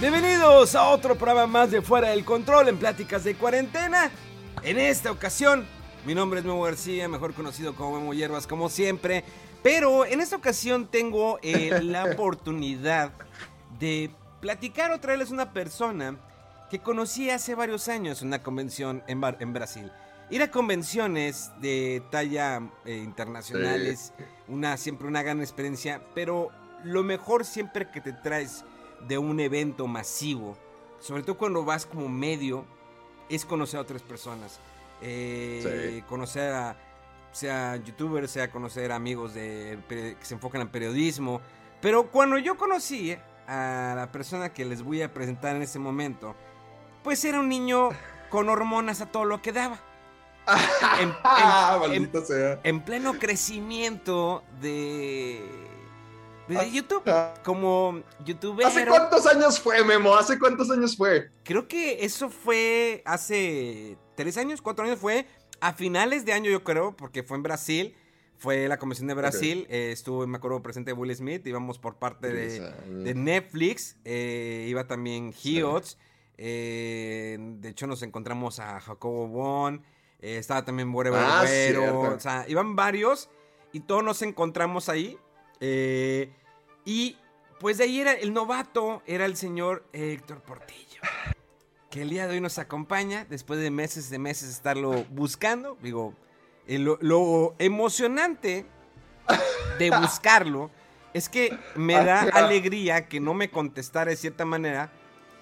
Bienvenidos a otro programa más de Fuera del Control en Pláticas de Cuarentena. En esta ocasión, mi nombre es Memo García, mejor conocido como Memo Hierbas, como siempre. Pero en esta ocasión tengo eh, la oportunidad de platicar o traerles una persona que conocí hace varios años en una convención en, Bar- en Brasil. Ir a convenciones de talla eh, internacionales, una, siempre una gran experiencia, pero lo mejor siempre que te traes de un evento masivo, sobre todo cuando vas como medio, es conocer a otras personas. Eh, Sí. Conocer a, sea youtubers, sea conocer amigos de, que se enfocan en periodismo. Pero cuando yo conocí a la persona que les voy a presentar en este momento, pues era un niño con hormonas a todo lo que daba. En- en- en- maldito sea. en pleno crecimiento de, Ah, YouTube. Como youtuber. ¿Hace cuántos años fue, Memo? ¿Hace cuántos años fue? Creo que eso fue hace tres años, cuatro años. Fue a finales de año, yo creo, porque fue en Brasil. Fue la convención de Brasil. eh, estuvo, me acuerdo, presente Will Smith. Íbamos por parte de, Netflix. eh, iba también Sí. Hiots. eh, de hecho, nos encontramos a Jacobo Bon. estaba también Borre Ah. O sea, iban varios. Y todos nos encontramos ahí. eh, y pues de ahí era el novato, era el señor Héctor Portillo. Que el día de hoy nos acompaña después de meses de meses de estarlo buscando. Digo, lo, lo emocionante de buscarlo es que me da alegría que no me contestara de cierta manera,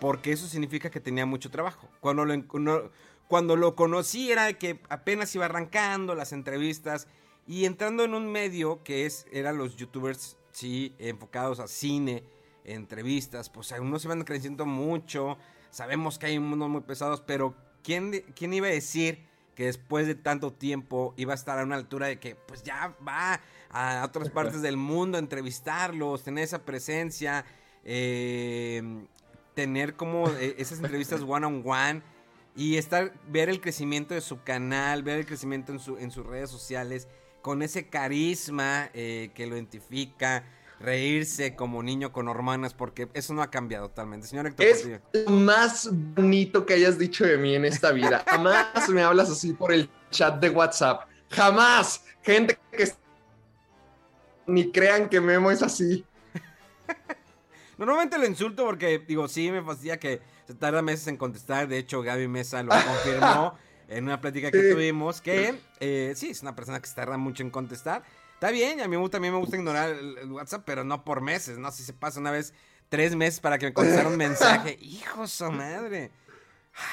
porque eso significa que tenía mucho trabajo. Cuando lo, no- cuando lo conocí era que apenas iba arrancando las entrevistas y entrando en un medio que es, eran los youtubers, sí, enfocados a cine, entrevistas, pues algunos se van creciendo mucho, sabemos que hay unos muy pesados, pero ¿quién, ¿quién iba a decir que después de tanto tiempo iba a estar a una altura de que pues ya va a otras partes del mundo a entrevistarlos, tener esa presencia, eh, tener como eh, esas entrevistas one on one y estar ver el crecimiento de su canal, ver el crecimiento en, su, en sus redes sociales con ese carisma eh, que lo identifica, reírse como niño con hormonas porque eso no ha cambiado totalmente, señor Héctor Es Portillo. lo más bonito que hayas dicho de mí en esta vida. Jamás me hablas así por el chat de WhatsApp. Jamás. Gente que ni crean que Memo es así. Normalmente lo insulto porque, digo, sí me fastidia que se tarda meses en contestar. De hecho, Gaby Mesa lo confirmó en una plática que Sí. tuvimos. Que eh, sí, es una persona que se tarda mucho en contestar. Está bien, a mí también me gusta ignorar el, WhatsApp, pero no por meses, ¿no? Si se pasa una vez tres meses para que me contestara un mensaje. ¡Hijo su madre!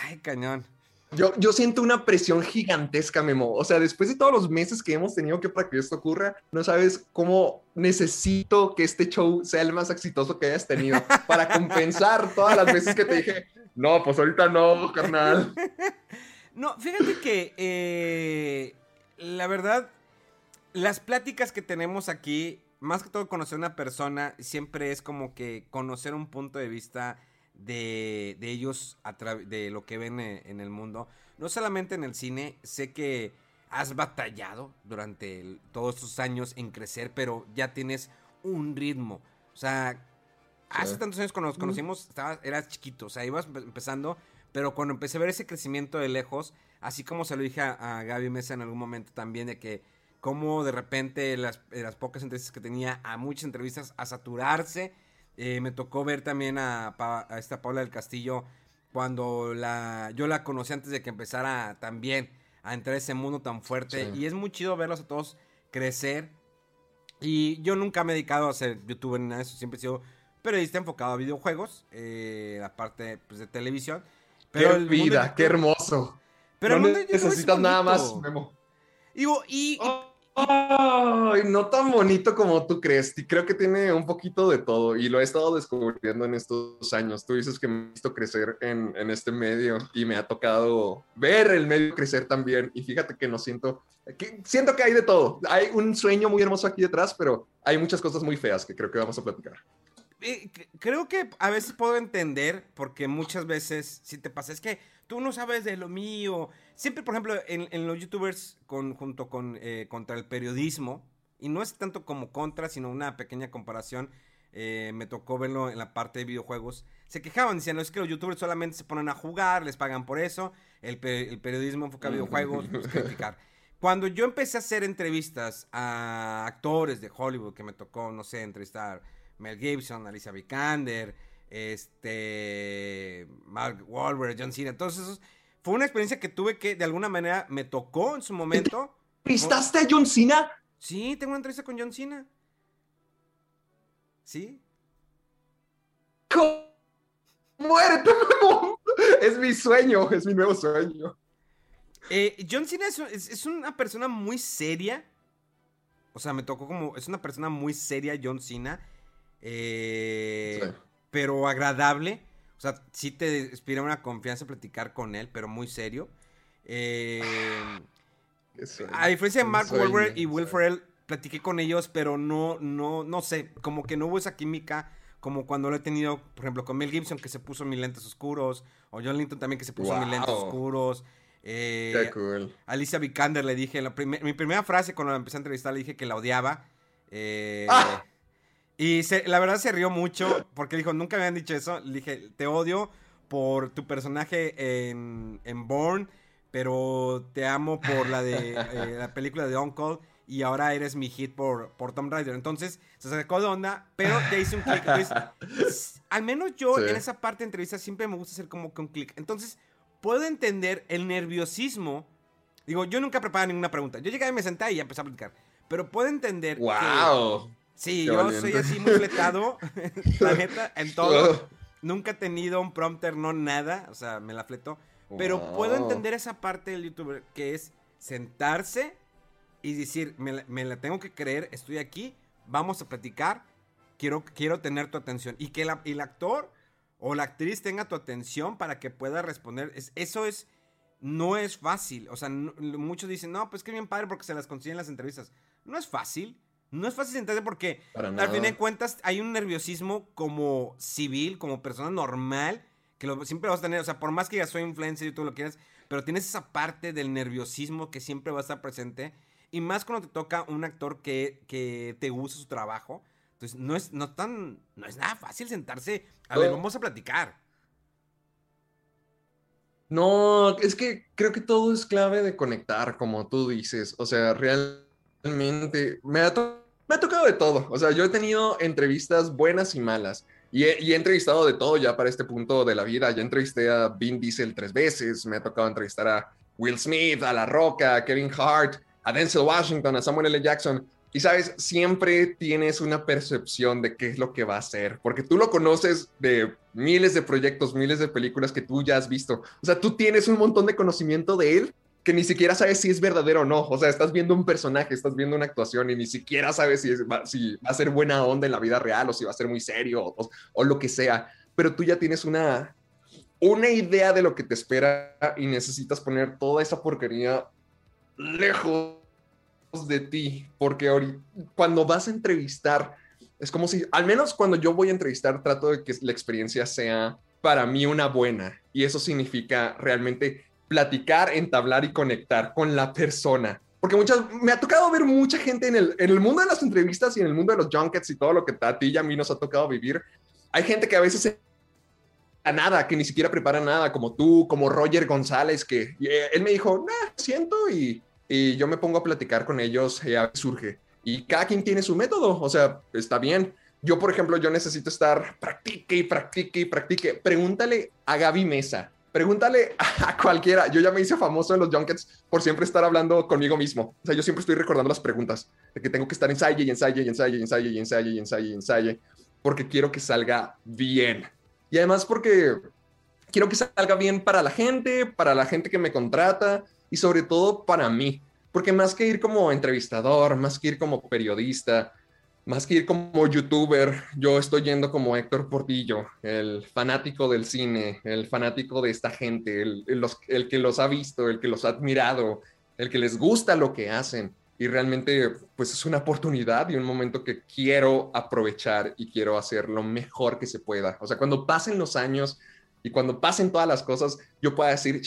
¡Ay, cañón! Yo, yo siento una presión gigantesca, Memo. O sea, después de todos los meses que hemos tenido que para que esto ocurra, no sabes cómo necesito que este show sea el más exitoso que hayas tenido para compensar todas las veces que te dije, no, pues ahorita no, carnal. No, fíjate que eh, la verdad, las pláticas que tenemos aquí, más que todo conocer una persona, siempre es como que conocer un punto de vista de, de ellos, a de lo que ven eh, en el mundo. No solamente en el cine, sé que has batallado durante el- todos estos años en crecer, pero ya tienes un ritmo. O sea, hace Sí. tantos años cuando nos conocimos, estabas, eras chiquito, o sea, ibas empe- empezando, pero cuando empecé a ver ese crecimiento de lejos, así como se lo dije a, a Gaby Mesa en algún momento también, de que como de repente las, eh, las pocas entrevistas que tenía, a muchas entrevistas, a saturarse. Eh, me tocó ver también a, Pa- a esta Paula del Castillo cuando la, yo la conocí antes de que empezara también a entrar a ese mundo tan fuerte. Sí. Y es muy chido verlos a todos crecer. Y yo nunca me he dedicado a ser youtuber ni nada de eso. Siempre he sido periodista enfocado a videojuegos, eh, la parte pues, de televisión. Pero qué vida, qué hermoso. Pero no necesitas nada más, Memo. Y, Ay, no tan bonito como tú crees. Y creo que tiene un poquito de todo y lo he estado descubriendo en estos años. Tú dices que me he visto crecer en, en este medio y me ha tocado ver el medio crecer también. Y fíjate que no siento, que, siento que hay de todo. Hay un sueño muy hermoso aquí detrás, pero hay muchas cosas muy feas que creo que vamos a platicar. Creo que a veces puedo entender porque muchas veces si te pasa. Es que tú no sabes de lo mío. Siempre, por ejemplo, en, los youtubers con, junto con eh, contra el periodismo, y no es tanto como contra, sino una pequeña comparación, eh, me tocó verlo en la parte de videojuegos, se quejaban, diciendo, es que los youtubers solamente se ponen a jugar, les pagan por eso, el, periodismo enfoca a videojuegos, pues, criticar. Cuando yo empecé a hacer entrevistas a actores de Hollywood, que me tocó, no sé, entrevistar Mel Gibson, Alicia Vikander, este, Mark Wahlberg, John Cena, todos esos, fue una experiencia que tuve que de alguna manera me tocó en su momento. ¿Entrevistaste a John Cena? Sí, tengo una entrevista con John Cena. ¿Sí? ¡Muérete, Es mi sueño, es mi nuevo sueño. Eh, John Cena es, una persona muy seria. O sea, me tocó como. Es una persona muy seria, John Cena. Eh, pero agradable. O sea, sí te inspira una confianza platicar con él, pero muy serio. Eh, a diferencia de Mark Wahlberg y Will Ferrell, platiqué con ellos, pero no, no, no sé, como que no hubo esa química como cuando lo he tenido, por ejemplo, con Mel Gibson que se puso mis lentes oscuros, o John Linton también que se puso mis lentes oscuros. Eh, Qué cool. Alicia Vikander le dije, la mi primera frase cuando la empecé a entrevistar le dije que la odiaba. Eh, ¡Ah! Y la verdad se rió mucho porque dijo, nunca me habían dicho eso. Le dije, te odio por tu personaje en, en Born, pero te amo por la de eh, la película de Uncle y ahora eres mi hit por, por Tom Raider. Entonces se sacó de onda, pero ya hice un clic. al menos yo en esa parte de entrevista siempre me gusta hacer como que un clic. Entonces puedo entender el nerviosismo. Digo, yo nunca preparaba ninguna pregunta. Yo llegué y me senté y ya empecé a platicar. Pero puedo entender wow. Sí, yo soy así muy fletado, la neta, en todo. Nunca he tenido un prompter, no nada, o sea, me la fletó. Pero puedo entender esa parte del youtuber que es sentarse y decir, me la, tengo que creer, estoy aquí, vamos a platicar, quiero, quiero tener tu atención. Y que el actor o la actriz tenga tu atención para que pueda responder. eso es, no es fácil. O sea, muchos dicen, no, pues que bien padre porque se las consiguen las entrevistas. No es fácil. No es fácil sentarse porque al fin de cuentas hay un nerviosismo como civil, como persona normal, que lo, siempre vas a tener. O sea, por más que ya soy influencer y tú lo quieras, pero tienes esa parte del nerviosismo que siempre va a estar presente. Y más cuando te toca un actor que, que te gusta su trabajo. Entonces, no es, no tan, no es nada fácil sentarse. A ver, vamos a platicar. No, es que creo que todo es clave de conectar, como tú dices. O sea, realmente me ha tocado me ha tocado de todo. O sea, yo he tenido entrevistas buenas y malas. Y he, entrevistado de todo ya para este punto de la vida. Ya entrevisté a Vin Diesel tres veces. Me ha tocado entrevistar a Will Smith, a La Roca, a Kevin Hart, a Denzel Washington, a Samuel L. Jackson. Y sabes, siempre tienes una percepción de qué es lo que va a hacer, porque tú lo conoces de miles de proyectos, miles de películas que tú ya has visto. O sea, tú tienes un montón de conocimiento de él que ni siquiera sabes si es verdadero o no. O sea, estás viendo un personaje, estás viendo una actuación y ni siquiera sabes si, va, a ser buena onda en la vida real o si va a ser muy serio o, lo que sea. Pero tú ya tienes una, una idea de lo que te espera y necesitas poner toda esa porquería lejos de ti. Porque cuando vas a entrevistar, es como si, al menos cuando yo voy a entrevistar, trato de que la experiencia sea para mí una buena. Y eso significa realmente platicar, entablar y conectar con la persona. Porque muchas, me ha tocado ver mucha gente en el, en el mundo de las entrevistas y en el mundo de los junkets y todo lo que a ti y a mí nos ha tocado vivir. Hay gente que a veces a nada, que ni siquiera prepara nada, como tú, como Roger González, que eh, él me dijo, nah, siento y, y, yo me pongo a platicar con ellos y surge. Y cada quien tiene su método, o sea, está bien. Yo, por ejemplo, yo necesito estar practique y practique y practique. Pregúntale a Gaby Mesa pregúntale a cualquiera. Yo ya me hice famoso en los junkets por siempre estar hablando conmigo mismo. O sea, yo siempre estoy recordando las preguntas de que tengo que estar ensaye y ensaye y ensaye y ensaye y ensaye y ensaye y ensaye. porque quiero que salga bien. Y además porque quiero que salga bien para la gente, para la gente que me contrata y sobre todo para mí. Porque más que ir como entrevistador, más que ir como periodista, más que ir como youtuber, yo estoy yendo como Héctor Portillo, el fanático del cine, el fanático de esta gente, el, el, que los ha visto, el que los ha admirado, el que les gusta lo que hacen. Y realmente, pues es una oportunidad y un momento que quiero aprovechar y quiero hacer lo mejor que se pueda. O sea, cuando pasen los años, y cuando pasen todas las cosas, yo pueda decir,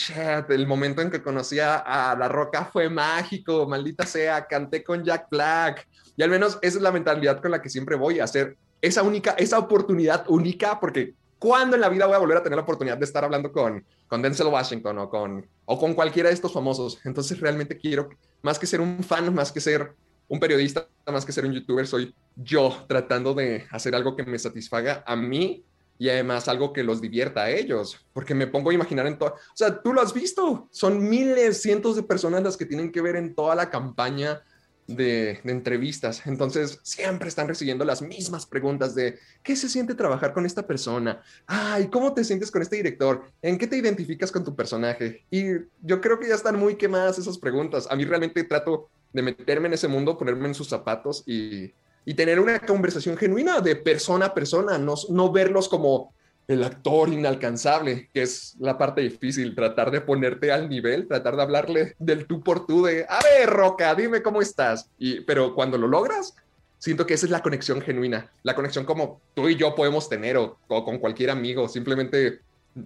el momento en que conocí a, La Roca fue mágico, maldita sea, canté con Jack Black. Y al menos esa es la mentalidad con la que siempre voy a hacer esa única, esa oportunidad única, porque ¿cuándo en la vida voy a volver a tener la oportunidad de estar hablando con, con Denzel Washington o con, o con cualquiera de estos famosos? Entonces realmente quiero, más que ser un fan, más que ser un periodista, más que ser un youtuber, soy yo tratando de hacer algo que me satisfaga a mí y además algo que los divierta a ellos, porque me pongo a imaginar en todo, o sea, tú lo has visto, son miles, cientos de personas las que tienen que ver en toda la campaña de, entrevistas, entonces siempre están recibiendo las mismas preguntas de ¿qué se siente trabajar con esta persona? Ay, ¿cómo te sientes con este director? ¿En qué te identificas con tu personaje? Y yo creo que ya están muy quemadas esas preguntas. A mí realmente trato de meterme en ese mundo, ponerme en sus zapatos y y tener una conversación genuina de persona a persona, no, no verlos como el actor inalcanzable, que es la parte difícil, tratar de ponerte al nivel, tratar de hablarle del tú por tú, de, a ver, Roca, dime cómo estás. Y, pero cuando lo logras, siento que esa es la conexión genuina, la conexión como tú y yo podemos tener o, con cualquier amigo, simplemente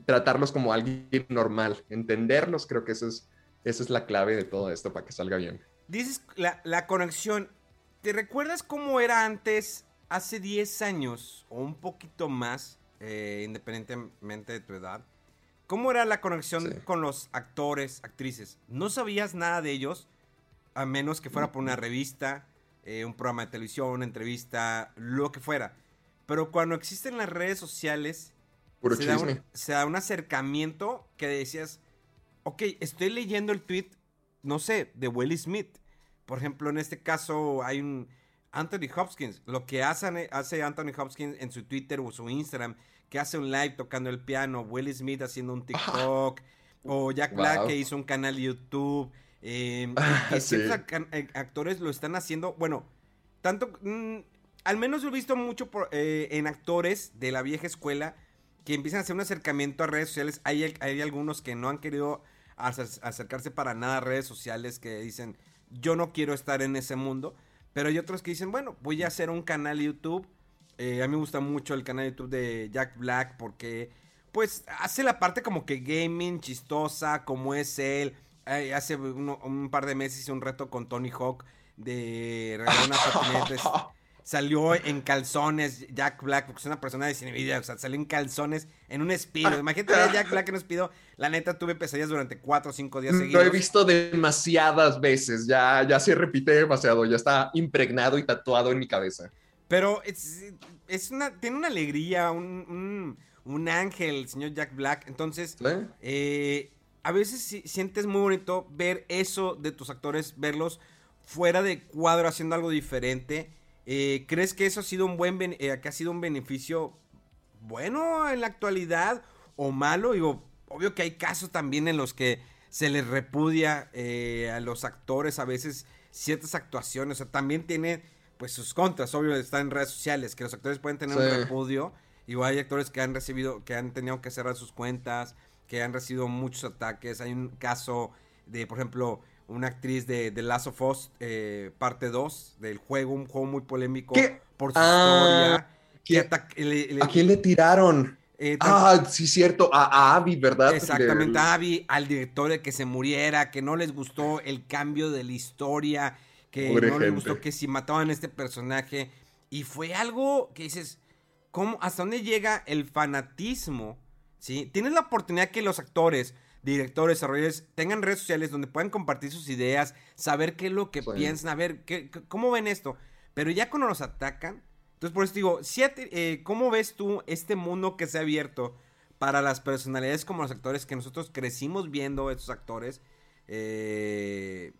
tratarlos como alguien normal, entenderlos, creo que esa es, esa es la clave de todo esto para que salga bien. Dices la, la conexión, ¿Te recuerdas cómo era antes, hace 10 años o un poquito más, eh, independientemente de tu edad? ¿Cómo era la conexión con los actores, actrices? ¿No sabías nada de ellos? A menos que fuera por una revista, eh, un programa de televisión, una entrevista, lo que fuera. Pero cuando existen las redes sociales, se, da un, se, da un, acercamiento que decías, ok, estoy leyendo el tweet, no sé, de Willie Smith. Por ejemplo, en este caso hay un Anthony Hopkins. Lo que hace, hace Anthony Hopkins en su Twitter o su Instagram, que hace un live tocando el piano, Will Smith haciendo un TikTok, o Jack Black que hizo un canal de YouTube. Eh, ciertos eh, actores lo están haciendo, bueno, tanto, mm, al menos lo he visto mucho eh, en actores de la vieja escuela que empiezan a hacer un acercamiento a redes sociales. Hay, hay algunos que no han querido acercarse para nada a redes sociales que dicen, yo no quiero estar en ese mundo. Pero hay otros que dicen, bueno, voy a hacer un canal YouTube. Eh, a mí me gusta mucho el canal YouTube de Jack Black porque, pues, hace la parte como que gaming, chistosa, como es él. Hace un par de meses hice un reto con Tony Hawk de regalar Salió en calzones Jack Black, porque es una persona de cine o sea, salió en calzones en un espido. Imagínate a Jack Black en un espido. La neta, tuve pesadillas durante cuatro o cinco días seguidos. Lo he visto demasiadas veces, ya, ya se repite demasiado, ya está impregnado y tatuado en mi cabeza. Pero es, una, tiene una alegría, un, ángel, el señor Jack Black. Entonces, eh, a veces sientes muy bonito ver eso de tus actores, verlos fuera de cuadro haciendo algo diferente eh, ¿Crees que eso ha sido un buen eh, que ha sido un beneficio bueno en la actualidad o malo? Digo, obvio que hay casos también en los que se les repudia eh, a los actores a veces ciertas actuaciones. O sea, también tiene pues sus contras, obvio, está en redes sociales, que los actores pueden tener un repudio. Igual hay actores que han recibido, que han tenido que cerrar sus cuentas, que han recibido muchos ataques. Hay un caso de, por ejemplo, una actriz de The Last of Us, eh, parte 2 del juego, un juego muy polémico por su ah, historia. ¿A quién le tiraron? Eh, ah, sí, cierto, a, Abby, ¿verdad? Exactamente, a Abby, al director de que se muriera, que no les gustó el cambio de la historia, que no les gustó que si mataban a este personaje. Y fue algo que dices, ¿cómo, ¿hasta dónde llega el fanatismo? ¿Sí? Tienes la oportunidad que los actores directores, desarrolladores, tengan redes sociales donde puedan compartir sus ideas, saber qué es lo que piensan, a ver qué, cómo ven esto. Pero ya cuando nos atacan, entonces por eso digo, eh, ¿cómo ves tú este mundo que se ha abierto para las personalidades como los actores que nosotros crecimos viendo estos actores? Eh,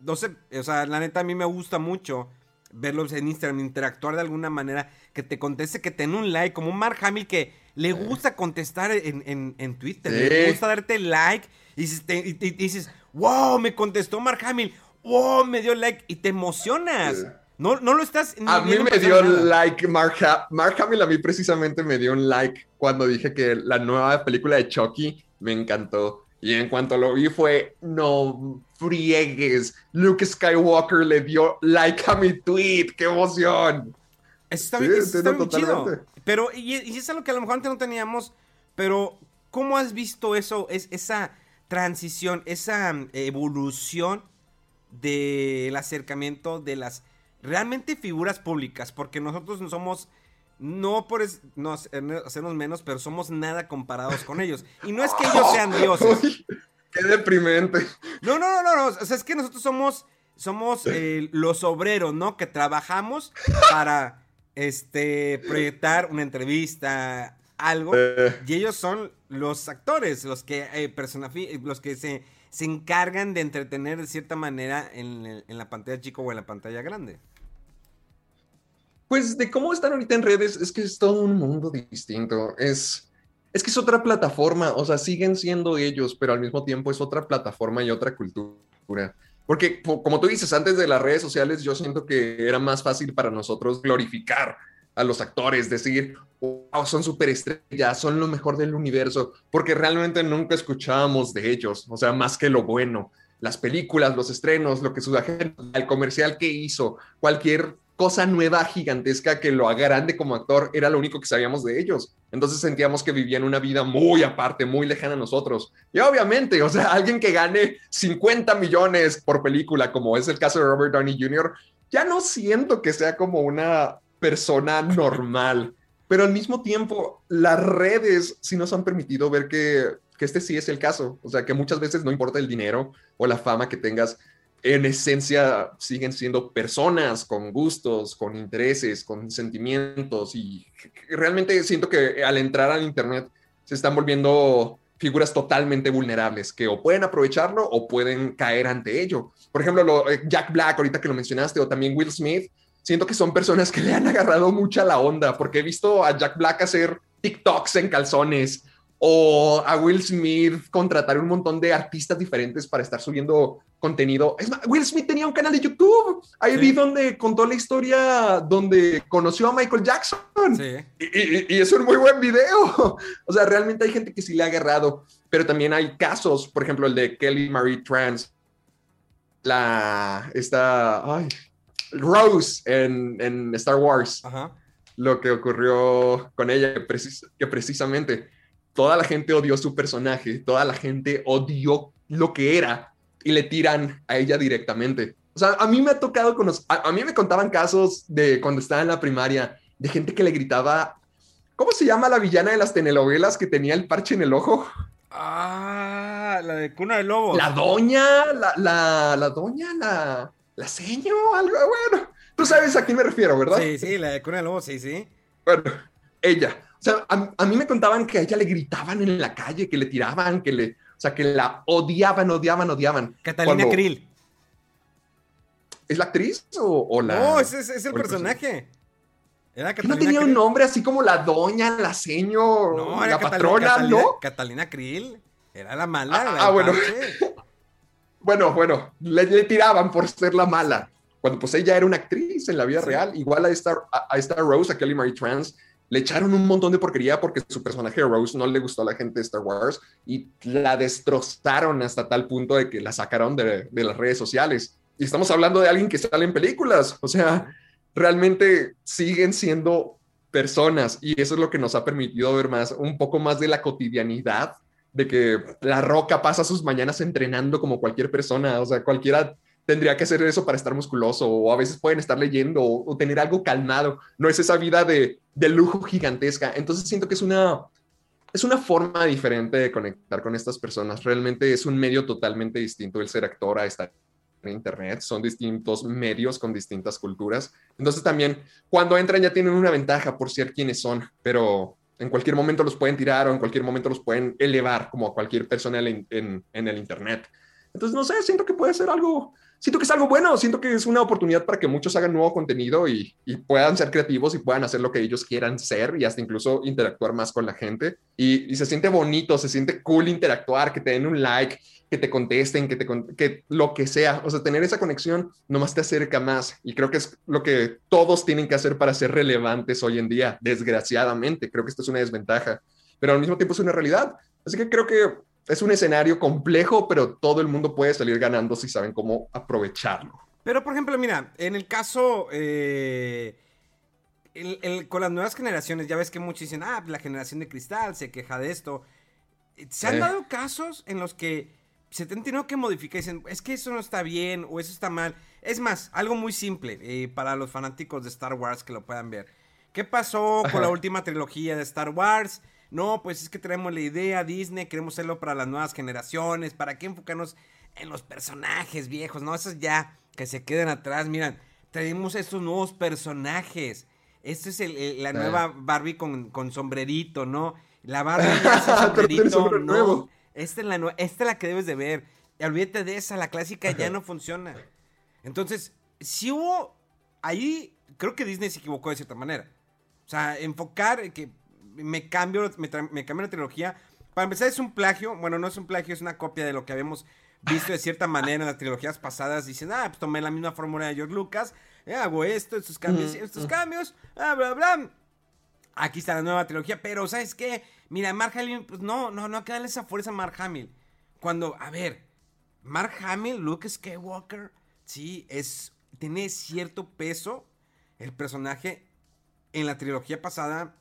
no sé, o sea, la neta a mí me gusta mucho verlos en Instagram, interactuar de alguna manera, que te conteste, que te den un like, como un Mark Hamill que le gusta contestar en, Twitter, le gusta darte like y dices, wow, me contestó Mark Hamill, wow, me dio like y te emocionas. No, no lo estás. a mí me dio like Mark, Mark Hamill, a mí precisamente me dio un like cuando dije que la nueva película de Chucky me encantó. Y en cuanto lo vi fue, no friegues, Luke Skywalker le dio like a mi tweet, qué emoción. Eso está bien, está bien chido. Pero, y, y, es algo que a lo mejor antes no teníamos, pero ¿cómo has visto eso, es, esa transición, esa mm, evolución del acercamiento de las realmente figuras públicas? Porque nosotros no somos no por no, hacernos menos, pero somos nada comparados con ellos. Y no es que ellos sean dioses. qué deprimente. No, no, no, no, O sea, es que nosotros somos, somos eh, los obreros, ¿no? Que trabajamos para este, proyectar una entrevista, algo. Y ellos son los actores, los que, eh, los que se, se encargan de entretener de cierta manera en, en la pantalla chico o en la pantalla grande. Pues de cómo están ahorita en redes, es que es todo un mundo distinto. Es, es que es otra plataforma, o sea, siguen siendo ellos, pero al mismo tiempo es otra plataforma y otra cultura. Porque como tú dices, antes de las redes sociales yo siento que era más fácil para nosotros glorificar a los actores, decir, wow, son superestrellas, son lo mejor del universo, porque realmente nunca escuchábamos de ellos, o sea, más que lo bueno. Las películas, los estrenos, lo que su agente, el comercial que hizo, cualquier cosa nueva, gigantesca, que lo agrande como actor, era lo único que sabíamos de ellos. Entonces sentíamos que vivían una vida muy aparte, muy lejana a nosotros. Y obviamente, o sea, alguien que gane 50 millones por película, como es el caso de Robert Downey Jr., ya no siento que sea como una persona normal. Pero al mismo tiempo, las redes sí nos han permitido ver que, que este sí es el caso. O sea, que muchas veces no importa el dinero o la fama que tengas, en esencia siguen siendo personas con gustos, con intereses, con sentimientos y realmente siento que al entrar al Internet se están volviendo figuras totalmente vulnerables que o pueden aprovecharlo o pueden caer ante ello. Por ejemplo, eh, Jack Black, ahorita que lo mencionaste, o también Will Smith, siento que son personas que le han agarrado mucha la onda porque he visto a Jack Black hacer TikToks en calzones o a Will Smith contratar un montón de artistas diferentes para estar subiendo contenido. Es más, Will Smith tenía un canal de YouTube. Ahí vi donde contó la historia donde conoció a Michael Jackson. Sí. Y, es un muy buen video. O sea, realmente hay gente que sí le ha agarrado, pero también hay casos, por ejemplo, el de Kelly Marie Trans, la, esta, ay, Rose en, en Star Wars. Lo que ocurrió con ella, que precisamente toda la gente odió su personaje, toda la gente odió lo que era y le tiran a ella directamente. O sea, a mí me ha tocado con los, a, mí me contaban casos de cuando estaba en la primaria, de gente que le gritaba, ¿cómo se llama la villana de las telenovelas que tenía el parche en el ojo? Ah, la de Cuna de Lobos. La doña, la, la, la doña, la, la seño, algo, bueno, tú sabes a quién me refiero, ¿verdad? Sí, sí, la de Cuna de Lobos, sí, sí. Bueno, ella. O sea, a, mí me contaban que a ella le gritaban en la calle, que le tiraban, que le, o sea, que la odiaban, odiaban, odiaban. Catalina Krill. ¿Es la actriz o, la...? No, es, es, el personaje. Era Catalina no tenía un nombre así como la doña, la seño, la patrona, ¿no? Catalina Krill. Era la mala. Ah, ah bueno. bueno, bueno, le, tiraban por ser la mala. Cuando pues ella era una actriz en la vida real, igual a esta, a esta Rose, a Kelly Marie Trans, le echaron un montón de porquería porque su personaje de Rose no le gustó a la gente de Star Wars y la destrozaron hasta tal punto de que la sacaron de, las redes sociales. Y estamos hablando de alguien que sale en películas, o sea, realmente siguen siendo personas y eso es lo que nos ha permitido ver más, un poco más de la cotidianidad, de que la roca pasa sus mañanas entrenando como cualquier persona, o sea, cualquiera tendría que hacer eso para estar musculoso o a veces pueden estar leyendo o, tener algo calmado. No es esa vida de, de, lujo gigantesca. Entonces siento que es una, es una forma diferente de conectar con estas personas. Realmente es un medio totalmente distinto el ser actor a estar en Internet. Son distintos medios con distintas culturas. Entonces también cuando entran ya tienen una ventaja por ser quienes son, pero en cualquier momento los pueden tirar o en cualquier momento los pueden elevar como a cualquier persona en, en, en el Internet. Entonces, no sé, siento que puede ser algo, siento que es algo bueno, siento que es una oportunidad para que muchos hagan nuevo contenido y, y, puedan ser creativos y puedan hacer lo que ellos quieran ser y hasta incluso interactuar más con la gente. Y, y se siente bonito, se siente cool interactuar, que te den un like, que te contesten, que, te, que lo que sea. O sea, tener esa conexión nomás te acerca más. Y creo que es lo que todos tienen que hacer para ser relevantes hoy en día, desgraciadamente. Creo que esto es una desventaja, pero al mismo tiempo es una realidad. Así que creo que es un escenario complejo, pero todo el mundo puede salir ganando si saben cómo aprovecharlo. Pero, por ejemplo, mira, en el caso, eh, con las nuevas generaciones, ya ves que muchos dicen, ah, la generación de cristal se queja de esto. Se han dado casos en los que se te han tenido que modificar y dicen, es que eso no está bien o eso está mal. Es más, algo muy simple eh, para los fanáticos de Star Wars que lo puedan ver. ¿Qué pasó con la última trilogía de Star Wars? No, pues es que tenemos la idea, Disney, queremos hacerlo para las nuevas generaciones, ¿para qué enfocarnos en los personajes viejos? No, esos ya que se queden atrás, miran, tenemos estos nuevos personajes. Esto es la nueva Barbie con, sombrerito, ¿no? La Barbie sombrerito, no. Esta es, la, esta es la que debes de ver. Y olvídate de esa, la clásica ya no funciona. Entonces, si hubo ahí, creo que Disney se equivocó de cierta manera. O sea, enfocar que me cambio, me, cambio la trilogía. Para empezar, es un plagio. Bueno, no es un plagio, es una copia de lo que habíamos visto de cierta manera en las trilogías pasadas. Dicen, ah, pues tomé la misma fórmula de George Lucas, eh, hago esto, estos cambios, estos cambios, bla, bla, bla. Aquí está la nueva trilogía, pero ¿sabes qué? Mira, Mark Hamill, pues no, no, no hay que darle esa fuerza a Mark Hamill. Cuando, a ver, Mark Hamill, Luke Skywalker, sí, es, tiene cierto peso el personaje en la trilogía pasada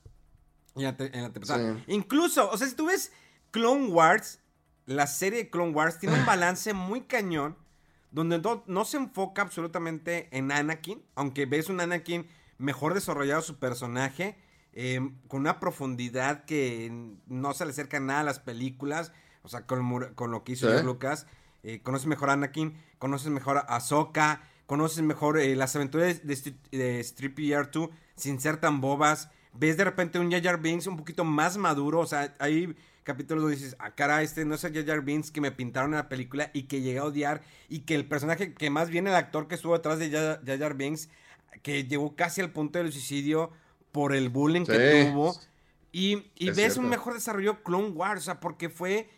Incluso, o sea, si tú ves Clone Wars, la serie de Clone Wars tiene un balance muy cañón. Donde no, se enfoca absolutamente en Anakin. Aunque ves un Anakin mejor desarrollado su personaje. Em, con una profundidad que no se le acerca nada a las películas. O sea, con, lo que hizo Lucas. Eh, conoces mejor a Anakin. Conoces mejor a Ahsoka. Conoces mejor eh, las aventuras de, de, de 2 sin ser tan bobas ves de repente un Jar Jar Binks un poquito más maduro, o sea, hay capítulos donde dices, ah, cara, este no es el Jar Jar Binks que me pintaron en la película y que llegué a odiar y que el personaje, que más bien el actor que estuvo detrás de Jar Jar, Binks, que llegó casi al punto del suicidio por el bullying que tuvo. Y, ves un mejor desarrollo Clone Wars, o sea, porque fue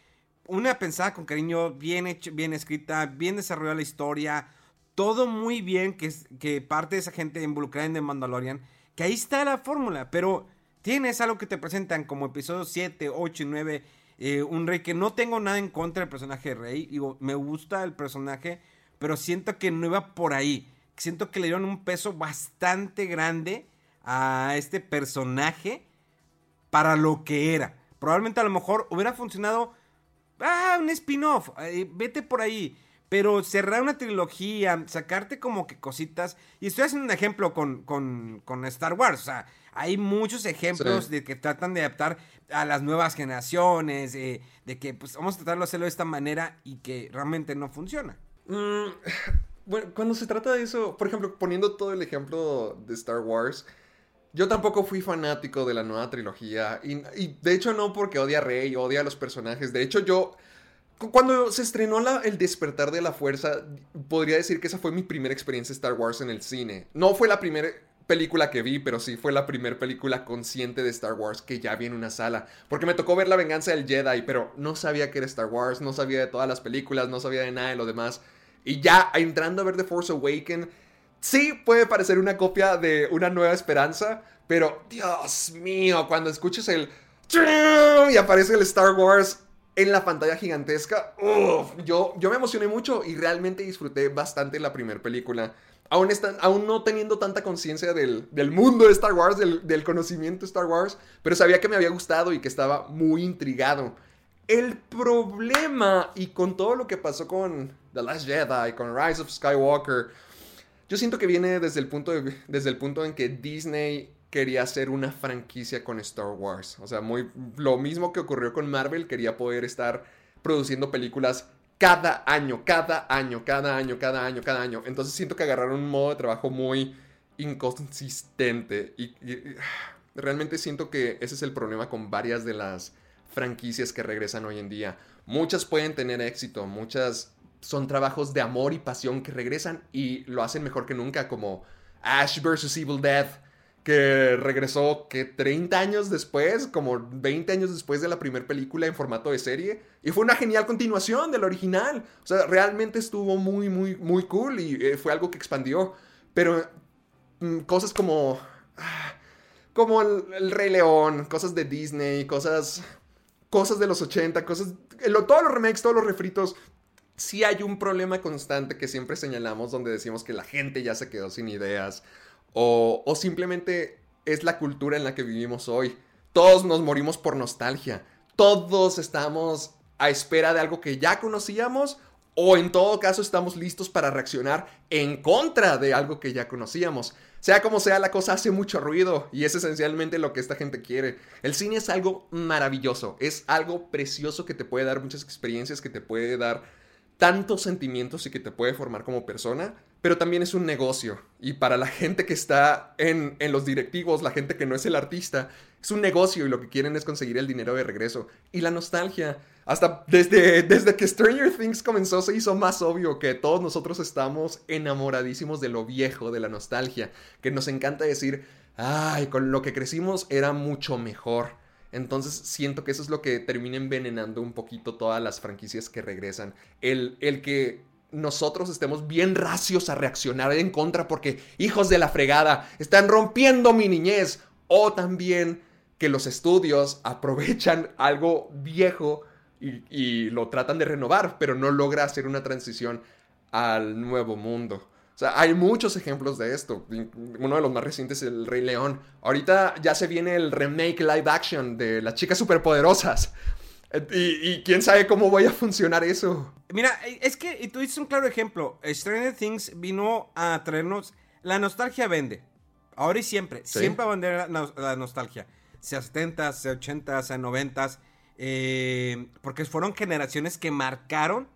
una pensada con cariño, bien hecho, bien escrita, bien desarrollada la historia, todo muy bien, que, que parte de esa gente involucrada en The Mandalorian que ahí está la fórmula, pero tienes algo que te presentan como episodios 7, 8 y 9, eh, un rey que no tengo nada en contra del personaje de rey, digo, me gusta el personaje, pero siento que no iba por ahí, siento que le dieron un peso bastante grande a este personaje para lo que era. Probablemente a lo mejor hubiera funcionado, ah, un spin-off, eh, vete por ahí. Pero cerrar una trilogía, sacarte como que cositas. Y estoy haciendo un ejemplo con, con, Star Wars. O sea, hay muchos ejemplos de que tratan de adaptar a las nuevas generaciones. de que pues vamos a tratarlo de hacerlo de esta manera y que realmente no funciona. Mm, bueno, cuando se trata de eso, por ejemplo, poniendo todo el ejemplo de Star Wars. Yo tampoco fui fanático de la nueva trilogía. Y, y de hecho, no porque odia a Rey, odia a los personajes. De hecho, yo cuando se estrenó El despertar de la fuerza, podría decir que esa fue mi primera experiencia Star Wars en el cine. No fue la primera película que vi, pero sí fue la primera película consciente de Star Wars que ya vi en una sala. Porque me tocó ver La venganza del Jedi, pero no sabía que era Star Wars, no sabía de todas las películas, no sabía de nada de lo demás. Y ya entrando a ver The Force Awakens, sí puede parecer una copia de Una Nueva Esperanza, pero Dios mío, cuando escuches el... Y aparece el Star Wars en la pantalla gigantesca, yo, yo me emocioné mucho y realmente disfruté bastante la primera película. Aún, aún no teniendo tanta conciencia del, mundo de Star Wars, del, conocimiento de Star Wars, pero sabía que me había gustado y que estaba muy intrigado. El problema, y con todo lo que pasó con The Last Jedi, con Rise of Skywalker, yo siento que viene desde el punto, desde el punto en que Disney quería hacer una franquicia con Star Wars. O sea, muy lo mismo que ocurrió con Marvel, quería poder estar produciendo películas cada año, cada año, cada año, cada año, cada año. Entonces siento que agarraron un modo de trabajo muy inconsistente y, realmente siento que ese es el problema con varias de las franquicias que regresan hoy en día. Muchas pueden tener éxito, muchas son trabajos de amor y pasión que regresan y lo hacen mejor que nunca, como Ash vs. Evil Dead, que regresó que 30 años después, como 20 años después de la primera película en formato de serie, y fue una genial continuación del original. O sea, realmente estuvo muy, muy, muy cool y eh, fue algo que expandió. Pero mm, cosas como... Ah, como el, Rey León, cosas de Disney, cosas... Cosas de los 80, cosas... todos los remakes, todos los refritos, sí hay un problema constante que siempre señalamos donde decimos que la gente ya se quedó sin ideas o, simplemente es la cultura en la que vivimos hoy. Todos nos morimos por nostalgia. Todos estamos a espera de algo que ya conocíamos o en todo caso estamos listos para reaccionar en contra de algo que ya conocíamos. Sea como sea, la cosa hace mucho ruido y es esencialmente lo que esta gente quiere. El cine es algo maravilloso, es algo precioso que te puede dar muchas experiencias, que te puede dar tantos sentimientos y que te puede formar como persona, pero también es un negocio. Y para la gente que está en, los directivos, la gente que no es el artista, es un negocio y lo que quieren es conseguir el dinero de regreso. Y la nostalgia, hasta desde, desde que Stranger Things comenzó se hizo más obvio que todos nosotros estamos enamoradísimos de lo viejo, de la nostalgia, que nos encanta decir, ay, con lo que crecimos era mucho mejor. Entonces siento que eso es lo que termina envenenando un poquito todas las franquicias que regresan. El, el que nosotros estemos bien racios a reaccionar en contra porque hijos de la fregada están rompiendo mi niñez. O también que los estudios aprovechan algo viejo y, y lo tratan de renovar, pero no logra hacer una transición al nuevo mundo. O sea, hay muchos ejemplos de esto. Uno de los más recientes es El Rey León. Ahorita ya se viene el remake live action de Las Chicas Superpoderosas. Y, y quién sabe cómo vaya a funcionar eso. Mira, es que tú dices un claro ejemplo. Stranger Things vino a traernos. La nostalgia vende. Ahora y siempre. Siempre va a vender la, nostalgia. Sea 70, sea 80, sea 90. Eh, porque fueron generaciones que marcaron,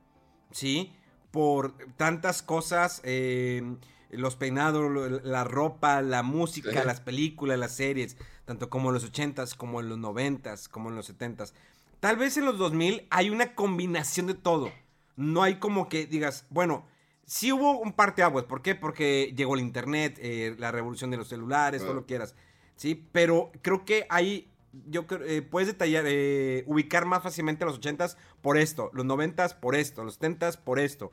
¿sí? Por tantas cosas, eh, los peinados, la ropa, la música, las películas, las series, tanto como en los 80s, como en los 90s, como en los 70s. Tal vez en los 2000 hay una combinación de todo. No hay como que digas, bueno, sí hubo un parte aguas. ¿Por qué? Porque llegó el internet, eh, la revolución de los celulares, todo lo que quieras. Sí, pero creo que hay yo eh, puedes detallar, eh, ubicar más fácilmente los 80s por esto, los 90s por esto, los 70s por esto.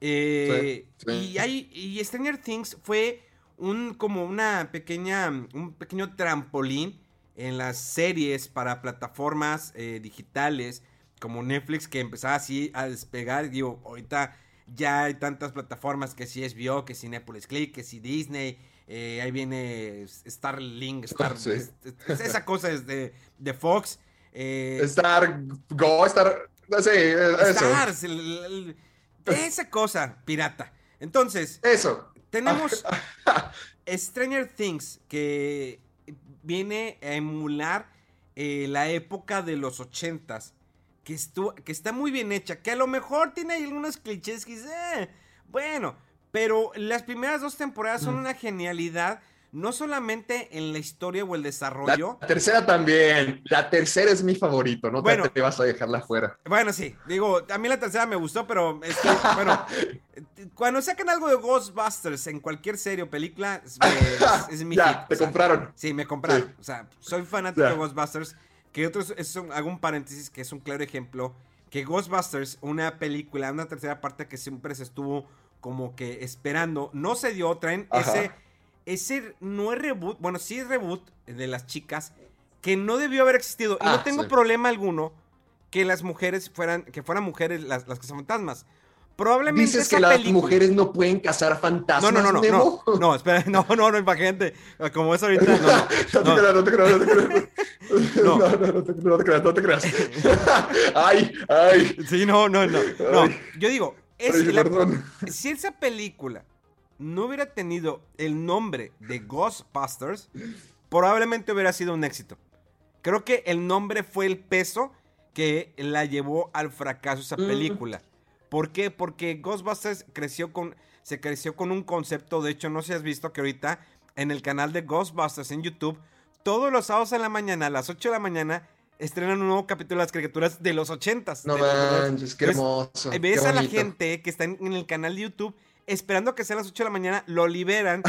Eh, y hay, y Stranger Things fue un como una pequeña, un pequeño trampolín en las series para plataformas digitales como Netflix que empezaba así a despegar. Digo, ahorita ya hay tantas plataformas que si es HBO, que si Netflix Click, que si Disney, eh, ahí viene Starlink, Star, esa cosa es de, de Fox. Eh, Star Go, Star. Sí, Stars, esa cosa pirata. Entonces, eso. Tenemos Stranger Things que viene a emular eh, la época de los ochentas. Que, que está muy bien hecha. Que a lo mejor tiene algunos clichés que dice, bueno, pero las primeras dos temporadas son mm. una genialidad. No solamente en la historia o el desarrollo. La tercera también. La tercera es mi favorito. No te, vas a dejarla fuera. Bueno, sí. Digo, a mí la tercera me gustó, pero es que, bueno, cuando sacan algo de Ghostbusters en cualquier serie o película, es, mi ya, Te compraron. Sí, me compraron. O sea, soy fanático de Ghostbusters. Que otros, es hago un paréntesis que es un claro ejemplo. Que Ghostbusters, una película, una tercera parte que siempre se estuvo como que esperando. No se dio, traen ese, ese no es reboot, bueno, sí es reboot de las chicas, que no debió haber existido. y no ah, tengo problema alguno que las mujeres fueran, que fueran mujeres las, las fantasmas Probablemente Dices que las mujeres no pueden cazar fantasmas. No, no, no, no, no, no, espera, no, no, no, gente, como es ahorita, no, no, no, te creas, no te creas, no, no, no, te, no te creas, no te creas. ay, ay. Sí, no, no, no, no. Yo digo, si esa película no hubiera tenido el nombre de Ghostbusters, probablemente hubiera sido un éxito. Creo que el nombre fue el peso que la llevó al fracaso esa película. ¿Por qué? Porque Ghostbusters creció con, se creció con un concepto, de hecho no sé si has visto que ahorita en el canal de Ghostbusters en YouTube, todos los sábados en la mañana, a las 8 de la mañana, estrenan un nuevo capítulo de las caricaturas de los ochentas. No manches, qué hermoso. Ves qué a la gente que está en, en el canal de YouTube esperando que sean las 8 de la mañana, lo liberan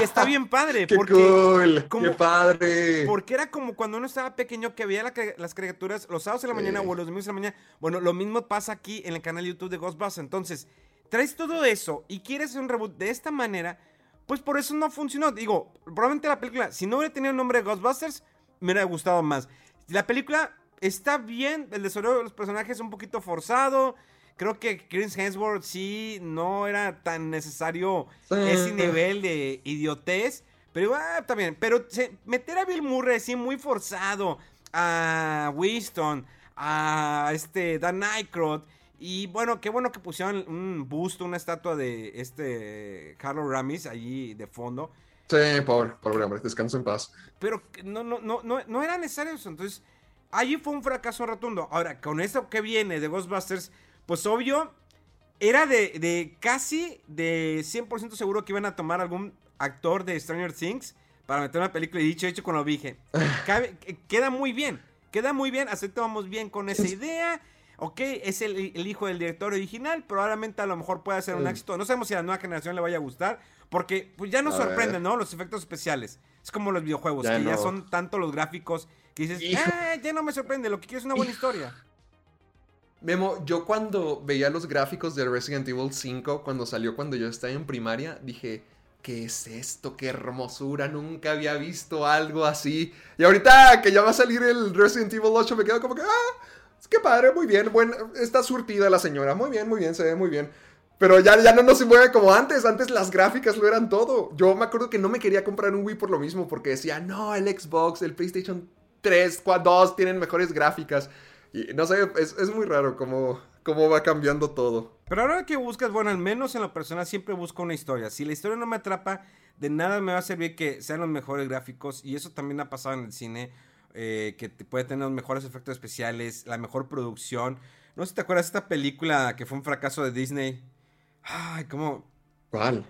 y está bien padre Qué cool, como- qué padre. porque era como cuando uno estaba pequeño que veía la las caricaturas los sábados de la Sí. mañana o los domingos de la mañana. Bueno, lo mismo pasa aquí en el canal de YouTube de Ghostbusters. Entonces, traes todo eso y quieres hacer un reboot de esta manera, pues por eso no funcionó. Digo, probablemente la película, si no hubiera tenido el nombre de Ghostbusters, me hubiera gustado más. La película está bien, el desarrollo de los personajes es un poquito forzado. Creo que Chris Hemsworth sí no era tan necesario Sí. ese nivel de idiotez. Pero ah, está bien. Pero se- meter a Bill Murray así muy forzado. A Winston. A este Dan Aykroyd. Y bueno, qué bueno que pusieron un busto, una estatua de este Carlos Ramis allí de fondo. Sí, pobre, pobre hombre, descanso en paz. Pero no, no, no, no, no era necesario eso. Entonces, allí fue un fracaso rotundo. Ahora, con esto que viene de Ghostbusters, pues obvio, era de, de casi de 100% seguro que iban a tomar algún actor de Stranger Things para meter una película. Y dicho hecho, cuando lo dije, cabe- queda muy bien. Queda muy bien, aceptamos bien con esa idea. Ok, es el, el hijo del director original. Probablemente a lo mejor pueda ser un Mm. éxito. No sabemos si a la nueva generación le vaya a gustar. Porque pues ya nos A sorprenden, ver. ¿no? Los efectos especiales. Es como los videojuegos, Ya que ya son tanto los gráficos que dices. "Eh, ya no me sorprende, lo que quiero es una buena historia. Memo, yo cuando veía los gráficos de Resident Evil 5, cuando salió cuando yo estaba en primaria, dije, ¿qué es esto? ¡Qué hermosura! Nunca había visto algo así. Y ahorita que ya va a salir el Resident Evil 8, me quedo como que, ah, que padre, muy bien, buen, está surtida la señora, muy bien, muy bien, se ve muy bien. Pero ya, ya no, no se mueve como antes, antes las gráficas lo eran todo. Yo me acuerdo que no me quería comprar un Wii por lo mismo, porque decía, no, el Xbox, el PlayStation 3, 2 tienen mejores gráficas. Y no sé, es, es muy raro cómo, cómo va cambiando todo. Pero ahora que buscas, bueno, al menos en lo personal siempre busco una historia. Si la historia no me atrapa, de nada me va a servir que sean los mejores gráficos. Y eso también ha pasado en el cine, eh, que puede tener los mejores efectos especiales, la mejor producción. No sé si te acuerdas de esta película que fue un fracaso de Disney. Ay, cómo... ¿Cuál?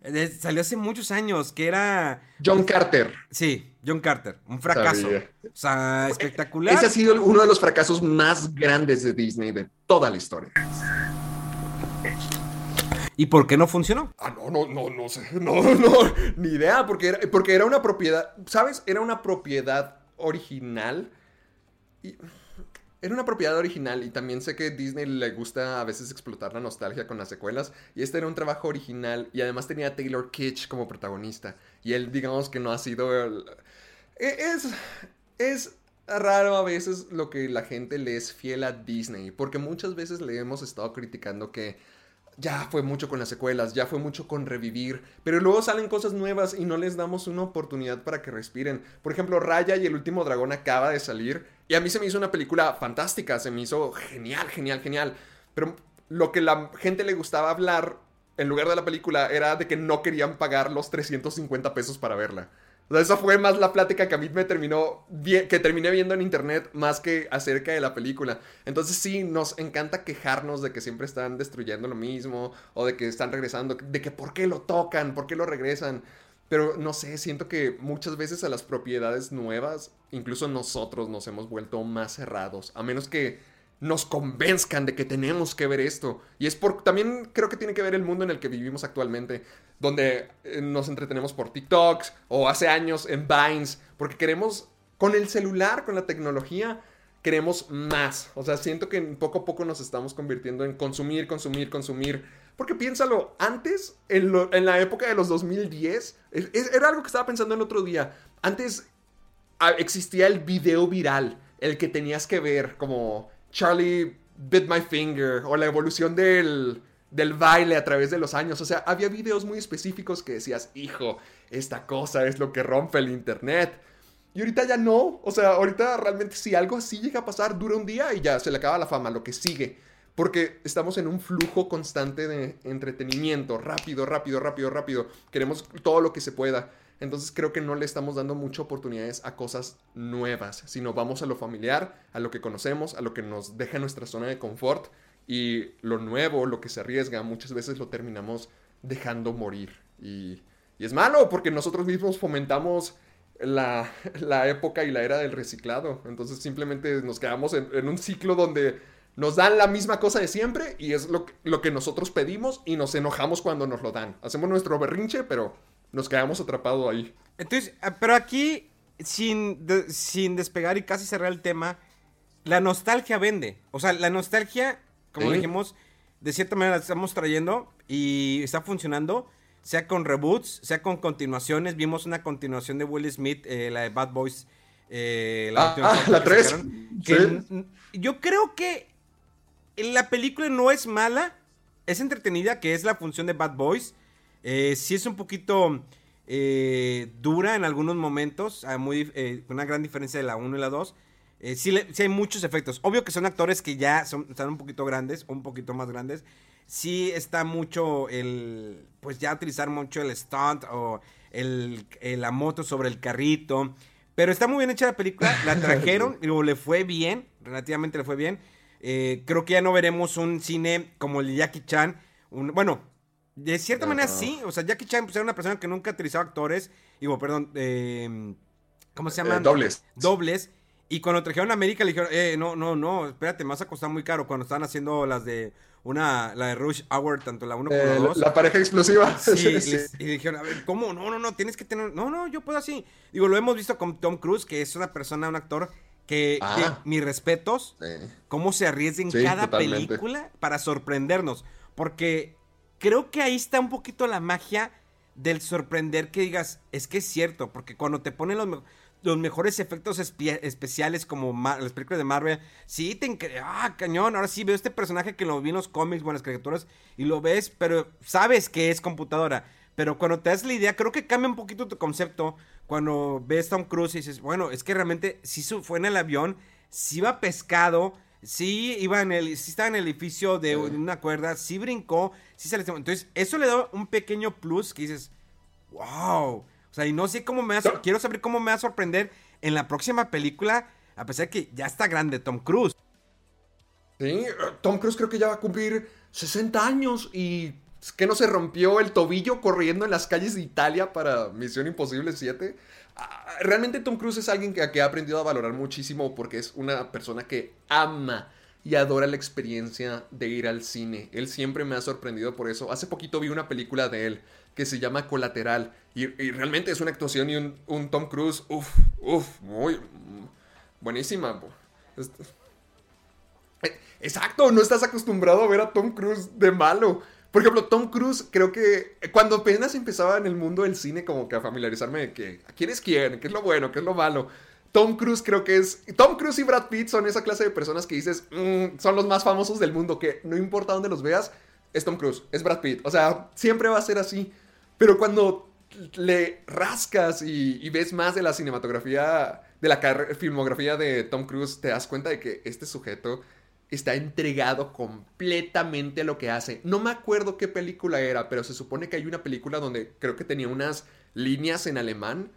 eh, Salió hace muchos años, que era... John Carter. Sí, John Carter, un fracaso. Sabía. O sea, espectacular. Ese ha sido uno de los fracasos más grandes de Disney de toda la historia. ¿Y por qué no funcionó? Ah, no, no, no, no sé. No, no, ni idea, porque era, porque era una propiedad, ¿sabes? Era una propiedad original. Y era una propiedad original y también sé que Disney le gusta a veces explotar la nostalgia con las secuelas. Y este era un trabajo original y además tenía a Taylor Kitsch como protagonista. Y él, digamos que no ha sido... E- Es... Es raro a veces lo que la gente le es fiel a Disney. Porque muchas veces le hemos estado criticando que ya fue mucho con las secuelas, ya fue mucho con revivir, pero luego salen cosas nuevas y no les damos una oportunidad para que respiren. Por ejemplo, Raya y el último dragón acaba de salir y a mí se me hizo una película fantástica, se me hizo genial, genial, genial. Pero lo que la gente le gustaba hablar en lugar de la película era de que no querían pagar los 350 pesos para verla. O esa fue más la plática que a mí me terminó, que terminé viendo en internet más que acerca de la película. Entonces sí, nos encanta quejarnos de que siempre están destruyendo lo mismo, o de que están regresando, de que por qué lo tocan, por qué lo regresan. Pero no sé, siento que muchas veces a las propiedades nuevas, incluso nosotros nos hemos vuelto más cerrados, a menos que nos convenzcan de que tenemos que ver esto. Y es por, también creo que tiene que ver el mundo en el que vivimos actualmente, donde eh, nos entretenemos por TikToks o hace años en Vines, porque queremos, con el celular, con la tecnología, queremos más. O sea, siento que poco a poco nos estamos convirtiendo en consumir, consumir, consumir. Porque piénsalo, antes, en, la época de los 2010, es- es- era algo que estaba pensando el otro día. Antes ah, existía el video viral, el que tenías que ver, como Charlie Bit My Finger, o la evolución del, del baile a través de los años. O sea, había videos muy específicos que decías, hijo, esta cosa es lo que rompe el internet. Y ahorita ya no. O sea, ahorita realmente si algo así llega a pasar, dura un día y ya se le acaba la fama, lo que sigue. Porque estamos en un flujo constante de entretenimiento, rápido, rápido, rápido, rápido. Queremos todo lo que se pueda. Entonces creo que no le estamos dando muchas oportunidades a cosas nuevas, sino vamos a lo familiar, a lo que conocemos, a lo que nos deja nuestra zona de confort. Y lo nuevo, lo que se arriesga, muchas veces lo terminamos dejando morir. Y, es malo porque nosotros mismos fomentamos la, la época y la era del reciclado. Entonces simplemente nos quedamos en, en un ciclo donde nos dan la misma cosa de siempre y es lo lo que nosotros pedimos y nos enojamos cuando nos lo dan. Hacemos nuestro berrinche, pero nos quedamos atrapados ahí. Entonces, ah, pero aquí, sin, de- sin despegar y casi cerrar el tema, la nostalgia vende. O sea, la nostalgia, como dijimos, de cierta manera la estamos trayendo y está funcionando. Sea con reboots, sea con continuaciones. Vimos una continuación de Will Smith, eh, la de Bad Boys. eh, Ah, última ah, película la que tres. sacaron, que Sí. n- n- Yo creo que la película no es mala, es entretenida, que es la función de Bad Boys. Eh, sí es un poquito eh, dura en algunos momentos, ah, muy, eh, una gran diferencia de la 1 y la 2. Eh, sí, le- sí hay muchos efectos. Obvio que son actores que ya son, están un poquito grandes, un poquito más grandes. Sí está mucho el, pues ya utilizar mucho el stunt o el, la moto sobre el carrito. Pero está muy bien hecha la película, la trajeron y le fue bien, relativamente le fue bien. Eh, creo que ya no veremos un cine como el de Jackie Chan. un- bueno, de cierta manera sí. O sea, Jackie Chan pues, era una persona que nunca utilizaba actores. Digo, perdón, eh, ¿cómo se llaman? Eh, dobles. Dobles. Y cuando trajeron a América le dijeron, eh, no, no, no, espérate, me vas a costar muy caro. Cuando estaban haciendo las de una, la de Rush Hour, tanto la 1 como la Eh, la, 2. la pareja explosiva. Sí, Sí. les- y dijeron, a ver, ¿cómo? No, no, no, tienes que tener. No, no, yo puedo así. Digo, lo hemos visto con Tom Cruise, que es una persona, un actor que, Ah. que mis respetos, cómo se arriesga en cada totalmente. película para sorprendernos. Porque creo que ahí está un poquito la magia del sorprender que digas, es que es cierto, porque cuando te ponen los, los mejores efectos espe- especiales como las películas de Marvel, sí te ah, cañón, ahora sí veo este personaje que lo vi en los cómics o en las caricaturas y lo ves, pero sabes que es computadora. Pero cuando te das la idea, creo que cambia un poquito tu concepto cuando ves Tom Cruise y dices, bueno, es que realmente sí fue en el avión, sí iba pescado, sí iba en el, sí estaba en el edificio de una cuerda, sí brincó, sí se le Entonces, eso le da un pequeño plus que dices, wow. O sea, y no sé cómo me va a, quiero saber cómo me va a sorprender en la próxima película, a pesar de que ya está grande Tom Cruise. Sí, Tom Cruise creo que ya va a cumplir 60 años y es que no se rompió el tobillo corriendo en las calles de Italia para Misión Imposible 7. Realmente Tom Cruise es alguien que, que ha aprendido a valorar muchísimo porque es una persona que ama y adora la experiencia de ir al cine. Él siempre me ha sorprendido por eso. Hace poquito vi una película de él que se llama Colateral y, realmente es una actuación y un, Tom Cruise, uff, uff, muy buenísima. eh, Exacto, no estás acostumbrado a ver a Tom Cruise de malo. Por ejemplo, Tom Cruise, creo que cuando apenas empezaba en el mundo del cine, como que a familiarizarme de que quién es quién, qué es lo bueno, qué es lo malo. Tom Cruise creo que es. Tom Cruise y Brad Pitt son esa clase de personas que dices, "Mm, son los más famosos del mundo, que no importa dónde los veas, es Tom Cruise, es Brad Pitt. O sea, siempre va a ser así. Pero cuando le rascas y, y ves más de la cinematografía, de la filmografía de Tom Cruise, te das cuenta de que este sujeto está entregado completamente a lo que hace. No me acuerdo qué película era, pero se supone que hay una película donde creo que tenía unas líneas en alemán.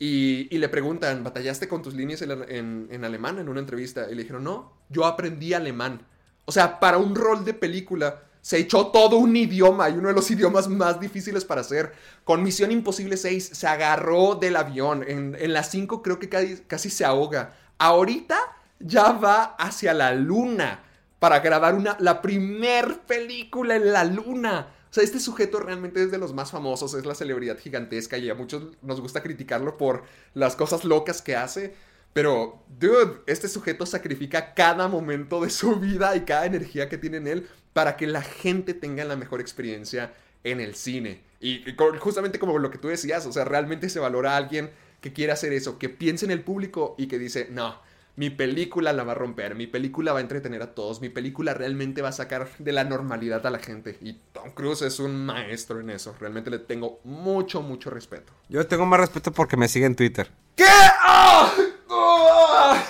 Y, le preguntan, ¿batallaste con tus líneas en, alemán en una entrevista? Y le dijeron, no, yo aprendí alemán. O sea, para un rol de película se echó todo un idioma y uno de los idiomas más difíciles para hacer. Con Misión Imposible 6 se agarró del avión. En, en las 5 creo que casi, casi se ahoga. Ahorita ya va hacia la luna para grabar una, la primer película en la luna. O sea, este sujeto realmente es de los más famosos, es la celebridad gigantesca y a muchos nos gusta criticarlo por las cosas locas que hace. Pero, dude, este sujeto sacrifica cada momento de su vida y cada energía que tiene en él para que la gente tenga la mejor experiencia en el cine. Y, justamente como lo que tú decías, o sea, realmente se valora a alguien que quiere hacer eso, que piense en el público y que dice, no, mi película la va a romper, mi película va a entretener a todos, mi película realmente va a sacar de la normalidad a la gente. Y Tom Cruise es un maestro en eso, realmente le tengo mucho, mucho respeto. Yo tengo más respeto porque me sigue en Twitter. ¿Qué? ¡Ah! ¡Ah!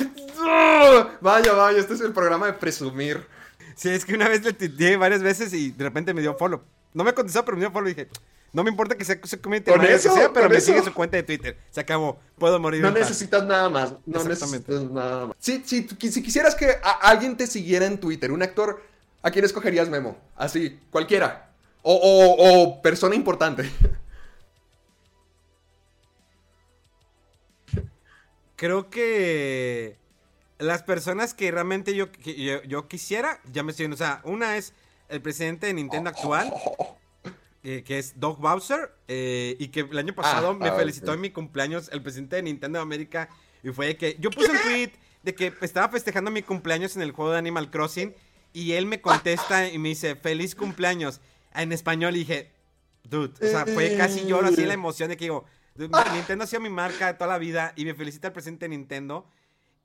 Vaya, vaya, este es el programa de presumir. Sí, es que una vez le tuiteé varias veces y de repente me dio follow. No me contestó, pero me dio follow y dije, no me importa que sea su community Con eso, que sea, pero me eso. sigue su cuenta de Twitter. Se acabó. Puedo morir. No en paz. necesitas nada más. No necesitas nada más. Si, si, si quisieras que alguien te siguiera en Twitter, un actor, ¿a quién escogerías, Memo? Así, cualquiera. O, o- o persona importante. creo que las personas que realmente yo, yo, quisiera, ya me estoy viendo. O sea, una es el presidente de Nintendo actual, que es Doug Bowser, eh, y que el año pasado ah, me felicitó en mi cumpleaños el presidente de Nintendo de América. Y fue que yo puse un tweet de que estaba festejando mi cumpleaños en el juego de Animal Crossing. Y él me contesta y me dice, feliz cumpleaños. En español y dije, dude, o sea, fue casi lloro así la emoción de que digo, Nintendo ha sido mi marca de toda la vida y me felicita el presidente de Nintendo.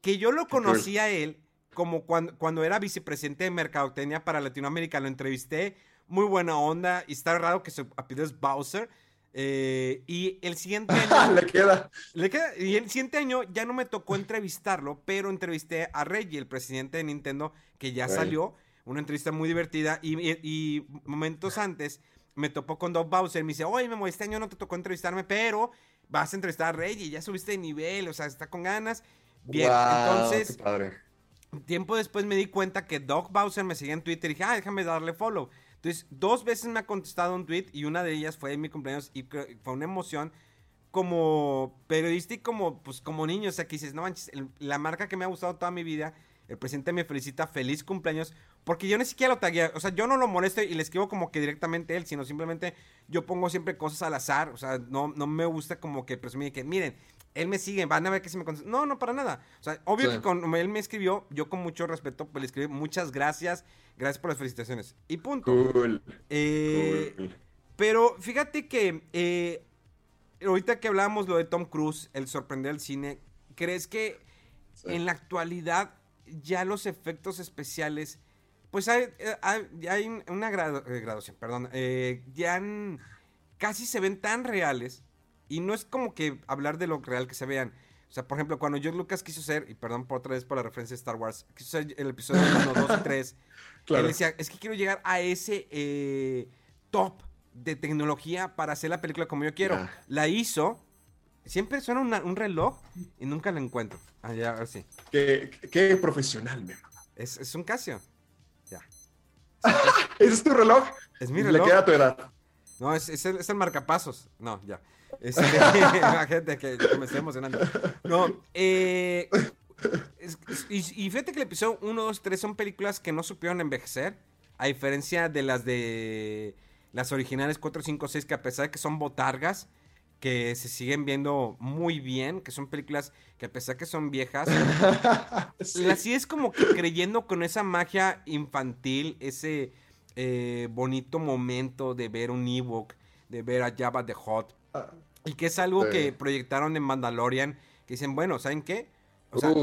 Que yo lo conocí a él como cuando, cuando era vicepresidente de Mercadotecnia para Latinoamérica. Lo entrevisté, muy buena onda. Y está raro que su apellido es Bowser. Eh, y el siguiente año. le queda. Le queda. Y el siguiente año ya no me tocó entrevistarlo, pero entrevisté a Reggie, el presidente de Nintendo, que ya salió. Una entrevista muy divertida. Y, y, momentos antes me topó con Doug Bowser. Me dice, oye, Memo, este año no te tocó entrevistarme, pero vas a entrevistar a Reggie. Ya subiste de nivel, o sea, está con ganas. Bien, entonces, tiempo después me di cuenta que Doc Bowser me seguía en Twitter y dije, ah, déjame darle follow. Entonces, dos veces me ha contestado un tweet y una de ellas fue en mi cumpleaños y fue una emoción como periodista y como, pues, como niño. O sea, que dices, no manches, la marca que me ha gustado toda mi vida, el presidente me felicita, feliz cumpleaños, porque yo ni siquiera lo tagué, o sea, yo no lo molesto y le escribo como que directamente él, sino simplemente yo pongo siempre cosas al azar, o sea, no, no me gusta como que presumir que, miren, él me sigue, van a ver que se me contesta. No, no, para nada. O sea, obvio que cuando él me escribió, yo con mucho respeto, pues le escribí muchas gracias, gracias por las felicitaciones. Y punto. Cool. Eh, pero fíjate que eh, ahorita que hablábamos lo de Tom Cruise, el sorprender al cine, ¿crees que en la actualidad ya los efectos especiales, pues hay, eh, hay, una graduación, perdón, ya casi se ven tan reales y no es como que hablar de lo real que se vean. O sea, por ejemplo, cuando George Lucas quiso ser, y perdón por otra vez por la referencia de Star Wars, quiso ser el episodio 1, 2 y 3, él decía, es que quiero llegar a ese eh, top de tecnología para hacer la película como yo quiero. La hizo, siempre suena un reloj y nunca la encuentro. Ah, ya, ahora sí. Qué, qué profesional, mi Es, es un Casio. Ya. ¿Ese es tu reloj? Es mi reloj. Le queda tu edad. No, es, es, el, es el marcapasos. No, ya. Este, la gente que, me estoy emocionando. No, eh, y, fíjate que el episodio 1, 2, 3 son películas que no supieron envejecer. A diferencia de las de las originales 4, 5, 6, que a pesar de que son botargas, que se siguen viendo muy bien, que son películas que a pesar de que son viejas, así es como que creyendo con esa magia infantil, ese eh, bonito momento de ver un Ewok, de ver a Jabba the Hot, y que es algo que proyectaron en Mandalorian, que dicen, bueno, ¿saben qué? O sea,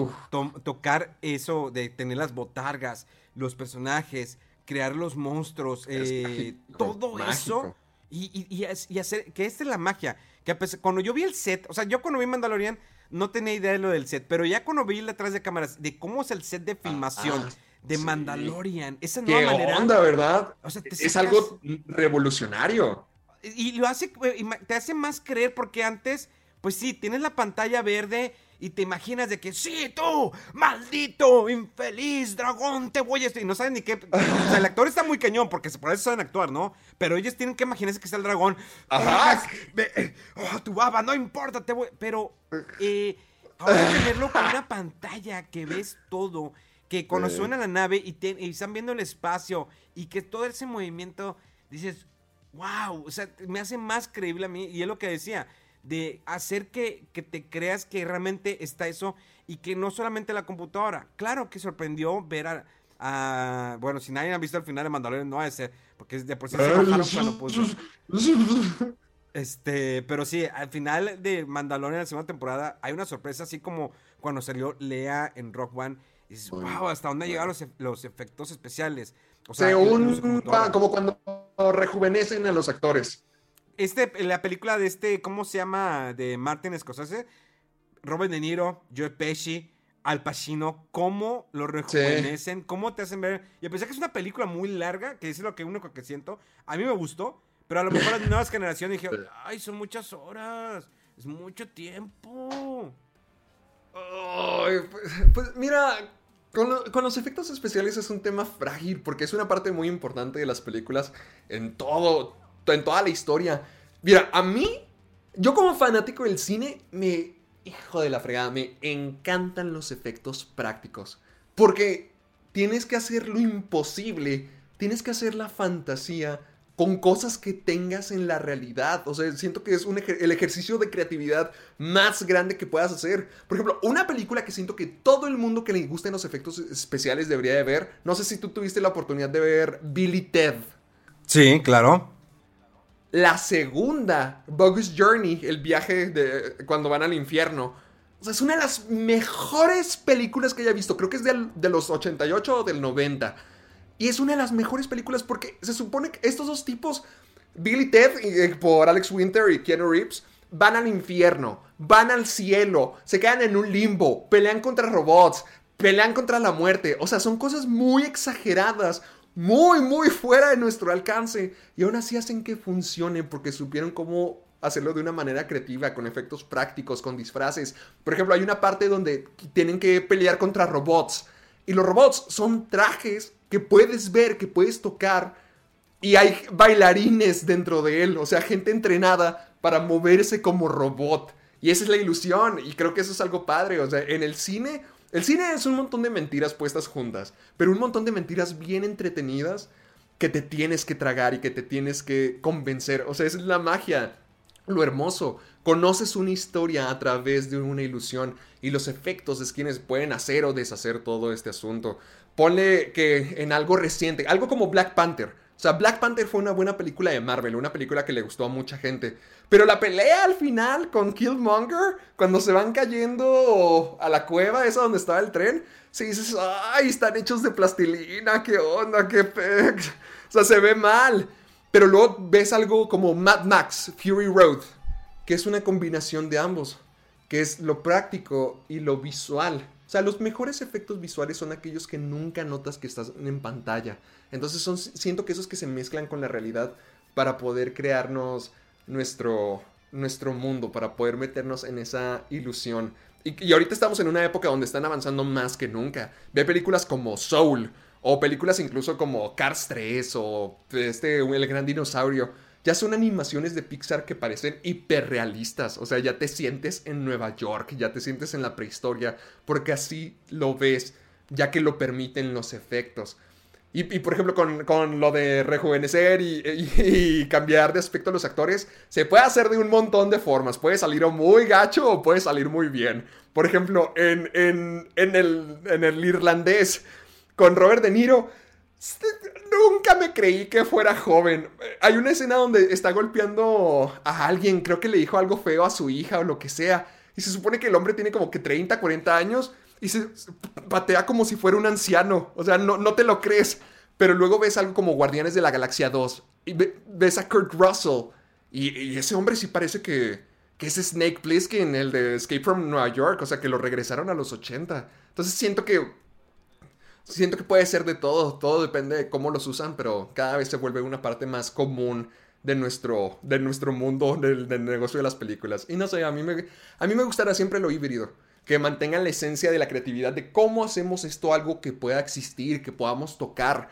tocar eso de tener las botargas, los personajes, crear los monstruos, eh, todo eso. Y, y, hacer que esta es la magia. Que cuando yo vi el set, o sea, yo cuando vi Mandalorian no tenía idea de lo del set, pero ya cuando vi detrás de cámaras de cómo es el set de filmación ah, de Mandalorian, esa nueva ¿Qué onda, verdad? es algo revolucionario. Y lo hace, eh, te hace más creer porque antes, pues sí, tienes la pantalla verde y te imaginas de que, sí, tú, maldito, infeliz, dragón, te voy a... Y no saben ni qué... O sea, el actor está muy cañón porque por eso saben actuar, ¿no? Pero ellos tienen que imaginarse que está el dragón. Ajá. Oh, tu baba, no importa, te voy... Pero eh, ahora tenerlo con una pantalla que ves todo, que cuando suena la nave y, y están viendo el espacio y que todo ese movimiento, dices, wow, o sea, me hace más creíble a mí. Y es lo que decía, de hacer que, te creas que realmente está eso y que no solamente la computadora. Claro que sorprendió ver a, bueno, si nadie ha visto el final de Mandalorian, no va a ser, porque de por sí se bajaron cuando puso. Este, pero sí, al final de Mandalorian, en la segunda temporada, hay una sorpresa, así como cuando salió Lea en Rock One. Y dices, wow, ¿hasta dónde llegaron los, los efectos especiales? O sea, como cuando rejuvenecen a los actores. Este, la película de este, ¿cómo se llama? De Martin Scorsese. Robert De Niro, Joe Pesci, Al Pacino, cómo lo rejuvenecen, cómo te hacen ver. Y a pesar que es una película muy larga, que es lo que único que siento, a mí me gustó, pero a lo mejor las nuevas generaciones dije, ay, son muchas horas, es mucho tiempo. pues, pues mira, con, los efectos especiales es un tema frágil porque es una parte muy importante de las películas en todo, en toda la historia. Mira, a mí, yo como fanático del cine, me, hijo de la fregada, me encantan los efectos prácticos. Porque tienes que hacer lo imposible, tienes que hacer la fantasía con cosas que tengas en la realidad. O sea, siento que es el ejercicio de creatividad más grande que puedas hacer. Por ejemplo, una película que siento que todo el mundo que le gusten los efectos especiales debería de ver. No sé si tú tuviste la oportunidad de ver Billy Ted. Sí, claro. La segunda, Bogus Journey, el viaje de cuando van al infierno. O sea, es una de las mejores películas que haya visto. Creo que es de los 88 o del 90. Y es una de las mejores películas porque se supone que estos dos tipos, Billy Ted eh, por Alex Winter y Keanu Reeves, van al infierno, van al cielo, se quedan en un limbo, pelean contra robots, pelean contra la muerte. O sea, son cosas muy exageradas, muy, muy fuera de nuestro alcance. Y aún así hacen que funcione porque supieron cómo hacerlo de una manera creativa, con efectos prácticos, con disfraces. Por ejemplo, hay una parte donde tienen que pelear contra robots. Y los robots son trajes que puedes ver, que puedes tocar. Y hay bailarines dentro de él. O sea, gente entrenada para moverse como robot. Y esa es la ilusión. Y creo que eso es algo padre. O sea, en el cine el cine es un montón de mentiras puestas juntas, pero un montón de mentiras bien entretenidas que te tienes que tragar y que te tienes que convencer. O sea, es la magia, lo hermoso. Conoces una historia a través de una ilusión y los efectos es quienes pueden hacer o deshacer todo este asunto. Ponle que en algo reciente, algo como Black Panther. O sea, Black Panther fue una buena película de Marvel, una película que le gustó a mucha gente. Pero la pelea al final con Killmonger, cuando se van cayendo a la cueva, esa donde estaba el tren, si dices, ay, están hechos de plastilina, qué onda, qué pe... O sea, se ve mal. Pero luego ves algo como Mad Max, Fury Road, que es una combinación de ambos, que es lo práctico y lo visual. O sea, los mejores efectos visuales son aquellos que nunca notas que estás en pantalla. Entonces son, siento que esos que se mezclan con la realidad para poder crearnos nuestro, nuestro mundo, para poder meternos en esa ilusión. Y, ahorita estamos en una época donde están avanzando más que nunca. Ve películas como Soul, o películas incluso como Cars 3, o este, El Gran Dinosaurio ya son animaciones de Pixar que parecen hiperrealistas. O sea, ya te sientes en Nueva York, ya te sientes en la prehistoria, porque así lo ves, ya que lo permiten los efectos. Y, por ejemplo, con, lo de rejuvenecer y, cambiar de aspecto a los actores, se puede hacer de un montón de formas. Puede salir muy gacho o puede salir muy bien. Por ejemplo, en, en, el, en el irlandés, con Robert De Niro, Nunca me creí que fuera joven. Hay una escena donde está golpeando a alguien, creo que le dijo algo feo a su hija o lo que sea. Y se supone que el hombre tiene como que 30, 40 años y se patea como si fuera un anciano. O sea, no, no te lo crees. Pero luego ves algo como Guardianes de la Galaxia 2 y ves a Kurt Russell. Y, ese hombre sí parece que, que es Snake Plissken, el de Escape from New York. O sea, que lo regresaron a los 80. Entonces siento que siento que puede ser de todo, todo depende de cómo los usan, pero cada vez se vuelve una parte más común de nuestro, de nuestro mundo del, negocio de las películas. Y no sé, a mí, me, a mí me gustará siempre lo híbrido, que mantengan la esencia de la creatividad, de cómo hacemos esto algo que pueda existir, que podamos tocar.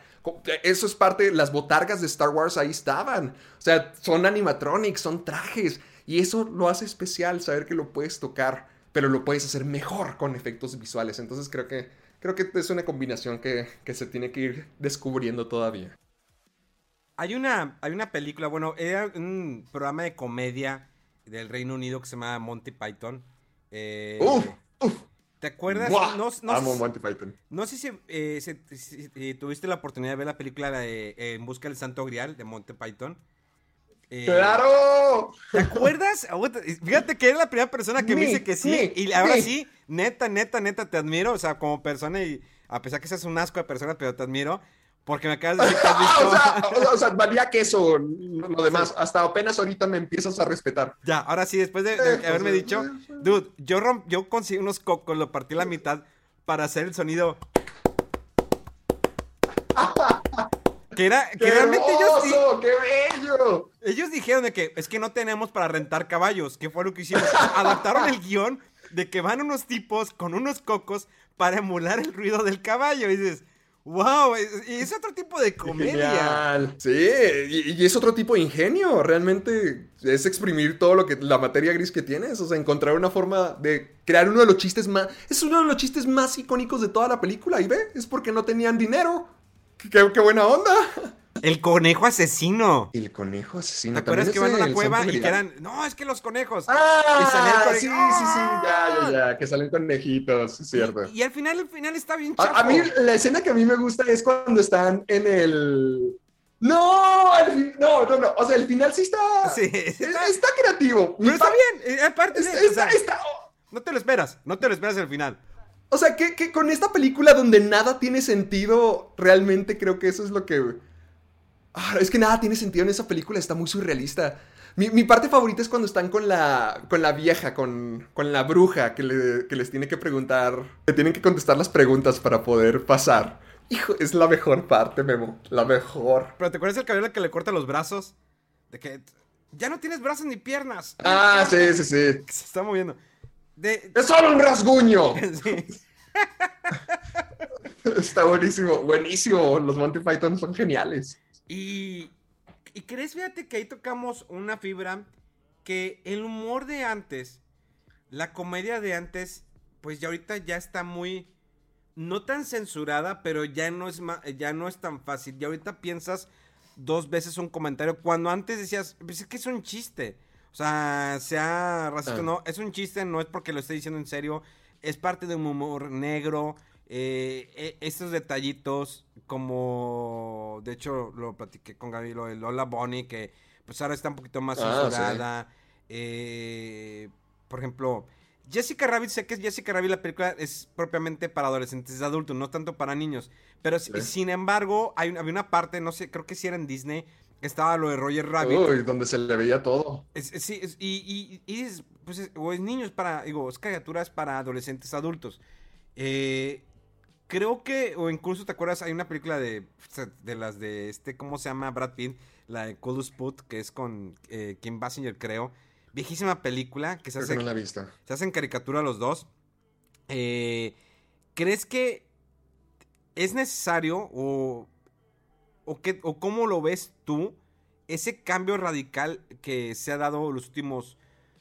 Eso es parte, las botargas de Star Wars ahí estaban. O sea, son animatronics, son trajes. Y eso lo hace especial, saber que lo puedes tocar, pero lo puedes hacer mejor con efectos visuales. Entonces creo que creo que es una combinación que, se tiene que ir descubriendo todavía. Hay una, hay una película, bueno, era un programa de comedia del Reino Unido que se llama Monty Python. Eh, ¿Te acuerdas? No, no, Amo Monty Python. No sé si, eh, tuviste la oportunidad de ver la película de En Busca del Santo Grial de Monty Python. Eh, ¡Claro! ¿Te acuerdas? Fíjate que eres la primera persona que me dice que sí. y ahora sí, neta, neta, neta, te admiro. O sea, como persona y a pesar que seas un asco de persona, pero te admiro. Porque me acabas de decir que has visto... o, sea, valía que eso, lo demás. Hasta apenas ahorita me empiezas a respetar. Ya, ahora sí, después de, haberme dicho... Dude, yo, yo conseguí unos cocos, lo partí la mitad para hacer el sonido... Que era, que realmente ellos. ¡Qué bello! Ellos dijeron de que es que no tenemos para rentar caballos. ¿Qué fue lo que hicieron? Adaptaron el guion de que van unos tipos con unos cocos para emular el ruido del caballo. Y dices, ¡Wow! Es, es otro tipo de comedia. Genial. Sí, y, y es otro tipo de ingenio. Realmente es exprimir todo lo que la materia gris que tienes. O sea, encontrar una forma de crear uno de los chistes más. Es uno de los chistes más icónicos de toda la película. Y ve, es porque no tenían dinero. ¡Qué, qué buena onda! El conejo asesino. El conejo asesino. ¿Te acuerdas que van a es la el cueva y que eran. No, es que los conejos. ¡Ah! Y el conejo. sí, sí, sí. Ya, ya, ya. Que salen conejitos, es cierto. Y, y al final, al final está bien A, chafa. a mí, la escena que a mí me gusta es cuando están en el. ¡No! al fin- no, no, no. O sea, el final sí está. Sí, Está, está- creativo. Mi Pero está pa- bien. eh, Aparte, Está, de- o está- sea, está- no te lo esperas. No te lo esperas al final. O sea, que, que con esta película donde nada tiene sentido, realmente creo que eso es lo que... Ah, es que nada tiene sentido en esa película, está muy surrealista. Mi, mi parte favorita es cuando están con la, con la vieja, con, con la bruja, que, le- que les tiene que preguntar, que tienen que contestar las preguntas para poder pasar. Hijo, es la mejor parte, Memo, la mejor. Pero ¿te acuerdas del caballero que le corta los brazos? De que ya no tienes brazos ni piernas. Ah, sí, sí, sí. Se está moviendo. De... ¡Es solo un rasguño! Sí. Está buenísimo, buenísimo. Los Monty Python son geniales. Y, y crees, fíjate que ahí tocamos una fibra que el humor de antes, la comedia de antes, pues ya ahorita ya está muy, no tan censurada, pero ya no es, ya no es tan fácil. Ya ahorita piensas dos veces un comentario, cuando antes decías, pues es que es un chiste. O sea, sea racista o Ah. no, es un chiste, no es porque lo esté diciendo en serio, es parte de un humor negro. eh, e- estos detallitos, como de hecho lo platiqué con Gaby, lo de Lola Bonnie, que pues ahora está un poquito más Ah, censurada. eh, por ejemplo, Jessica Rabbit, sé que Jessica Rabbit la película es propiamente para adolescentes, adultos, no tanto para niños. Pero Sí. sin embargo, hay, había una parte, no sé, creo que sí era en Disney, estaba lo de Roger Rabbit. Uy, donde se le veía todo. Es- es- sí, es- y, y- y es, pues es, o es niños para, digo, es caricaturas para adolescentes adultos. Eh, creo que, o incluso te acuerdas, hay una película de, de las de este, ¿cómo se llama? Brad Pitt, la de Cold Put, que es con eh, Kim Basinger, creo. Viejísima película que se hace, que no la he visto. se hacen caricatura los dos. Eh, ¿Crees que es necesario o, o, qué- o cómo lo ves tú ese cambio radical que se ha dado los últimos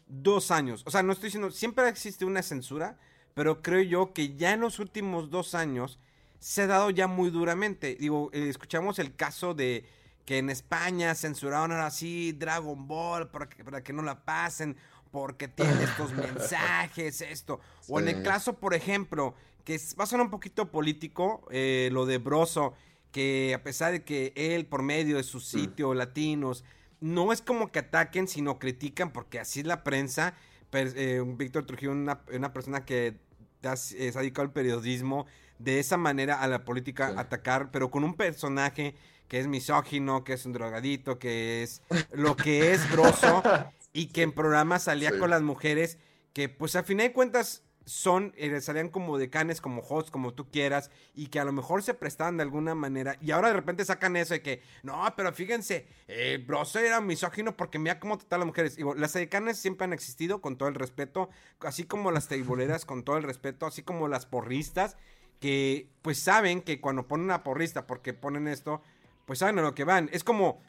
dos años? O sea, no estoy diciendo, siempre existe una censura, pero creo yo que ya en los últimos dos años se ha dado ya muy duramente. Digo, eh, escuchamos el caso de que en España censuraron ahora sí Dragon Ball para que, para que no la pasen, porque tiene estos mensajes, esto. O en el caso, por ejemplo, que es- va a sonar un poquito político, eh, lo de Broso, que a pesar de que él, por medio de su sitio, Latinos, no es como que ataquen, sino critican, porque así es la prensa. Eh, Víctor Trujillo, una, una persona que da- eh, se ha dedicado al periodismo, de esa manera a la política Sí. atacar, pero con un personaje que es misógino, que es un drogadito, que es lo que es broso, y que en programas salía Sí. con las mujeres que pues a fin de cuentas son, eh, salían como decanes, como hosts, como tú quieras, y que a lo mejor se prestaban de alguna manera, y ahora de repente sacan eso de que, no, pero fíjense, eh, Broso era misógino porque mira cómo trata a las mujeres. Digo, las decanes siempre han existido con todo el respeto, así como las teiboleras con todo el respeto, así como las porristas, que pues saben que cuando ponen una porrista porque ponen esto, pues saben a lo que van. Es como,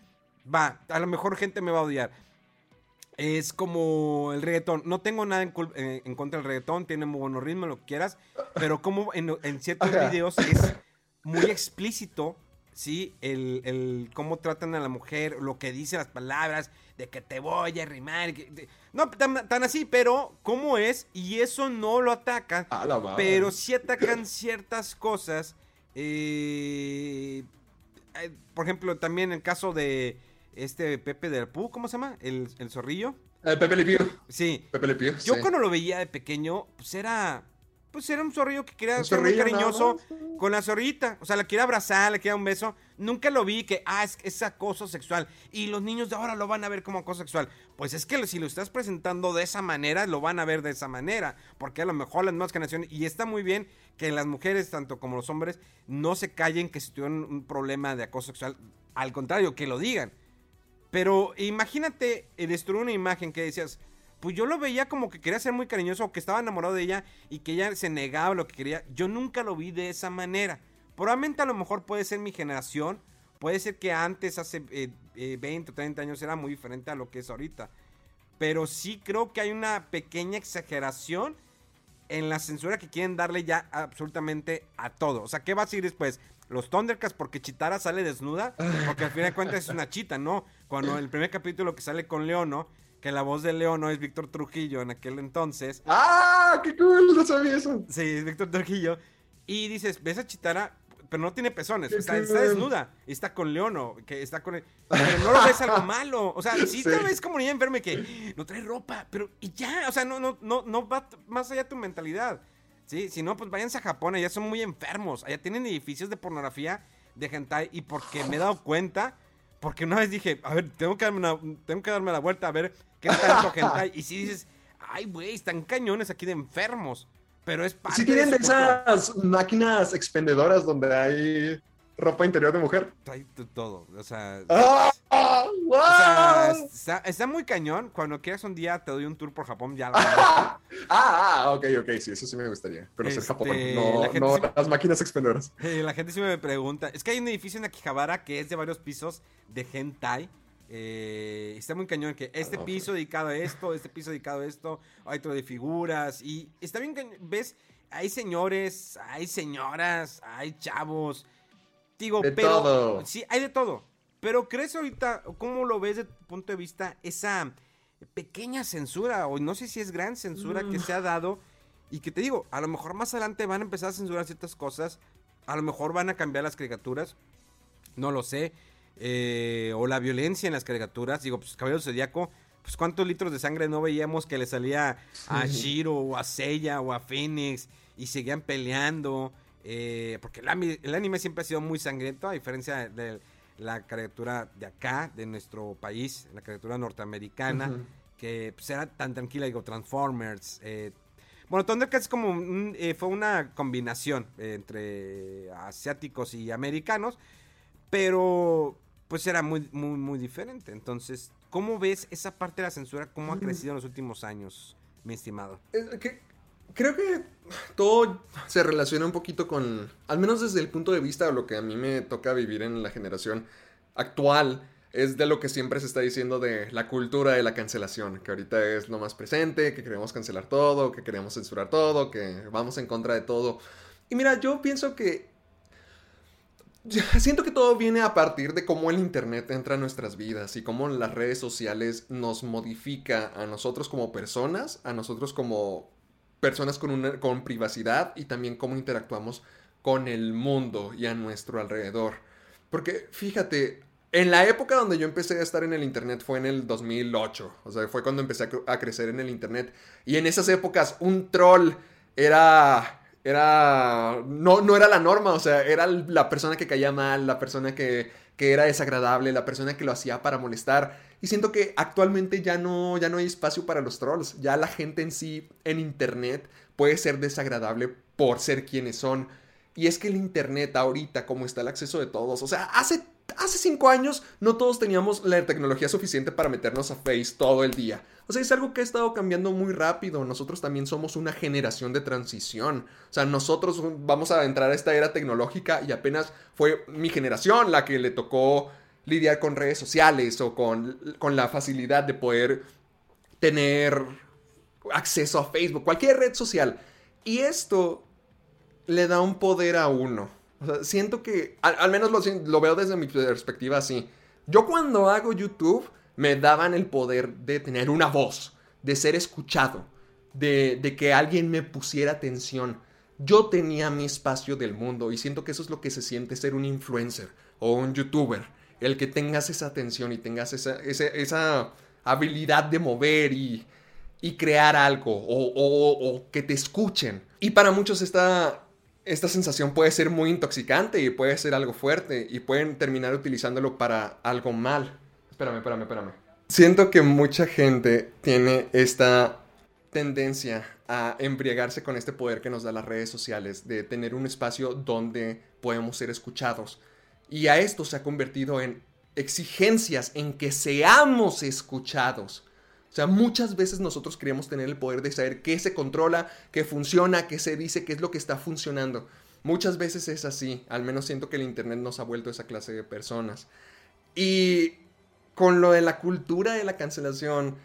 va, a lo mejor gente me va a odiar. Es como el reggaetón. No tengo nada en, eh, en contra del reggaetón, tiene muy buenos ritmos, lo que quieras. Pero como en, en ciertos Ajá. videos es muy explícito, ¿sí? El, el cómo tratan a la mujer, lo que dicen las palabras, de que te voy a rimar. que- de- no tan, tan así, pero cómo es, y eso no lo atacan. Pero sí atacan ciertas cosas. eh, eh, por ejemplo, también el caso de este Pepe del Pú, ¿cómo se llama? El, el zorrillo. Eh, Pepe Le Pew. Sí. Pepe Le Pew. Yo sí. cuando lo veía de pequeño, pues era. Pues era un zorrillo que quería ser muy cariñoso con la zorrita. O sea, la quería abrazar, le quería un beso. Nunca lo vi que, ah, es, es acoso sexual. Y los niños de ahora lo van a ver como acoso sexual. Pues es que si lo estás presentando de esa manera, lo van a ver de esa manera. Porque a lo mejor las nuevas generaciones. Y está muy bien que las mujeres, tanto como los hombres, no se callen que si tuvieron un problema de acoso sexual. Al contrario, que lo digan. Pero imagínate eh, destruir una imagen que decías, pues yo lo veía como que quería ser muy cariñoso o que estaba enamorado de ella y que ella se negaba lo que quería. Yo nunca lo vi de esa manera. Probablemente a lo mejor puede ser mi generación. Puede ser que antes, hace 20 o 30 años, era muy diferente a lo que es ahorita. Pero sí creo que hay una pequeña exageración en la censura que quieren darle ya absolutamente a todo. O sea, ¿qué va a decir después? Los Thundercats porque Chitara sale desnuda, porque al fin de cuentas es una chita, ¿no? Cuando el primer capítulo que sale con Leono, que la voz de Leono es Víctor Trujillo en aquel entonces. ¡Ah! ¡Qué cool! No sabía eso. Sí, es Víctor Trujillo. Y dices, ves a Chitara, pero no tiene pezones, está, desnuda, y está con Leono, que está con... Pero no lo ves algo malo, o sea, sí, te ves como niña enferma que no trae ropa, pero y ya, o sea, no, no, no, no va más allá de tu mentalidad. Sí, si no, pues váyanse a Japón, allá son muy enfermos. Allá tienen edificios de pornografía de hentai. Y porque me he dado cuenta, porque una vez dije, a ver, tengo que darme, una, tengo que darme la vuelta a ver qué tanto hentai. Y si dices, ay, güey, están cañones aquí de enfermos. Pero es parte Si tienen de esas máquinas expendedoras donde hay ropa interior de mujer. Hay todo, o sea... ¡Ah! está, muy cañón. Cuando quieras un día te doy un tour por Japón, ya ah, ah, ok, ok, sí, eso sí me gustaría. Pero es Japón, este, no, las máquinas expendedoras. la gente sí me pregunta. Es que hay un edificio en Akihabara que es de varios pisos de hentai. Eh, está muy cañón que este ah, piso dedicado a esto, este piso dedicado a esto, hay otro de figuras. Y está bien que ves, hay señores, hay señoras, hay chavos Digo, de pero. Todo. Sí, hay de todo. Pero ¿crees ahorita, cómo lo ves desde tu punto de vista, esa pequeña censura, o no sé si es gran censura que mm. se ha dado, y que te digo, a lo mejor más adelante van a empezar a censurar ciertas cosas, a lo mejor van a cambiar las caricaturas, no lo sé, eh, o la violencia en las caricaturas, digo, pues Caballero Zodíaco, pues cuántos litros de sangre no veíamos que le salía a Shiro, o a Seiya, o a Phoenix, y seguían peleando. Eh, porque el, anime siempre ha sido muy sangriento, a diferencia de la caricatura de acá, de nuestro país, la caricatura norteamericana, que pues, era tan tranquila, digo, Transformers. Eh, bueno, Thundercats es como eh, fue una combinación entre asiáticos y americanos, pero pues era muy, muy, muy diferente. Entonces, ¿cómo ves esa parte de la censura? ¿Cómo ha crecido en los últimos años, mi estimado? Creo que todo se relaciona un poquito con, al menos desde el punto de vista de lo que a mí me toca vivir en la generación actual, es de lo que siempre se está diciendo de la cultura de la cancelación, que ahorita es lo más presente, que queremos cancelar todo, que queremos censurar todo, que vamos en contra de todo. Y mira, yo pienso que... Siento que todo viene a partir de cómo el Internet entra a nuestras vidas y cómo las redes sociales nos modifica a nosotros como personas, a nosotros como personas con, una, con privacidad y también cómo interactuamos con el mundo y a nuestro alrededor. Porque fíjate, en la época donde yo empecé a estar en el Internet fue en el 2008. O sea, fue cuando empecé a, crecer en el Internet. Y en esas épocas un troll era... Era... No, no era la norma, o sea, era la persona que caía mal, la persona que, que era desagradable, la persona que lo hacía para molestar. Y siento que actualmente ya no, ya no hay espacio para los trolls. Ya la gente en sí, en Internet, puede ser desagradable por ser quienes son. Y es que el Internet ahorita, como está el acceso de todos, o sea, hace, hace cinco años no todos teníamos la tecnología suficiente para meternos a Face todo el día. O sea, es algo que ha estado cambiando muy rápido. Nosotros también somos una generación de transición. O sea, nosotros vamos a entrar a esta era tecnológica y apenas fue mi generación la que le tocó lidiar con redes sociales o con, la facilidad de poder tener acceso a Facebook, cualquier red social. Y esto le da un poder a uno. Siento que, al, menos lo, veo desde mi perspectiva así. Yo cuando hago YouTube me daban el poder de tener una voz, de ser escuchado, de, de que alguien me pusiera atención. Yo tenía mi espacio del mundo y siento que eso es lo que se siente ser un influencer o un youtuber el que tengas esa atención y tengas esa, esa, habilidad de mover y, y crear algo o, que te escuchen. Y para muchos esta, esta sensación puede ser muy intoxicante y puede ser algo fuerte y pueden terminar utilizándolo para algo mal. Espérame, espérame, espérame. Siento que mucha gente tiene esta tendencia a embriagarse con este poder que nos da las redes sociales, de tener un espacio donde podemos ser escuchados, y a esto se ha convertido en exigencias, en que seamos escuchados. O sea, muchas veces nosotros queremos tener el poder de saber qué se controla, qué funciona, qué se dice, qué es lo que está funcionando. muchas veces es así. Al menos siento que el Internet nos ha vuelto esa clase de personas. Y con lo de la cultura de la cancelación,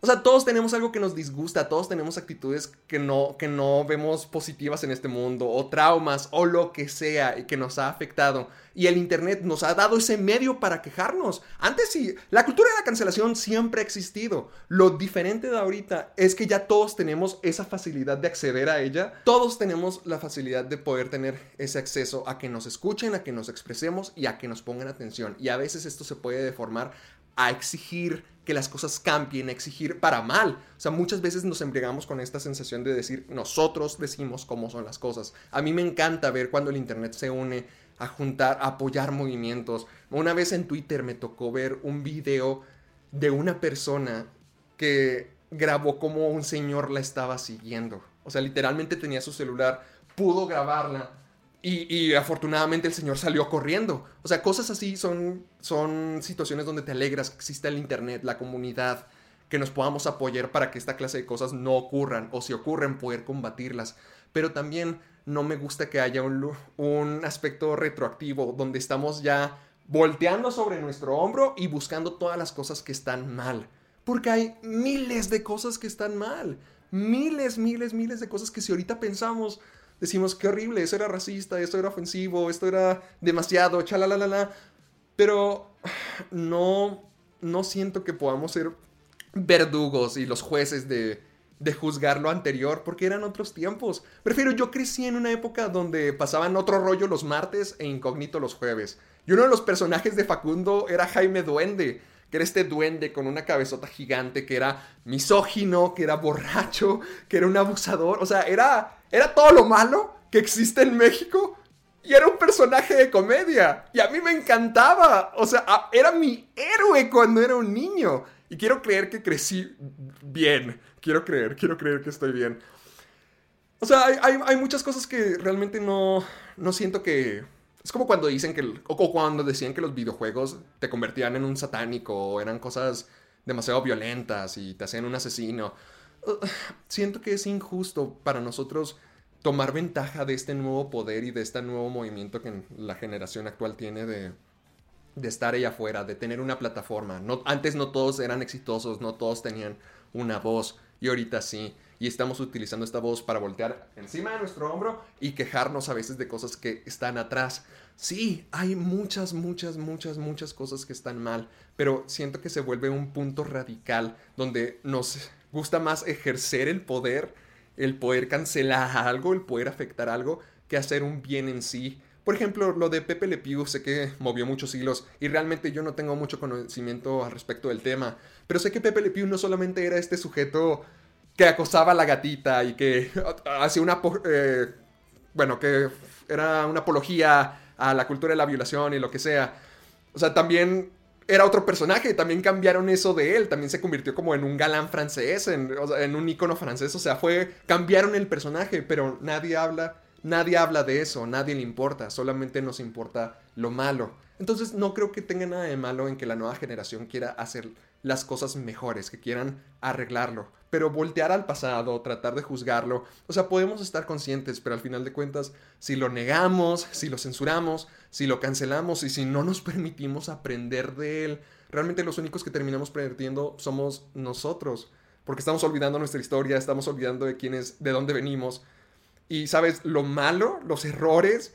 o sea, todos tenemos algo que nos disgusta, todos tenemos actitudes que no, que no vemos positivas en este mundo, o traumas, o lo que sea, y que nos ha afectado. Y el Internet nos ha dado ese medio para quejarnos. Antes sí, la cultura de la cancelación siempre ha existido. Lo diferente de ahorita es que ya todos tenemos esa facilidad de acceder a ella. Todos tenemos la facilidad de poder tener ese acceso a que nos escuchen, a que nos expresemos y a que nos pongan atención. Y a veces esto se puede deformar a exigir que las cosas cambien, a exigir para mal. O sea, muchas veces nos embriagamos con esta sensación de decir, nosotros decimos cómo son las cosas. A mí me encanta ver cuando el Internet se une a juntar, a apoyar movimientos. Una vez en Twitter me tocó ver un video de una persona que grabó como un señor la estaba siguiendo. O sea, literalmente tenía su celular, pudo grabarla y, afortunadamente el señor salió corriendo. O sea, cosas así son, son situaciones donde te alegras que exista el Internet, la comunidad, que nos podamos apoyar para que esta clase de cosas no ocurran o si ocurren poder combatirlas. Pero también no me gusta que haya un, un aspecto retroactivo donde estamos ya volteando sobre nuestro hombro y buscando todas las cosas que están mal. Porque hay miles de cosas que están mal. Miles, miles, miles de cosas que si ahorita pensamos decimos, qué horrible, eso era racista, esto era ofensivo, esto era demasiado, chalalalala. Pero no, no siento que podamos ser verdugos y los jueces de, de juzgar lo anterior, porque eran otros tiempos. Prefiero, yo crecí en una época donde pasaban otro rollo los martes e incógnito los jueves. Y uno de los personajes de Facundo era Jaime Duende que era este duende con una cabezota gigante, que era misógino, que era borracho, que era un abusador, o sea, era, era todo lo malo que existe en México y era un personaje de comedia. Y a mí me encantaba, o sea, era mi héroe cuando era un niño. Y quiero creer que crecí bien, quiero creer, quiero creer que estoy bien. O sea, hay, hay muchas cosas que realmente no, no siento que es como cuando dicen que, o cuando decían que los videojuegos te convertían en un satánico o eran cosas demasiado violentas y te hacían un asesino. Siento que es injusto para nosotros tomar ventaja de este nuevo poder y de este nuevo movimiento que la generación actual tiene de, estar ahí afuera, de tener una plataforma. Antes no todos eran exitosos, no todos tenían una voz y ahorita sí y estamos utilizando esta voz para voltear encima de nuestro hombro y quejarnos a veces de cosas que están atrás. Sí, hay muchas, muchas, muchas, muchas cosas que están mal, pero siento que se vuelve un punto radical donde nos gusta más ejercer el poder, el poder cancelar algo, el poder afectar algo, que hacer un bien en sí. Por ejemplo, lo de Pepe Le Pew sé que movió muchos hilos y realmente yo no tengo mucho conocimiento al respecto del tema, pero sé que Pepe Le Pew no solamente era este sujeto que acosaba a la gatita y que hacía una... Eh, bueno, que era una apología a la cultura de la violación y lo que sea. O sea, también era otro personaje, también cambiaron eso de él, también se convirtió como en un galán francés, en, en un icono francés, o sea, fue, cambiaron el personaje, pero nadie habla, nadie habla de eso, nadie le importa, solamente nos importa lo malo. Entonces no creo que tenga nada de malo en que la nueva generación quiera hacer las cosas mejores, que quieran arreglarlo. Pero voltear al pasado, tratar de juzgarlo, o sea, podemos estar conscientes, pero al final de cuentas, si lo negamos, si lo censuramos, si lo cancelamos y si no nos permitimos aprender de él, realmente los únicos que terminamos perdiendo somos nosotros, porque estamos olvidando nuestra historia, estamos olvidando de quién es, de dónde venimos. Y sabes, lo malo, los errores,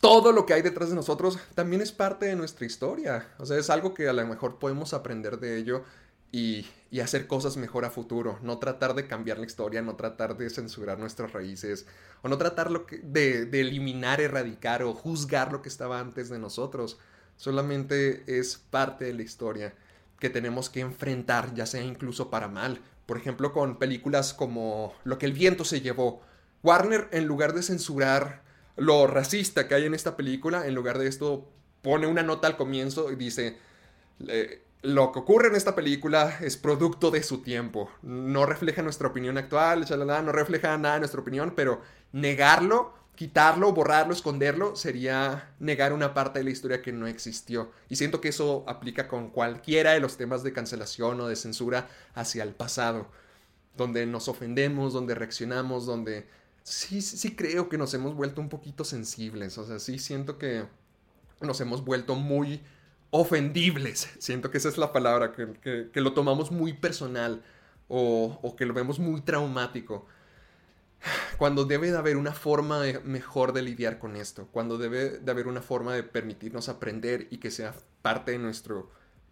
todo lo que hay detrás de nosotros también es parte de nuestra historia. O sea, es algo que a lo mejor podemos aprender de ello y, hacer cosas mejor a futuro. No tratar de cambiar la historia, no tratar de censurar nuestras raíces, o no tratar de, eliminar, erradicar o juzgar lo que estaba antes de nosotros. Solamente es parte de la historia que tenemos que enfrentar, ya sea incluso para mal. Por ejemplo, con películas como Lo que el viento se llevó. Warner, en lugar de censurar lo racista que hay en esta película, en lugar de esto pone una nota al comienzo y dice, lo que ocurre en esta película es producto de su tiempo, no refleja nuestra opinión actual, no refleja nada de nuestra opinión, pero negarlo, quitarlo, borrarlo, esconderlo, sería negar una parte de la historia que no existió. Y siento que eso aplica con cualquiera de los temas de cancelación o de censura hacia el pasado, donde nos ofendemos, donde reaccionamos, donde sí, sí creo que nos hemos vuelto un poquito sensibles. O sea, sí siento que nos hemos vuelto muy ofendibles. Siento que esa es la palabra, que, lo tomamos muy personal o, o, que lo vemos muy traumático. Cuando debe de haber una forma mejor de lidiar con esto, cuando debe de haber una forma de permitirnos aprender y que sea parte de nuestro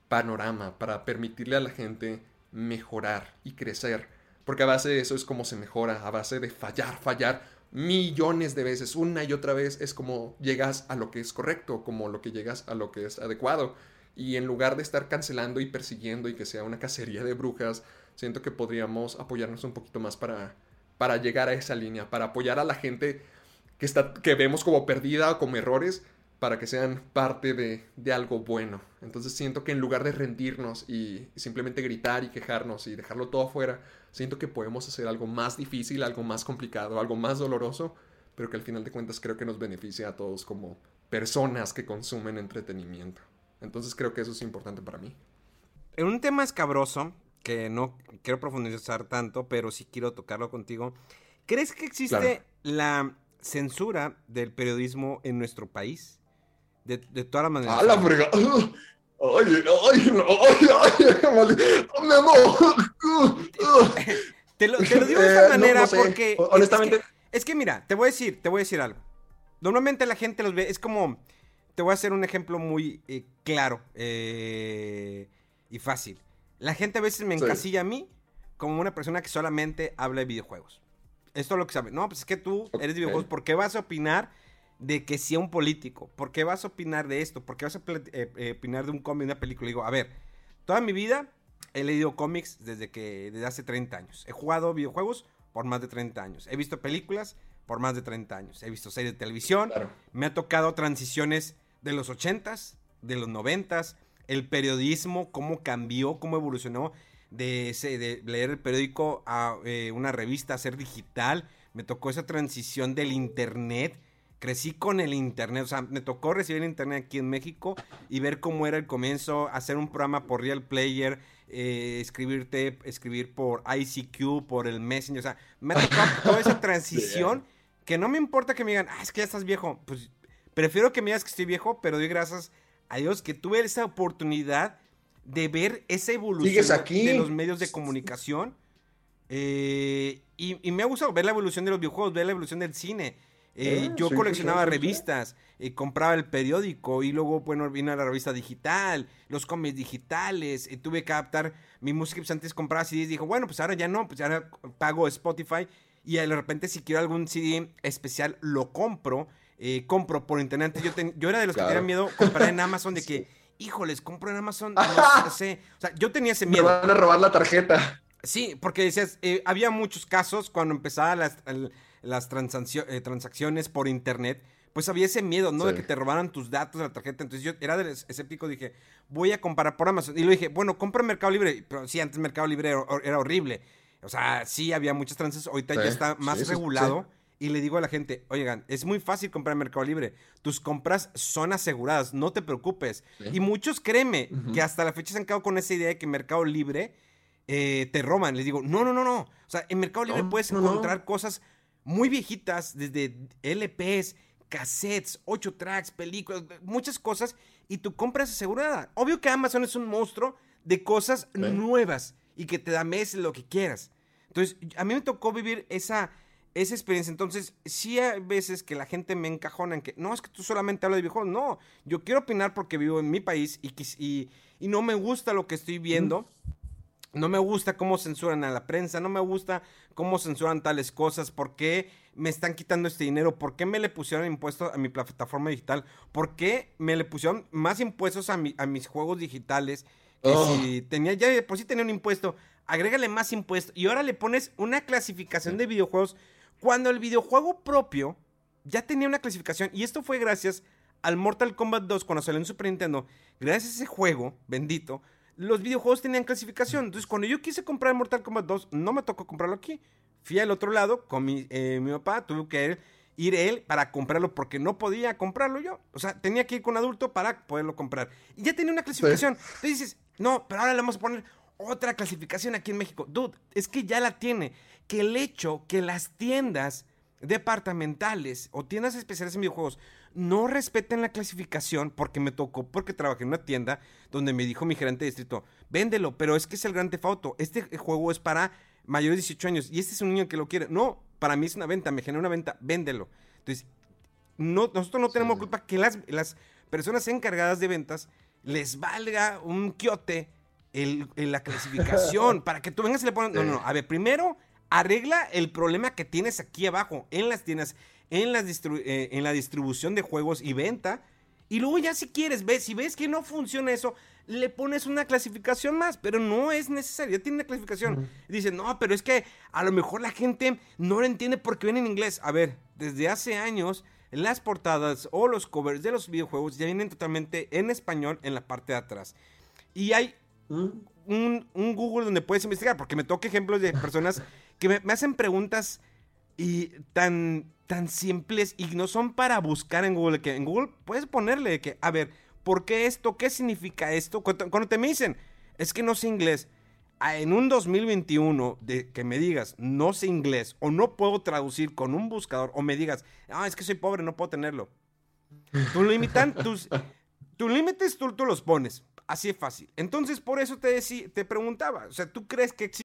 panorama para permitirle a la gente mejorar y crecer. Porque a base de eso es como se mejora, a base de fallar, fallar millones de veces, una y otra vez, es como llegas a lo que es correcto, como lo que llegas a lo que es adecuado. Y en lugar de estar cancelando y persiguiendo y que sea una cacería de brujas, siento que podríamos apoyarnos un poquito más para, para llegar a esa línea, para apoyar a la gente que, está, que vemos como perdida o como errores, para que sean parte de, de, algo bueno. Entonces siento que en lugar de rendirnos y, simplemente gritar y quejarnos y dejarlo todo afuera, siento que podemos hacer algo más difícil, algo más complicado, algo más doloroso, pero que al final de cuentas creo que nos beneficia a todos como personas que consumen entretenimiento. Entonces creo que eso es importante para mí. En un tema escabroso, que no quiero profundizar tanto, pero sí quiero tocarlo contigo, ¿crees que existe la censura del periodismo en nuestro país? De, de todas las maneras. ¡A la frega! ¡Ay, ay, ay, ay! ¡Mi amor! Te lo, te lo digo de esta eh, manera porque. Honestamente. Es que, mira, te voy a decir, te voy a decir algo. Normalmente la gente los ve, es como. Te voy a hacer un ejemplo muy eh, claro eh, y fácil. La gente a veces me encasilla a mí como una persona que solamente habla de videojuegos. Esto es lo que sabe. No, pues es que tú eres de videojuegos. ¿Por qué vas a opinar de que sea un político. ¿Por qué vas a opinar de esto? ¿Por qué vas a eh, eh, opinar de un cómic, de una película? digo, a ver, toda mi vida he leído cómics desde que desde hace 30 años. He jugado videojuegos por más de 30 años. He visto películas por más de 30 años. He visto series de televisión. Me ha tocado transiciones de los 80s, de los 90s, el periodismo, cómo cambió, cómo evolucionó de, ese, de leer el periódico a eh, una revista, a ser digital. Me tocó esa transición del internet crecí con el internet, o sea, me tocó recibir internet aquí en México y ver cómo era el comienzo, hacer un programa por Real Player, eh, escribirte, escribir por ICQ, por el Messenger, o sea, me ha tocado toda esa transición que no me importa que me digan, ah, es que ya estás viejo, pues prefiero que me digas que estoy viejo, pero doy gracias a Dios que tuve esa oportunidad de ver esa evolución de los medios de comunicación. Eh, y, y, me ha gustado ver la evolución de los videojuegos, ver la evolución del cine. Eh, ah, yo coleccionaba revistas, eh, compraba el periódico y luego, bueno, vino la revista digital, los cómics digitales, y tuve que adaptar mi música, pues antes compraba CDs dijo, bueno, pues ahora ya no, pues ahora pago Spotify y de repente si quiero algún CD especial lo compro, eh, compro por internet. Yo, yo era de los que tenían miedo comprar en Amazon de que, híjoles, compro en Amazon, no sé, o sea, yo tenía ese miedo. Me van a robar la tarjeta. Sí, porque decías, había muchos casos cuando empezaba las las eh, transacciones por internet, pues había ese miedo, ¿no? De que te robaran tus datos de la tarjeta. Entonces yo era del escéptico, dije, voy a comprar por Amazon. Y lo dije, bueno, compra en Mercado Libre. Pero sí, antes Mercado Libre era, horrible. O sea, sí había muchas transacciones. Ahorita ya está más regulado. Y le digo a la gente, oigan, es muy fácil comprar en Mercado Libre. Tus compras son aseguradas, no te preocupes. Y muchos, créeme, que hasta la fecha se han quedado con esa idea de que Mercado Libre eh, te roban. Les digo, no, no, no, no. O sea, en Mercado Libre puedes encontrar cosas muy viejitas, desde LPs, cassettes, 8 tracks, películas, muchas cosas, y tu compra es asegurada. Obvio que Amazon es un monstruo de cosas nuevas y que te da meses lo que quieras. Entonces, a mí me tocó vivir esa, esa experiencia. Entonces, sí hay veces que la gente me encajona en que, no, es que tú solamente hablas de videojuegos. No, yo quiero opinar porque vivo en mi país y, y, y no me gusta lo que estoy viendo. No me gusta cómo censuran a la prensa, no me gusta cómo censuran tales cosas, por qué me están quitando este dinero, por qué me le pusieron impuestos a mi plataforma digital, por qué me le pusieron más impuestos a, a mis juegos digitales, que oh. si tenía ya por sí tenía un impuesto, agrégale más impuestos y ahora le pones una clasificación de videojuegos cuando el videojuego propio ya tenía una clasificación. Y esto fue gracias al Mortal Kombat 2 cuando salió en Super Nintendo, gracias a ese juego, bendito, los videojuegos tenían clasificación. Entonces, cuando yo quise comprar Mortal Kombat 2, no me tocó comprarlo aquí. Fui al otro lado con mi, eh, mi papá, tuve que ir, él para comprarlo porque no podía comprarlo yo. O sea, tenía que ir con un adulto para poderlo comprar. Y ya tenía una clasificación. Entonces dices, no, pero ahora le vamos a poner otra clasificación aquí en México. Dude, es que ya la tiene. Que el hecho que las tiendas departamentales o tiendas especiales en videojuegos no respeten la clasificación porque me tocó, porque trabajé en una tienda donde me dijo mi gerente de distrito, véndelo, pero es que es el gran tefauto, este juego es para mayores de 18 años y este es un niño que lo quiere. No, para mí es una venta, me genera una venta, véndelo. Entonces, no, nosotros no tenemos culpa que las, las personas encargadas de ventas les valga un quiote el, la clasificación para que tú vengas y le pongas. No, no, no. A ver, primero arregla el problema que tienes aquí abajo en las tiendas, en, las eh, en la distribución de juegos y venta. Y luego ya si quieres, ves, si ves que no funciona eso, le pones una clasificación más, pero no es necesario, ya tiene una clasificación. Dice, no, pero es que a lo mejor la gente no lo entiende porque viene en inglés. A ver, desde hace años las portadas o los covers de los videojuegos ya vienen totalmente en español en la parte de atrás. Y hay ¿Mm? un, un, Google donde puedes investigar, porque me toca ejemplos de personas que me, hacen preguntas y tan, tan simples y no son para buscar en Google, que en Google puedes ponerle que, a ver, ¿por qué esto? ¿Qué significa esto? Cuando, te me dicen, es que no sé inglés, en un 2021 de que me digas no sé inglés o no puedo traducir con un buscador o me digas, ah, es que soy pobre, no puedo tenerlo. Tu limitan, tus, tus límites tú, tú, los pones. Así es fácil. Entonces, por eso te, te preguntaba, o sea, ¿tú crees que existe?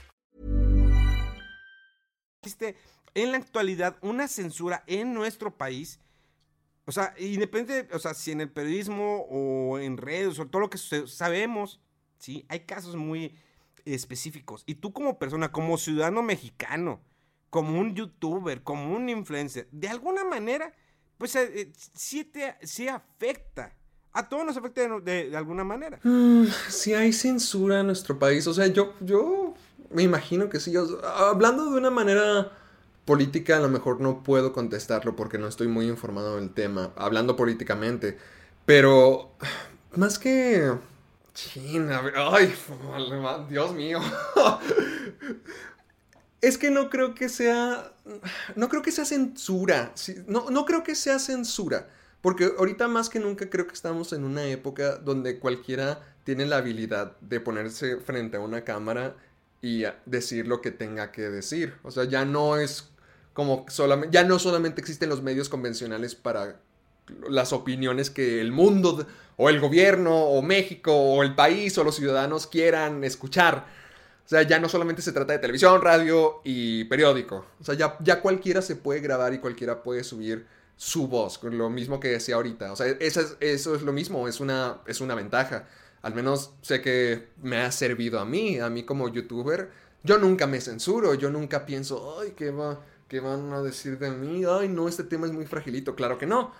Existe en la actualidad una censura en nuestro país. O sea, independiente, o sea, si en el periodismo o en redes o todo lo que sabemos ¿sí? Hay casos muy específicos. Y tú como persona, como ciudadano mexicano, como un youtuber, como un influencer, de alguna manera, pues eh, eh, sí, te, afecta. A todos nos afecta de, alguna manera. Mm, si hay censura en nuestro país, o sea, yo, yo me imagino que sí. hablando de una manera política, a lo mejor no puedo contestarlo porque no estoy muy informado en el tema, hablando políticamente. Pero más que China, ay, Dios mío. es que no creo que sea. No creo que sea censura. No, no creo que sea censura. Porque ahorita más que nunca creo que estamos en una época donde cualquiera tiene la habilidad de ponerse frente a una cámara y decir lo que tenga que decir. O sea, ya no es como solamente. Ya no solamente existen los medios convencionales para las opiniones que el mundo o el gobierno o México o el país o los ciudadanos quieran escuchar. O sea, ya no solamente se trata de televisión, radio y periódico. O sea, ya, ya cualquiera se puede grabar y cualquiera puede subir su voz, lo mismo que decía ahorita. O sea, eso es, eso es lo mismo, es una, es una ventaja. Al menos sé que me ha servido a mí, a mí como youtuber. Yo nunca me censuro, yo nunca pienso, ay, ¿qué, ¿qué van a decir de mí? Ay, no, este tema es muy fragilito. Claro que no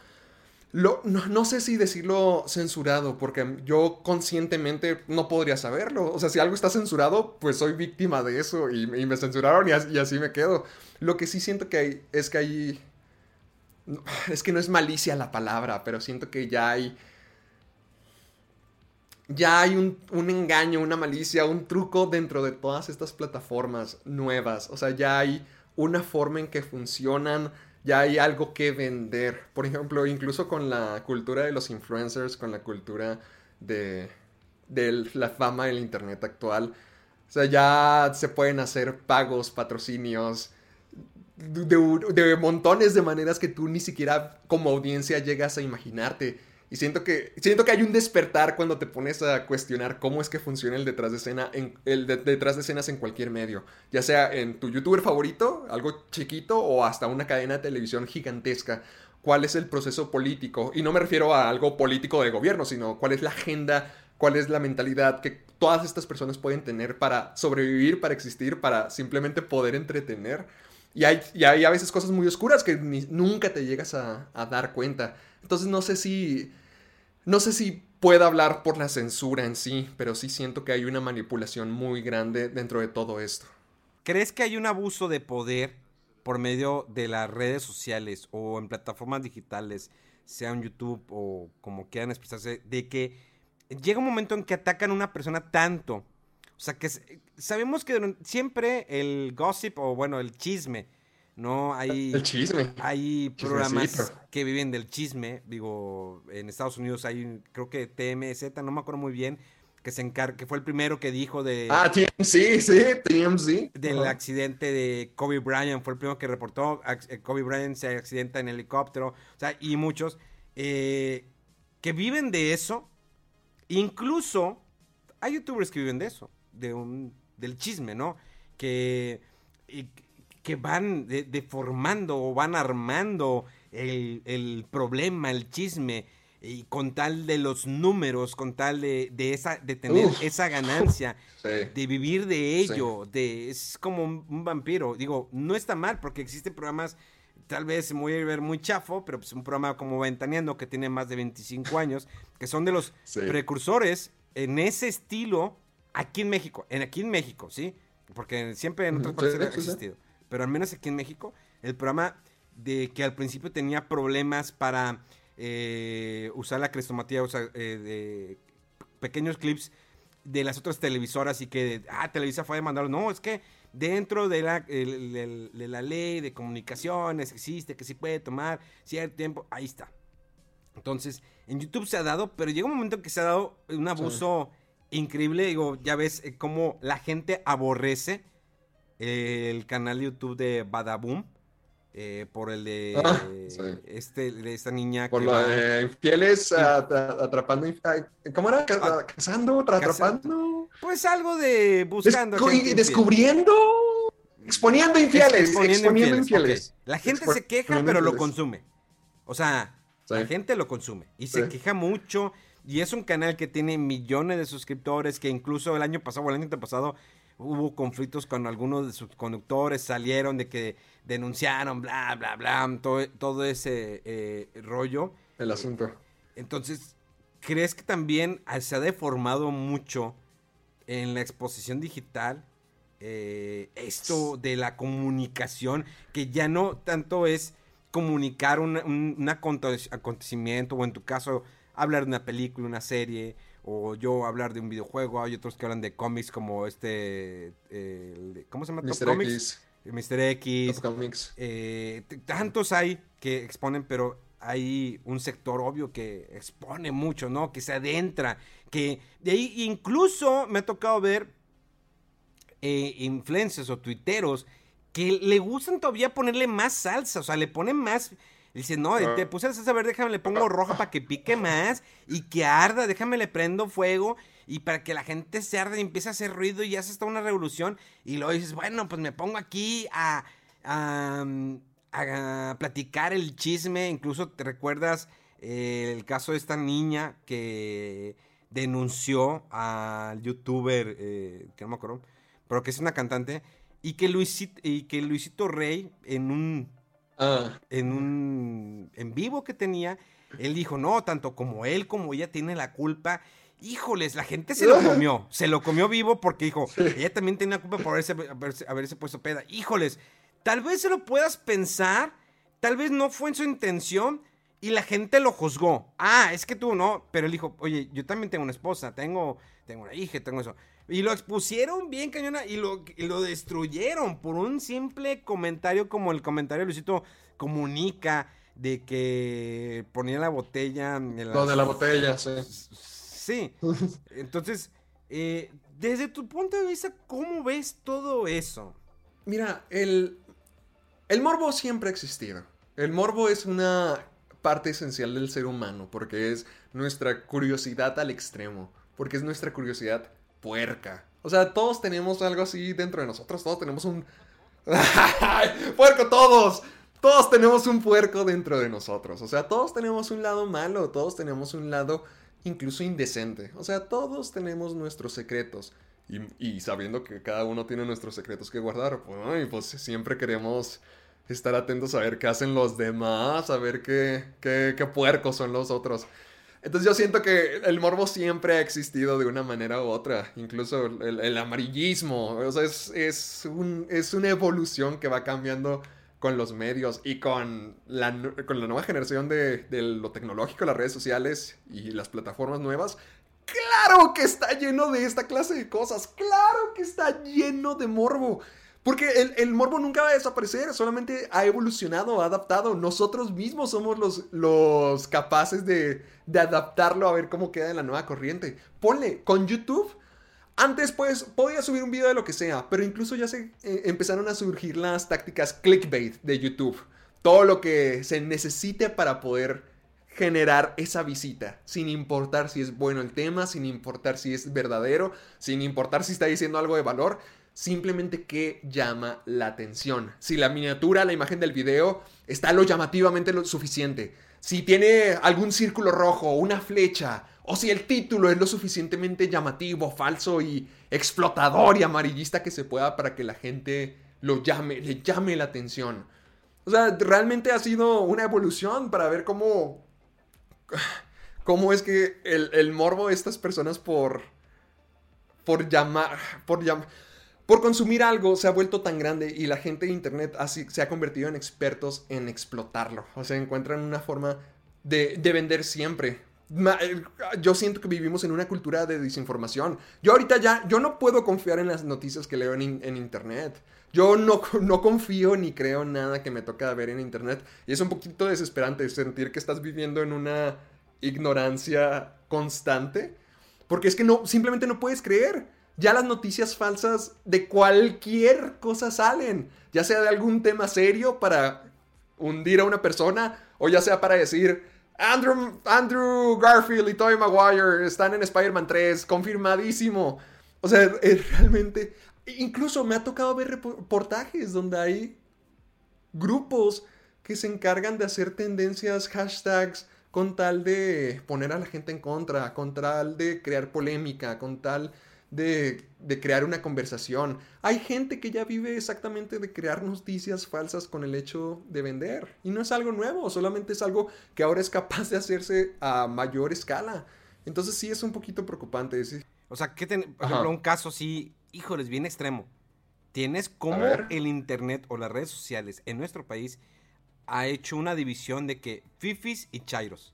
no, sé si decirlo censurado, porque yo conscientemente no podría saberlo. O sea, si algo está censurado, pues soy víctima de eso y, me censuraron y, así me quedo. Lo que sí siento que hay es que hay... Es que no es malicia la palabra, pero siento que ya hay... Ya hay un, un engaño, una malicia, un truco dentro de todas estas plataformas nuevas. O sea, ya hay una forma en que funcionan ya hay algo que vender. Por ejemplo, incluso con la cultura de los influencers, con la cultura de, la fama del Internet actual. O sea, ya se pueden hacer pagos, patrocinios, de, montones de maneras que tú ni siquiera como audiencia llegas a imaginarte. Y siento que, siento que hay un despertar cuando te pones a cuestionar cómo es que funciona el detrás de escena en, el detrás de escenas en cualquier medio. Ya sea en tu youtuber favorito, algo chiquito, o hasta una cadena de televisión gigantesca. ¿Cuál es el proceso político? Y no me refiero a algo político de gobierno, sino cuál es la agenda, cuál es la mentalidad que todas estas personas pueden tener para sobrevivir, para existir, para simplemente poder entretener. Y hay, hay a veces cosas muy oscuras que nunca te llegas a dar cuenta. Entonces no sé si no sé si pueda hablar por la censura en sí, pero sí siento que hay una manipulación muy grande dentro de todo esto. ¿Crees que hay un abuso de poder por medio de las redes sociales o en plataformas digitales, sea en YouTube o como quieran expresarse, de que llega un momento en que atacan a una persona tanto. O sea, que sabemos que siempre el gossip o bueno, el chisme, ¿no? Hay, el chisme. Hay programas que viven del chisme. Digo, en Estados Unidos hay, creo que TMZ, no me acuerdo muy bien, que se encar que fue el primero que dijo de... Ah, TMZ, sí, TMZ. Del accidente de Kobe Bryant, fue el primero que reportó, eh, Kobe Bryant se accidenta en helicóptero, o sea, y muchos eh, que viven de eso, incluso hay youtubers que viven de eso, de un, del chisme, ¿no? Que, que van deformando o van armando el, el problema, el chisme, y con tal de los números, con tal de, esa, de tener esa ganancia, de vivir de ello, de, es como un, vampiro. Digo, no está mal porque existen programas, tal vez voy a ver muy chafo, pero pues un programa como Ventaneando que tiene más de 25 años, que son de los precursores en ese estilo aquí en México, en aquí en México, ¿sí? Porque siempre en otras países ha existido, pero al menos aquí en México, el programa de que al principio tenía problemas para eh, usar la crestomatía, usar eh, de pequeños clips de las otras televisoras y que, ah, Televisa fue a demandarlo. No, es que dentro de la, de la ley de comunicaciones existe que sí puede tomar cierto tiempo. Ahí está. Entonces, en YouTube se ha dado, pero llega un momento en que se ha dado un abuso increíble. Digo, ya ves eh, cómo la gente aborrece el canal de YouTube de Badaboom. Eh, por el de ah, este de esta niña por lo de infieles atrapando cómo era ah, cazando atrapando. Pues algo de buscando descubriendo exponiendo infieles exponiendo, infieles, la gente se queja pero lo consume. O sea la gente lo consume y se queja mucho. Y es un canal que tiene millones de suscriptores que incluso el año pasado o el año pasado hubo conflictos con algunos de sus conductores, salieron de que denunciaron, bla, bla, bla, todo, todo ese eh, rollo. El asunto. Entonces, ¿crees que también se ha deformado mucho en la exposición digital eh, esto de la comunicación, que ya no tanto es comunicar un, un acontecimiento, o en tu caso, hablar de una película, una serie, o yo hablar de un videojuego, hay otros que hablan de cómics como este, ¿cómo se llama? Mr. X. Mr. X. Comics. Eh, tantos hay que exponen, pero hay un sector obvio que expone mucho, ¿no? Que se adentra, que de ahí incluso me ha tocado ver eh, influencers o tuiteros que le gustan todavía ponerle más salsa, o sea, le ponen más Dice, no, ah. te puse la salsa verde, déjame le pongo roja para que pique más y que arda, déjame le prendo fuego y para que la gente se arde y empiece a hacer ruido y ya se está una revolución. Y luego dices, bueno, pues me pongo aquí a, a, a platicar el chisme. Incluso te recuerdas eh, el caso de esta niña que denunció al youtuber, eh, que no me acuerdo, pero que es una cantante, y que Luisito, y que Luisito Rey en un Ah. En un en vivo que tenía, él dijo, no, tanto como él como ella tiene la culpa. Híjoles, la gente se lo comió, se lo comió vivo porque dijo, ella también tenía culpa por haberse, haberse, puesto peda. Híjoles, tal vez se lo puedas pensar, tal vez no fue en su intención, y la gente lo juzgó. Ah, es que tú no. Pero él dijo, oye, yo también tengo una esposa, tengo, tengo una hija, tengo eso. Y lo expusieron bien cañona y lo, lo destruyeron por un simple comentario como el comentario Luisito comunica de que ponía la botella en Lo de la botella, sí. Sí. Entonces, eh, desde tu punto de vista, ¿cómo ves todo eso? Mira, el, el morbo siempre ha existido. El morbo es una parte esencial del ser humano porque es nuestra curiosidad al extremo, porque es nuestra curiosidad puerca. O sea, todos tenemos algo así dentro de nosotros, todos tenemos un... ¡Puerco todos! Todos tenemos un puerco dentro de nosotros. O sea, todos tenemos un lado malo, todos tenemos un lado incluso indecente. O sea, todos tenemos nuestros secretos. Y, sabiendo que cada uno tiene nuestros secretos que guardar, pues, pues siempre queremos estar atentos a ver qué hacen los demás, a ver qué, qué, qué puercos son los otros. Entonces yo siento que el morbo siempre ha existido de una manera u otra, incluso el, amarillismo, o sea, es, es, un, es una evolución que va cambiando con los medios y con la, con la nueva generación de, de lo tecnológico, las redes sociales y las plataformas nuevas, claro que está lleno de esta clase de cosas, claro que está lleno de morbo. Porque el, morbo nunca va a desaparecer, solamente ha evolucionado, ha adaptado. Nosotros mismos somos los, los capaces de, de adaptarlo a ver cómo queda en la nueva corriente. Ponle, con YouTube, antes pues podía subir un video de lo que sea, pero incluso ya se eh, empezaron a surgir las tácticas clickbait de YouTube. Todo lo que se necesite para poder generar esa visita, sin importar si es bueno el tema, sin importar si es verdadero, sin importar si está diciendo algo de valor simplemente que llama la atención. Si la miniatura, la imagen del video está lo llamativamente lo suficiente, si tiene algún círculo rojo, una flecha, o si el título es lo suficientemente llamativo, falso y explotador y amarillista que se pueda para que la gente lo llame, le llame la atención. O sea, realmente ha sido una evolución para ver cómo, cómo es que el, el morbo de estas personas por, por llamar, por llamar, por consumir algo se ha vuelto tan grande y la gente de Internet así, se ha convertido en expertos en explotarlo. O sea, encuentran una forma de, vender siempre. Eh, yo siento que vivimos en una cultura de desinformación. Yo ahorita ya, yo no puedo confiar en las noticias que leo en, en Internet. Yo no, no, confío ni creo nada que me toca ver en Internet. Y es un poquito desesperante sentir que estás viviendo en una ignorancia constante. Porque es que no, simplemente no puedes creer ya las noticias falsas de cualquier cosa salen, ya sea de algún tema serio para hundir a una persona o ya sea para decir Andrew, Andrew Garfield y Tobey Maguire están en Spider-Man 3, confirmadísimo. O sea, realmente, incluso me ha tocado ver reportajes donde hay grupos que se encargan de hacer tendencias, hashtags, con tal de poner a la gente en contra, con tal de crear polémica, con tal de, crear una conversación. Hay gente que ya vive exactamente de crear noticias falsas con el hecho de vender. Y no es algo nuevo, solamente es algo que ahora es capaz de hacerse a mayor escala. Entonces sí es un poquito preocupante. O sea, que por ejemplo, un caso así, híjoles, bien extremo. Tienes como el Internet o las redes sociales en nuestro país ha hecho una división de que fifis y chairos.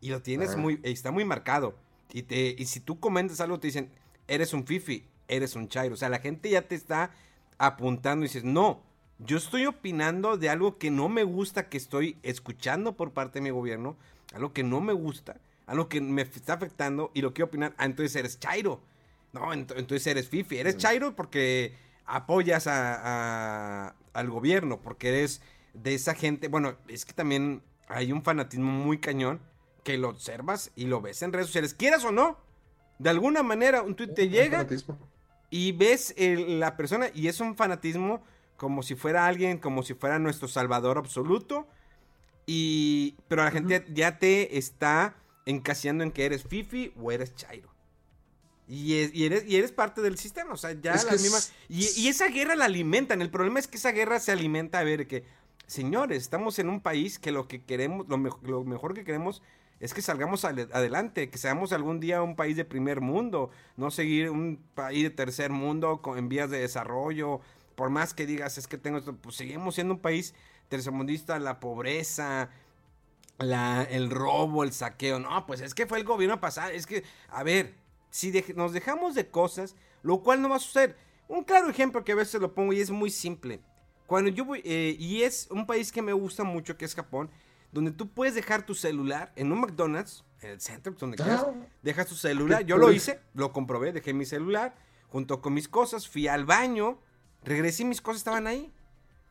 Y lo tienes muy, está muy marcado. Y, te, y si tú comentas algo, te dicen, eres un fifi, eres un chairo. O sea, la gente ya te está apuntando y dices, no, yo estoy opinando de algo que no me gusta, que estoy escuchando por parte de mi gobierno, algo que no me gusta, algo que me está afectando y lo quiero opinar. Ah, entonces eres chairo. No, entonces eres fifi. Eres chairo porque apoyas a, al gobierno, porque eres de esa gente. Bueno, es que también hay un fanatismo muy cañón que lo observas y lo ves en redes sociales, quieras o no de alguna manera un tweet te llega y ves la persona y es un fanatismo como si fuera alguien, como si fuera nuestro salvador absoluto. Y, pero la gente ya te está encasillando en que eres Fifi o eres Chairo. Y, eres, y eres parte del sistema, o sea, ya la misma... Y, esa guerra la alimentan. El problema es que esa guerra se alimenta a ver que, señores, estamos en un país que lo que queremos, lo, lo mejor que queremos es que salgamos adelante, que seamos algún día un país de primer mundo, no seguir un país de tercer mundo con, en vías de desarrollo. Por más que digas, es que tengo esto, pues seguimos siendo un país tercermundista, la pobreza, la, el robo, el saqueo. No, pues es que fue el gobierno pasado. Es que, a ver, si nos dejamos de cosas, lo cual no va a suceder. Un claro ejemplo que a veces lo pongo y es muy simple. Cuando yo voy, eh, y es un país que me gusta mucho, que es Japón donde tú puedes dejar tu celular en un McDonald's, en el centro, donde quieras, dejas tu celular. Yo lo hice, lo comprobé, dejé mi celular junto con mis cosas, fui al baño, regresé y mis cosas estaban ahí.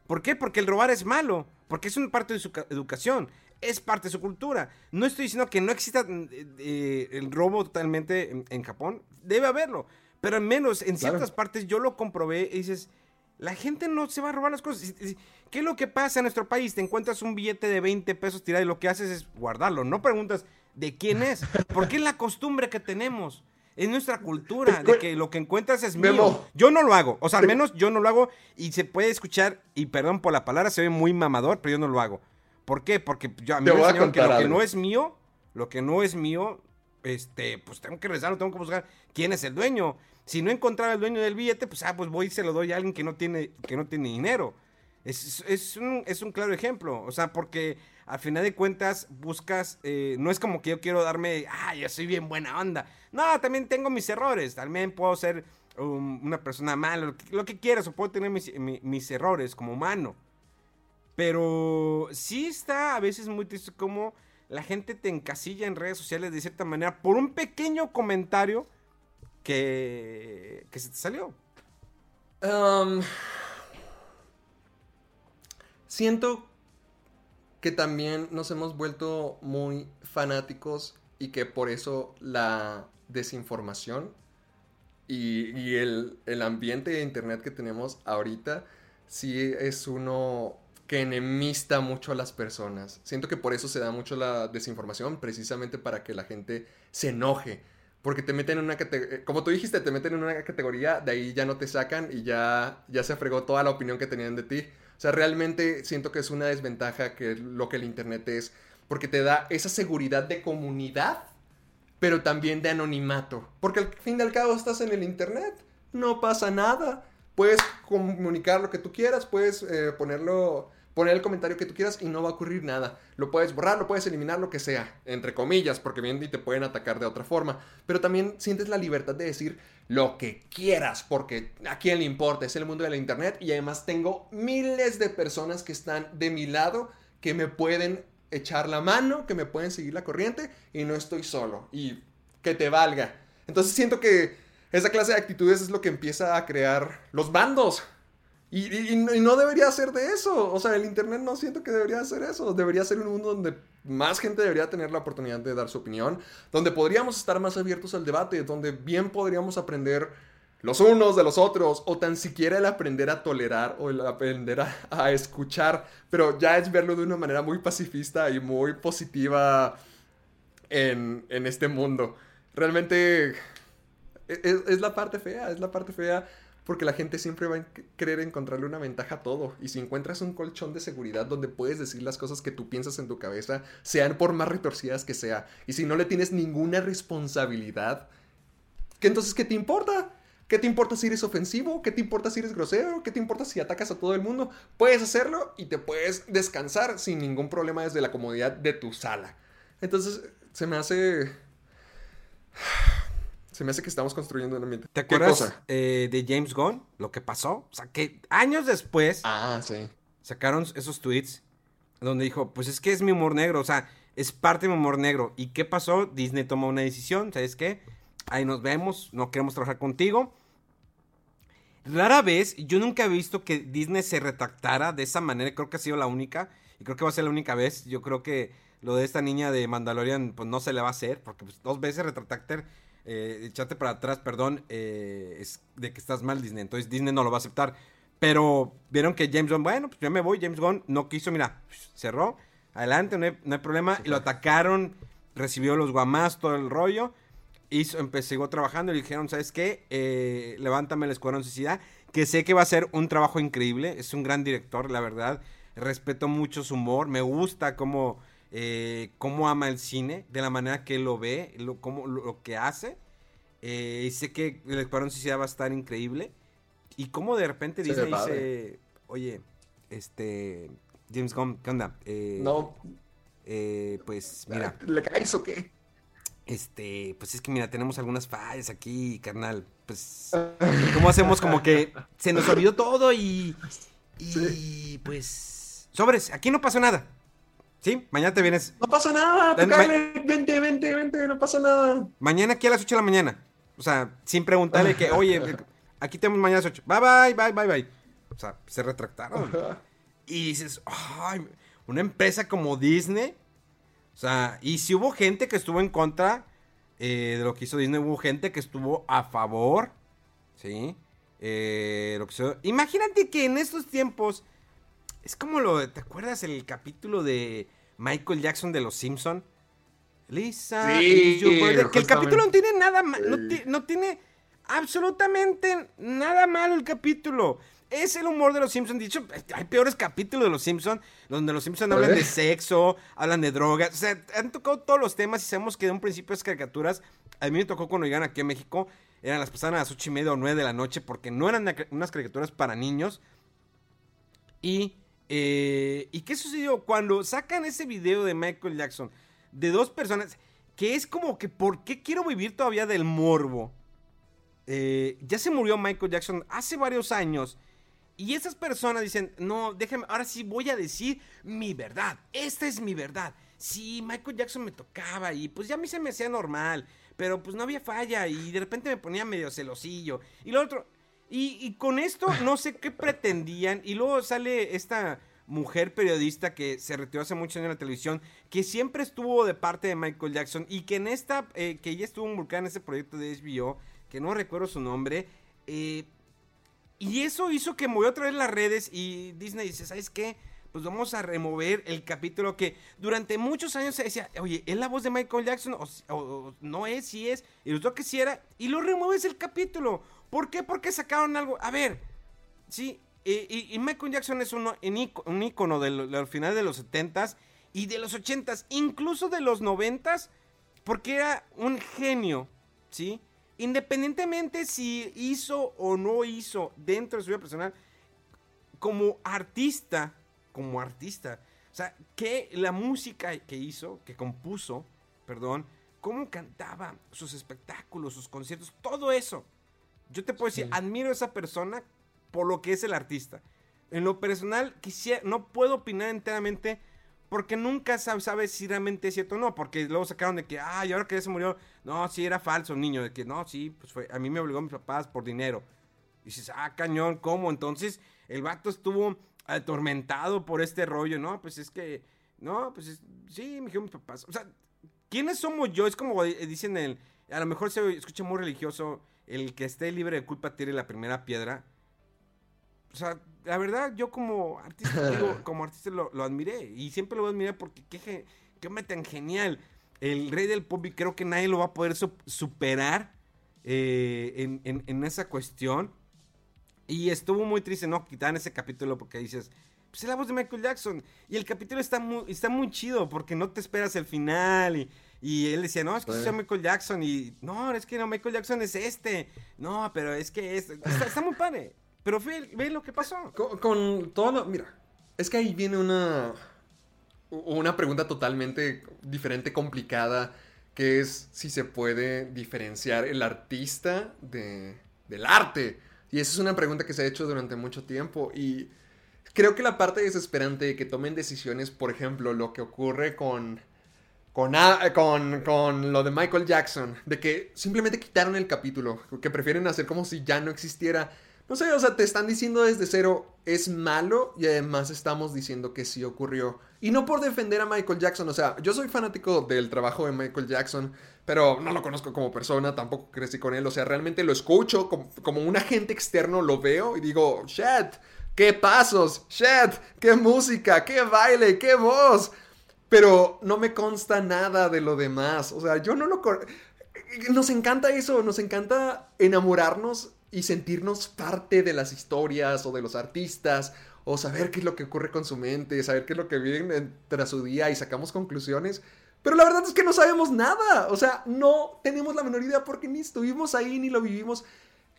¿Por qué? Porque el robar es malo, porque es una parte de su educación, es parte de su cultura. No estoy diciendo que no exista mm, eh, el robo totalmente en, Japón, debe haberlo, pero al menos en ciertas partes yo lo comprobé y dices, la gente no se va a robar las cosas. ¿Qué es lo que pasa en nuestro país? Te encuentras un billete de 20 pesos tirado y lo que haces es guardarlo. No preguntas de quién es. Porque es la costumbre que tenemos. Es nuestra cultura de que lo que encuentras es mío. Yo no lo hago. O sea, al menos yo no lo hago y se puede escuchar, y perdón por la palabra, se ve muy mamador, pero yo no lo hago. ¿Por qué? Porque yo, a mí me enseñaron que lo que no es mío, lo que no es mío, este, pues tengo que rezarlo, tengo que buscar quién es el dueño. Si no encontraba el dueño del billete, pues ah, pues voy y se lo doy a alguien que no tiene, que no tiene dinero. Es, es un, es un claro ejemplo. O sea, porque al final de cuentas buscas. eh, no es como que yo quiero darme. Ah, yo soy bien buena onda. No, también tengo mis errores. También puedo ser una persona mala. Lo que, quieras. O puedo tener mis, mi- mis errores como humano. Pero sí está a veces muy triste como la gente te encasilla en redes sociales de cierta manera por un pequeño comentario que, que se te salió. Um, siento que también nos hemos vuelto muy fanáticos y que por eso la desinformación y, el, el ambiente de internet que tenemos ahorita sí es uno que enemista mucho a las personas. Siento que por eso se da mucho la desinformación, precisamente para que la gente se enoje. Porque te meten en una categoría, como tú dijiste, te meten en una categoría, de ahí ya no te sacan y ya, ya se fregó toda la opinión que tenían de ti. O sea, realmente siento que es una desventaja que lo que el Internet es, porque te da esa seguridad de comunidad, pero también de anonimato. Porque al fin y al cabo estás en el Internet, no pasa nada. Puedes comunicar lo que tú quieras, puedes eh, ponerlo, poner el comentario que tú quieras y no va a ocurrir nada. Lo puedes borrar, lo puedes eliminar, lo que sea, entre comillas, porque bien y te pueden atacar de otra forma. Pero también sientes la libertad de decir lo que quieras, porque a quién le importa, es el mundo de la internet y además tengo miles de personas que están de mi lado que me pueden echar la mano, que me pueden seguir la corriente y no estoy solo y que te valga. Entonces siento que esa clase de actitudes es lo que empieza a crear los bandos. Y, no- debería ser de eso. O sea, el Internet no siento que debería ser eso. Debería ser un mundo donde más gente debería tener la oportunidad de dar su opinión, donde podríamos estar más abiertos al debate, donde bien podríamos aprender los unos de los otros, o tan siquiera el aprender a tolerar o el aprender a, escuchar, pero ya es verlo de una manera muy pacifista y muy positiva en, en este mundo. Realmente es, es la parte fea, es la parte fea porque la gente siempre va a querer encontrarle una ventaja a todo. Y si encuentras un colchón de seguridad donde puedes decir las cosas que tú piensas en tu cabeza, sean por más retorcidas que sea, y si no le tienes ninguna responsabilidad, ¿qué entonces qué te importa? ¿Qué te importa si eres ofensivo? ¿Qué te importa si eres grosero? ¿Qué te importa si atacas a todo el mundo? Puedes hacerlo y te puedes descansar sin ningún problema desde la comodidad de tu sala. Entonces, se me hace... Se me hace que estamos construyendo un ambiente. ¿Te ¿Qué acuerdas eh, de James Gunn? Lo que pasó. O sea, que años después Ah, sí. sacaron esos tweets donde dijo, pues es que es mi humor negro, o sea, es parte de mi humor negro. ¿Y qué pasó? Disney tomó una decisión, ¿sabes qué? Ahí nos vemos, no queremos trabajar contigo. Rara vez, yo nunca he visto que Disney se retractara de esa manera, creo que ha sido la única, y creo que va a ser la única vez. Yo creo que lo de esta niña de Mandalorian, pues no se le va a hacer, porque pues, dos veces retractarte, eh, echarte para atrás, perdón, eh, es de que estás mal Disney, entonces Disney no lo va a aceptar. Pero vieron que James Gunn, bueno, pues ya me voy, James Gunn no quiso, mira, cerró, adelante, no hay, no hay problema, y lo atacaron, recibió los guamás, todo el rollo, hizo, empezó, siguió trabajando y le dijeron, ¿sabes qué? Eh, levántame el Escuadrón Suicida, que sé que va a ser un trabajo increíble, es un gran director, la verdad, respeto mucho su humor, me gusta cómo, eh, cómo ama el cine, de la manera que lo ve, lo, cómo, lo, lo que hace, eh, y sé que el Escuadrón Suicida va a estar increíble, y cómo de repente ve Disney dice, oye, este, James Gunn, ¿qué onda? Eh, No. eh, pues mira, ¿Le caes o qué? este, pues es que mira, tenemos algunas fallas aquí, carnal. Pues, ¿cómo hacemos como que se nos olvidó todo y. Y pues. Sobres, aquí no pasó nada. ¿Sí? Mañana te vienes. No pasa nada, Ven, tócale, vente, vente, vente, no pasa nada. Mañana aquí a las 8 de la mañana. O sea, sin preguntarle que, oye, aquí tenemos mañana a las 8. Bye, bye, bye, bye, bye. O sea, se retractaron. Y dices, ay, una empresa como Disney. O sea, y si hubo gente que estuvo en contra eh, de lo que hizo Disney, hubo gente que estuvo a favor. ¿Sí? Eh, lo que hizo- Imagínate que en estos tiempos. Es como lo. ¿Te acuerdas el capítulo de Michael Jackson de Los Simpson? Lisa. Sí, your? Que el capítulo no tiene nada no, no tiene absolutamente nada malo el capítulo. Es el humor de los Simpsons. Dicho, hay peores capítulos de los Simpsons donde los Simpsons hablan de sexo, hablan de drogas. O sea, han tocado todos los temas y sabemos que de un principio esas caricaturas. A mí me tocó cuando llegaron aquí a México. Eran las pasaban a las ocho y media o nueve de la noche porque no eran na- unas caricaturas para niños. Y, eh, ¿Y qué sucedió? Cuando sacan ese video de Michael Jackson, de dos personas, que es como que, ¿por qué quiero vivir todavía del morbo? Eh, ya se murió Michael Jackson hace varios años. Y esas personas dicen, no, déjame, ahora sí voy a decir mi verdad. Esta es mi verdad. Sí, Michael Jackson me tocaba y pues ya a mí se me hacía normal. Pero pues no había falla y de repente me ponía medio celosillo. Y lo otro, y, con esto no sé qué pretendían. Y luego sale esta mujer periodista que se retiró hace mucho años en la televisión, que siempre estuvo de parte de Michael Jackson y que en esta, eh, que ella estuvo involucrada en ese proyecto de HBO, que no recuerdo su nombre, eh, y eso hizo que movió otra vez las redes y Disney dice, ¿sabes qué? Pues vamos a remover el capítulo que durante muchos años se decía, oye, ¿es la voz de Michael Jackson? O, no es, sí es. Y resultó que sí era. Y lo remueves el capítulo. ¿Por qué? Porque sacaron algo. A ver, sí, y, Michael Jackson es un, un ícono del, final de los 70s y de los 80s, incluso de los 90s, porque era un genio, ¿sí? Independientemente si hizo o no hizo dentro de su vida personal, como artista, como artista, o sea, que la música que hizo, que compuso, perdón, cómo cantaba, sus espectáculos, sus conciertos, todo eso yo te puedo decir, admiro a esa persona por lo que es el artista. En lo personal, quisiera, no puedo opinar enteramente porque nunca sabes si realmente es cierto o no. Porque luego sacaron de que, ay, ahora que ya se murió, no, sí era falso, niño. De que, no, sí, pues fue, a mí me obligó mis papás por dinero. Y dices, ah, cañón, ¿cómo? Entonces, el vato estuvo atormentado por este rollo, ¿no? Pues es que, no, pues sí, me dijeron mis papás. O sea, ¿quiénes somos yo? Es como dicen el, a lo mejor se escucha muy religioso el que esté libre de culpa tire la primera piedra. O sea, la verdad, yo como artista, como artista lo, admiré. Y siempre lo admiré porque qué, qué me tan genial. El rey del pop y creo que nadie lo va a poder superar eh, en, esa cuestión. Y estuvo muy triste, ¿no? Quitar ese capítulo porque dices, pues es la voz de Michael Jackson. Y el capítulo está muy, está muy chido porque no te esperas el final y y él decía, no, es que es Michael Jackson. Y no, es que no, Michael Jackson es este. No, pero es que es. Está, muy padre. Pero ve, ve, lo que pasó. Con, todo Mira, es que ahí viene una. Una pregunta totalmente diferente, complicada. Que es si se puede diferenciar el artista de, del arte. Y esa es una pregunta que se ha hecho durante mucho tiempo. Y creo que la parte desesperante de que tomen decisiones, por ejemplo, lo que ocurre con con, con, lo de Michael Jackson, de que simplemente quitaron el capítulo, que prefieren hacer como si ya no existiera. No sé, o sea, te están diciendo desde cero, es malo y además estamos diciendo que sí ocurrió. Y no por defender a Michael Jackson, o sea, yo soy fanático del trabajo de Michael Jackson, pero no lo conozco como persona, tampoco crecí con él, o sea, realmente lo escucho como, como un agente externo, lo veo y digo, shit, qué pasos, shit, qué música, qué baile, qué voz pero no me consta nada de lo demás. O sea, yo no lo... Nos encanta eso, nos encanta enamorarnos y sentirnos parte de las historias o de los artistas o saber qué es lo que ocurre con su mente, saber qué es lo que viven tras su día y sacamos conclusiones. Pero la verdad es que no sabemos nada. O sea, no tenemos la menor idea porque ni estuvimos ahí ni lo vivimos.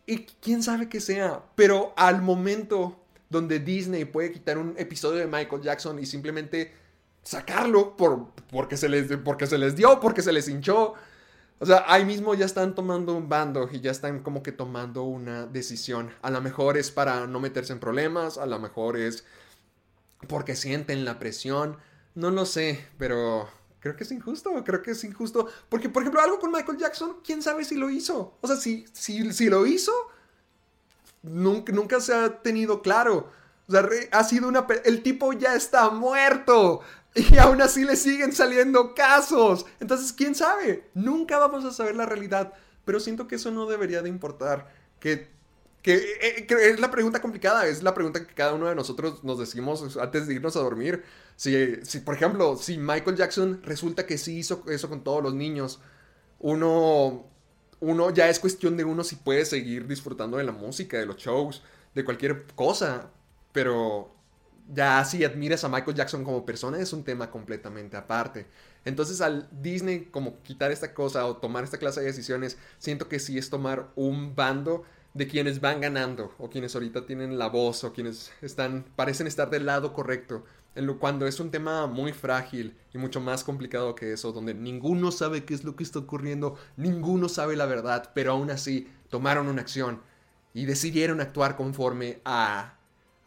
Y quién sabe qué sea. Pero al momento donde Disney puede quitar un episodio de Michael Jackson y simplemente sacarlo por, porque, se les, porque se les dio, porque se les hinchó. O sea, ahí mismo ya están tomando un bando y ya están como que tomando una decisión. A lo mejor es para no meterse en problemas, a lo mejor es porque sienten la presión. No lo sé, pero creo que es injusto, creo que es injusto. Porque, por ejemplo, algo con Michael Jackson, quién sabe si lo hizo. O sea, si, si, si lo hizo, nunca, nunca se ha tenido claro. O sea, ha sido una... El tipo ya está muerto. Y aún así le siguen saliendo casos. Entonces, ¿quién sabe? Nunca vamos a saber la realidad. Pero siento que eso no debería de importar. Que, que, eh, es la pregunta complicada. Es la pregunta que cada uno de nosotros nos decimos antes de irnos a dormir. Si, si por ejemplo, si Michael Jackson resulta que sí hizo eso con todos los niños, uno, uno ya es cuestión de uno si puede seguir disfrutando de la música, de los shows, de cualquier cosa. Pero ya si admiras a Michael Jackson como persona es un tema completamente aparte. Entonces al Disney como quitar esta cosa o tomar esta clase de decisiones, siento que sí es tomar un bando de quienes van ganando o quienes ahorita tienen la voz o quienes están parecen estar del lado correcto. Cuando es un tema muy frágil y mucho más complicado que eso, donde ninguno sabe qué es lo que está ocurriendo, ninguno sabe la verdad, pero aún así tomaron una acción y decidieron actuar conforme a,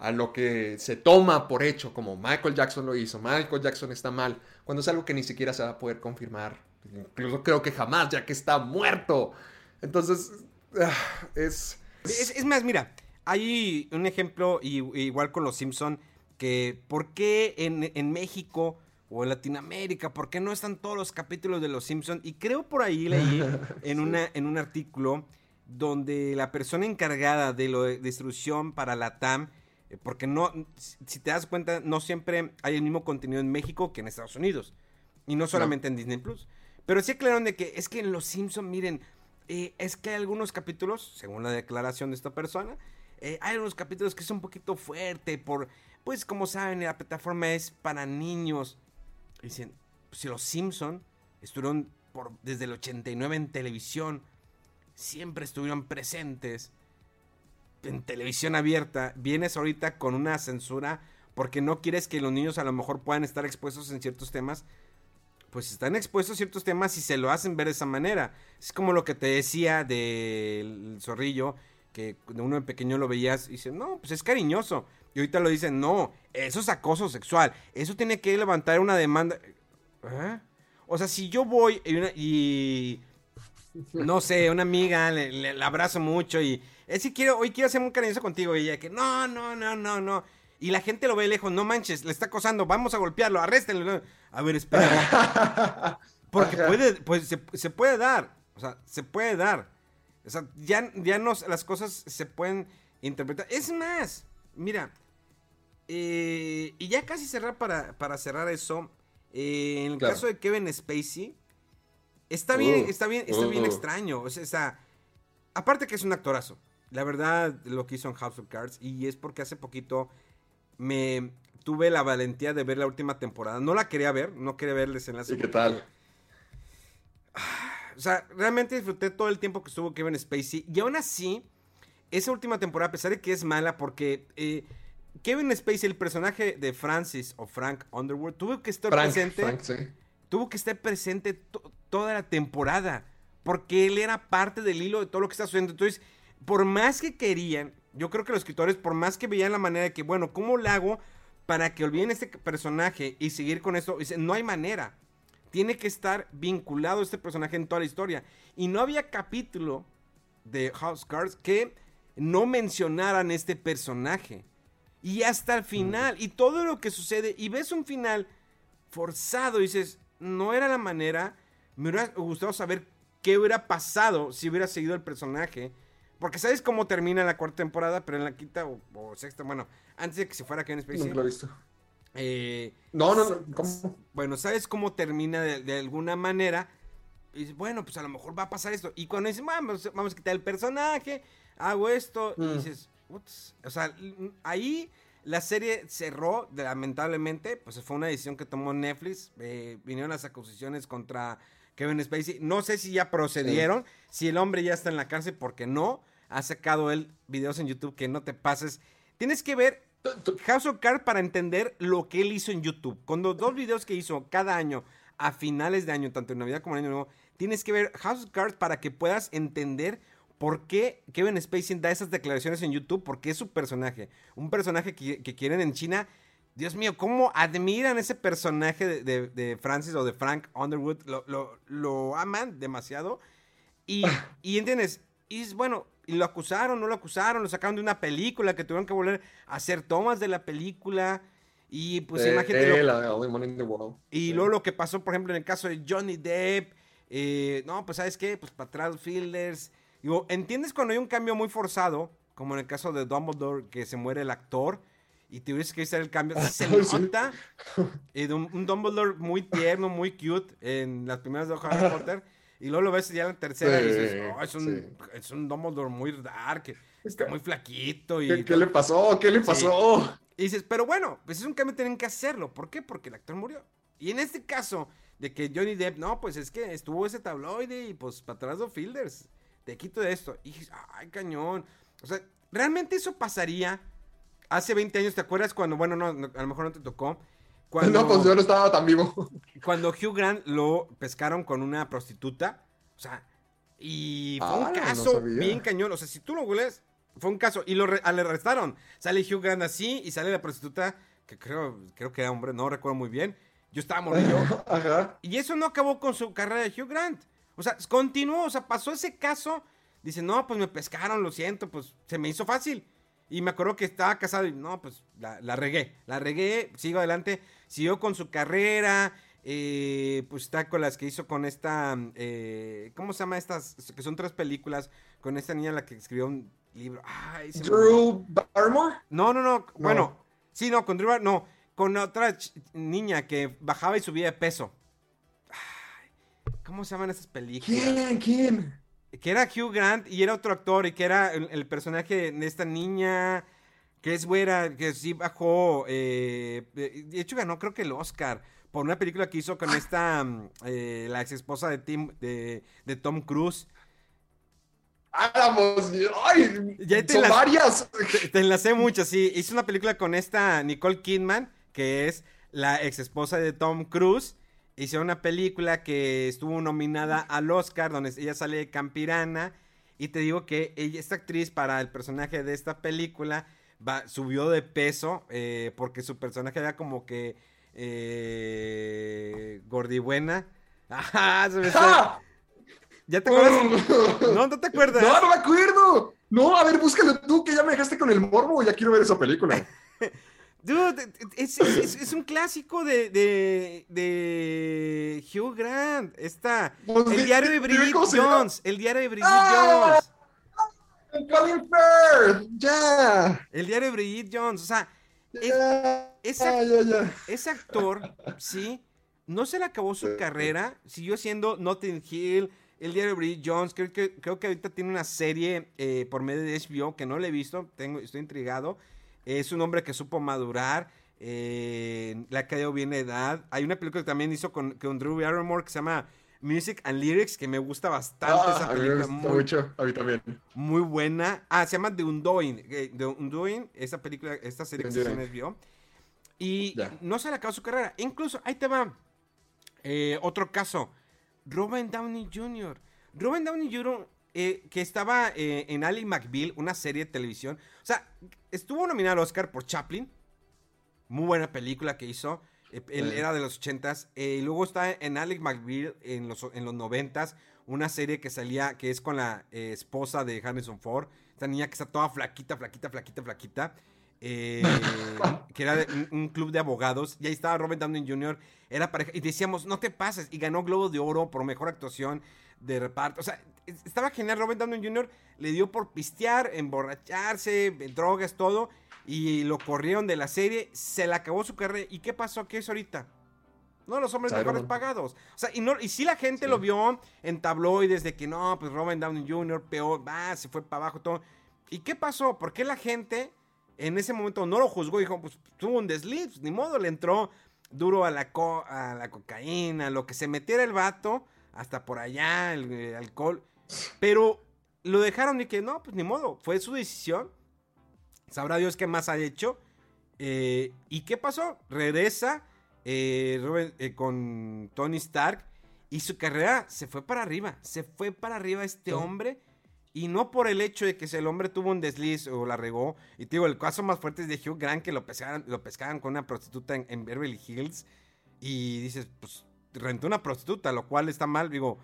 a lo que se toma por hecho, como Michael Jackson lo hizo, Michael Jackson está mal, cuando es algo que ni siquiera se va a poder confirmar, incluso creo que jamás, ya que está muerto. Entonces, ah, es... es... más, mira, hay un ejemplo igual con los Simpson que por qué en, en, México o en Latinoamérica, por qué no están todos los capítulos de Los Simpson y creo por ahí leí en, una, en un artículo donde la persona encargada de la distribución para la TAM, porque no, si te das cuenta, no siempre hay el mismo contenido en México que en Estados Unidos y no solamente en Disney Plus. Pero sí aclararon de que es que en Los Simpson, miren, eh, es que hay algunos capítulos, según la declaración de esta persona, eh, hay algunos capítulos que son un poquito fuerte por, pues como saben, la plataforma es para niños. Dicen, pues, si los Simpson estuvieron por, desde el 89 en televisión, siempre estuvieron presentes en televisión abierta, vienes ahorita con una censura porque no quieres que los niños a lo mejor puedan estar expuestos en ciertos temas pues están expuestos a ciertos temas y se lo hacen ver de esa manera. Es como lo que te decía del zorrillo, que uno en pequeño lo veías y dice, no, pues es cariñoso. Y ahorita lo dicen, no, eso es acoso sexual. Eso tiene que levantar una demanda. ¿Eh? O sea, si yo voy y, no sé, una amiga le, abrazo mucho y es si quiero, hoy quiero ser muy cariñoso contigo y ella que no, no, no, no, no. Y la gente lo ve lejos, no manches, le está acosando, vamos a golpearlo, arréstenlo. A ver, espera. Porque puede, pues se, puede dar. O sea, se puede dar. O sea, ya, ya no, las cosas se pueden interpretar. Es más, mira. Eh, y ya casi cerrar para, para cerrar eso. Eh, en el caso de Kevin Spacey. Está bien, uh, está bien, está bien uh. extraño. O sea, aparte que es un actorazo. La verdad, lo que hizo en House of Cards. Y es porque hace poquito me tuve la valentía de ver la última temporada. No la quería ver, no quería ver el desenlace. ¿Y qué tal? O sea, realmente disfruté todo el tiempo que estuvo Kevin Spacey. Y aún así, esa última temporada, a pesar de que es mala, porque eh, Kevin Spacey, el personaje de Francis o Frank Underwood, tuvo que estar presente. Tuvo que estar presente toda la temporada. Porque él era parte del hilo de todo lo que está sucediendo. Entonces, por más que querían, yo creo que los escritores, por más que veían la manera de que, bueno, ¿cómo lo hago para que olviden este personaje y seguir con esto? Dicen, no hay manera. Tiene que estar vinculado este personaje en toda la historia. Y no había capítulo de House Cards que no mencionaran este personaje. Y hasta el final, y todo lo que sucede, y ves un final forzado, y dices, no era la manera, me hubiera gustado saber qué hubiera pasado si hubiera seguido el personaje porque sabes cómo termina la cuarta temporada, pero en la quinta o, sexta, bueno, antes de que se fuera Kevin Spacey. No lo he visto. Eh, no, no, no. ¿cómo? Bueno, ¿sabes cómo termina de, alguna manera? Y dices, bueno, pues a lo mejor va a pasar esto. Y cuando dices, vamos, vamos a quitar el personaje, hago esto, y mm. dices, Ups. o sea, ahí la serie cerró, lamentablemente, pues fue una decisión que tomó Netflix. Eh, vinieron las acusaciones contra Kevin Spacey. No sé si ya procedieron, si el hombre ya está en la cárcel, porque no. Ha sacado él videos en YouTube que no te pases. Tienes que ver House of Cards para entender lo que él hizo en YouTube. Con los dos videos que hizo cada año, a finales de año, tanto en Navidad como en Año Nuevo, tienes que ver House of Cards para que puedas entender por qué Kevin Spacey da esas declaraciones en YouTube, porque es su personaje. Un personaje que, que quieren en China Dios mío, cómo admiran ese personaje de, Francis o de Frank Underwood. Lo, aman demasiado. Y, y entiendes, y es bueno, y lo acusaron, no lo acusaron, lo sacaron de una película que tuvieron que volver a hacer tomas de la película. Y pues imagínate. y luego lo que pasó, por ejemplo, en el caso de Johnny Depp. Eh, no, pues sabes qué, pues para atrás Fielders. Digo, ¿entiendes cuando hay un cambio muy forzado? Como en el caso de Dumbledore, que se muere el actor y tuviste que hacer el cambio. Se nota eh, un, un, Dumbledore muy tierno, muy cute en las primeras de Harry Potter. Y luego lo ves ya en la tercera y dices, oh, es, un, es un Dumbledore muy dark, está muy flaquito. Y ¿Qué, le pasó? ¿Qué le pasó? Y dices, pero bueno, pues es un cambio, tienen que hacerlo. ¿Por qué? Porque el actor murió. Y en este caso, de que Johnny Depp, no, pues es que estuvo ese tabloide y pues para atrás de Fielders. te quito de esto. Y dices, ay, cañón. O sea, realmente eso pasaría hace 20 años, ¿te acuerdas cuando, bueno, no, no, a lo mejor no te tocó? Cuando, No, pues yo no estaba tan vivo. cuando Hugh Grant lo pescaron con una prostituta. O sea, y fue Ah, un no caso bien cañón. O sea, si tú lo googleas, fue un caso. Y lo re- le arrestaron. Sale Hugh Grant así y sale la prostituta, que creo, creo que era hombre, no recuerdo muy bien. Yo estaba morrillo. Ajá. Y eso no acabó con su carrera de Hugh Grant. O sea, continuó, o sea, pasó ese caso. Dice, no, pues me pescaron, lo siento, pues se me hizo fácil. Y me acuerdo que estaba casado y no, pues la, la regué. La regué, sigo adelante. Siguió con su carrera. eh, pues está con las que hizo con esta. eh, ¿Cómo se llama estas? Que son tres películas. Con esta niña la que escribió un libro. Ay, se me. Drew Barrymore. No, no, no. Bueno, sí, no, con Drew Bar- no. Con otra niña que bajaba y subía de peso. Ay, ¿Cómo se llaman esas películas? ¿Quién? ¿Quién? Que era Hugh Grant y era otro actor y que era el, el personaje de esta niña que es güera, que sí bajó. eh, de hecho, ganó creo que el Oscar por una película que hizo con esta, mm, eh, la ex esposa de, Tim, de, de Tom Cruise. Ah, pues, ay, Ya te son varias. Te, te enlacé mucho, sí. Hizo una película con esta Nicole Kidman, que es la ex esposa de Tom Cruise. Hizo una película que estuvo nominada al Oscar, donde ella sale de Campirana. Y te digo que ella, esta actriz, para el personaje de esta película, va, subió de peso, eh, porque su personaje era como que eh, gordibuena. Ajá, se me está- ¡Ah! ¿Ya te acuerdas? No, no te acuerdas. No, no me acuerdo. No, a ver, búscalo tú, que ya me dejaste con el morbo. Ya quiero ver esa película. Dude, es, es- es- es un clásico de, de, de Hugh Grant. Está. Pues, El di- diario de Bridget. Jones. El diario de Bridget ¡Ah! Jones. Colin Firth. Ya. El diario de Bridget Jones. O sea, es- ya. ese actor, sí, no se le acabó su carrera. Siguió siendo Notting Hill. El diario de Bridget Jones. Creo que, creo que ahorita tiene una serie eh, por medio de HBO que no le he visto. Tengo, estoy intrigado. Es un hombre que supo madurar. eh, le ha caído bien la edad. Hay una película que también hizo con, con Drew Barrymore que se llama Music and Lyrics, que me gusta bastante Ah, esa a mí me película. gusta muy, mucho. A mí también. muy buena. Ah, se llama The Undoing. eh, The Undoing, esa película, esta serie que se HBO. Y no se le acabó su carrera. Incluso, ahí te va. eh, otro caso. Robert Downey Jr. Robert Downey Jr., eh, que estaba eh, en Ali McBeal, una serie de televisión. O sea, estuvo nominado al Oscar por Chaplin. Muy buena película que hizo. Eh, Él era de los ochentas. Eh, y luego está en Alex McBeal en los, en los noventas. Una serie que salía, que es con la esposa de Harrison Ford. Esta niña que está toda flaquita, flaquita, flaquita, flaquita. que era de un, un club de abogados. Y ahí estaba Robert Downey Jr. Era pareja. Y decíamos, no te pases. Y ganó Globo de Oro por mejor actuación de reparto. O sea, es- estaba genial. Robert Downey Jr. le dio por pistear, emborracharse, drogas, todo. Y lo corrieron de la serie. Se le acabó su carrera. ¿Y qué pasó? ¿Qué es ahorita? No, los hombres mejores pagados. O sea, y, no, y sí la gente Sí. lo vio en tabloides de que no, pues Robert Downey Jr., peor, va, se fue para abajo, todo. ¿Y qué pasó? ¿Por qué la gente en ese momento no lo juzgó? Dijo, pues tuvo un desliz, ni modo, le entró duro a la, co- a la cocaína, lo que se metiera el vato, hasta por allá, el, eh, alcohol. Pero lo dejaron y que no, pues ni modo, fue su decisión. Sabrá Dios qué más ha hecho. Eh, ¿Y qué pasó? Regresa eh, Robert, eh, con Tony Stark y su carrera se fue para arriba. Se fue para arriba este Sí. hombre. Y no por el hecho de que si el hombre tuvo un desliz o la regó. Y te digo, el caso más fuerte es de Hugh Grant que lo pescaban, lo pescaban con una prostituta en, en Beverly Hills. Y dices, pues rentó una prostituta, lo cual está mal. Digo,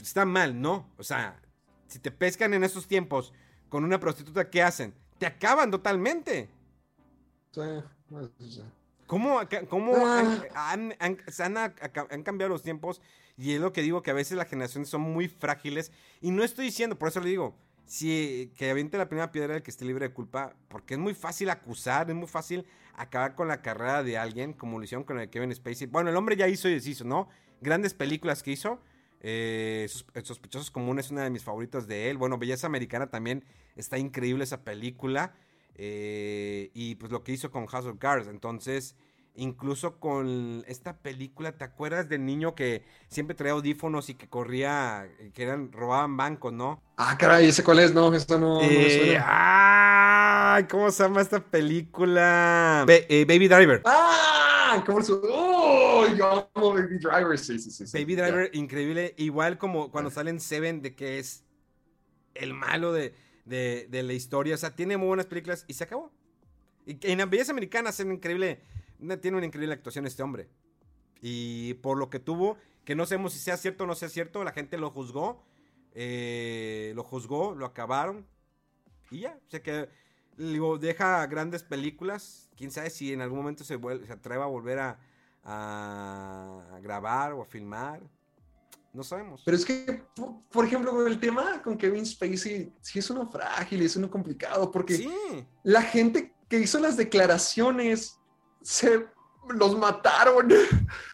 está mal, ¿no? O sea, si te pescan en estos tiempos con una prostituta, ¿qué hacen? Te acaban totalmente. Sí, sí. ¿Cómo, cómo Ah. han, han cambiado los tiempos? Y es lo que digo, que a veces las generaciones son muy frágiles. Y no estoy diciendo, por eso le digo, si, que aviente la primera piedra el que esté libre de culpa, porque es muy fácil acusar, es muy fácil acabar con la carrera de alguien, como lo hicieron con el Kevin Spacey. Bueno, el hombre ya hizo y deshizo, ¿no? Grandes películas que hizo. Eh, Sos- Sospechosos Comunes es una de mis favoritas de él. Bueno, Belleza Americana también está increíble esa película. Eh, y pues lo que hizo con House of Cards. Entonces, Incluso con esta película, ¿te acuerdas del niño que siempre traía audífonos y que corría, que eran, robaban bancos, ¿no? Ah, caray, ¿ese cuál es? No, esto no, Eh. ¡Ay! ¿Cómo se llama esta película? Eh, Baby Driver. ¡Ah! ¿Cómo se ¡Oh! Yo amo Baby Driver. Sí, sí, sí. sí. Baby Driver, increíble. Igual como cuando salen Seven, de que es el malo de, de- de la historia. O sea, tiene muy buenas películas y se acabó. Y en las belleza americanas es increíble. Tiene una increíble actuación este hombre. Y por lo que tuvo, que no sabemos si sea cierto o no sea cierto, la gente lo juzgó. eh, lo juzgó, lo acabaron. Y ya, o sea que digo, deja grandes películas. Quién sabe si en algún momento se, se atreva a volver a, a grabar o a filmar. No sabemos. Pero es que, por, ejemplo, el tema con Kevin Spacey, sí es uno frágil, es uno complicado, porque sí, la gente que hizo las declaraciones se los mataron.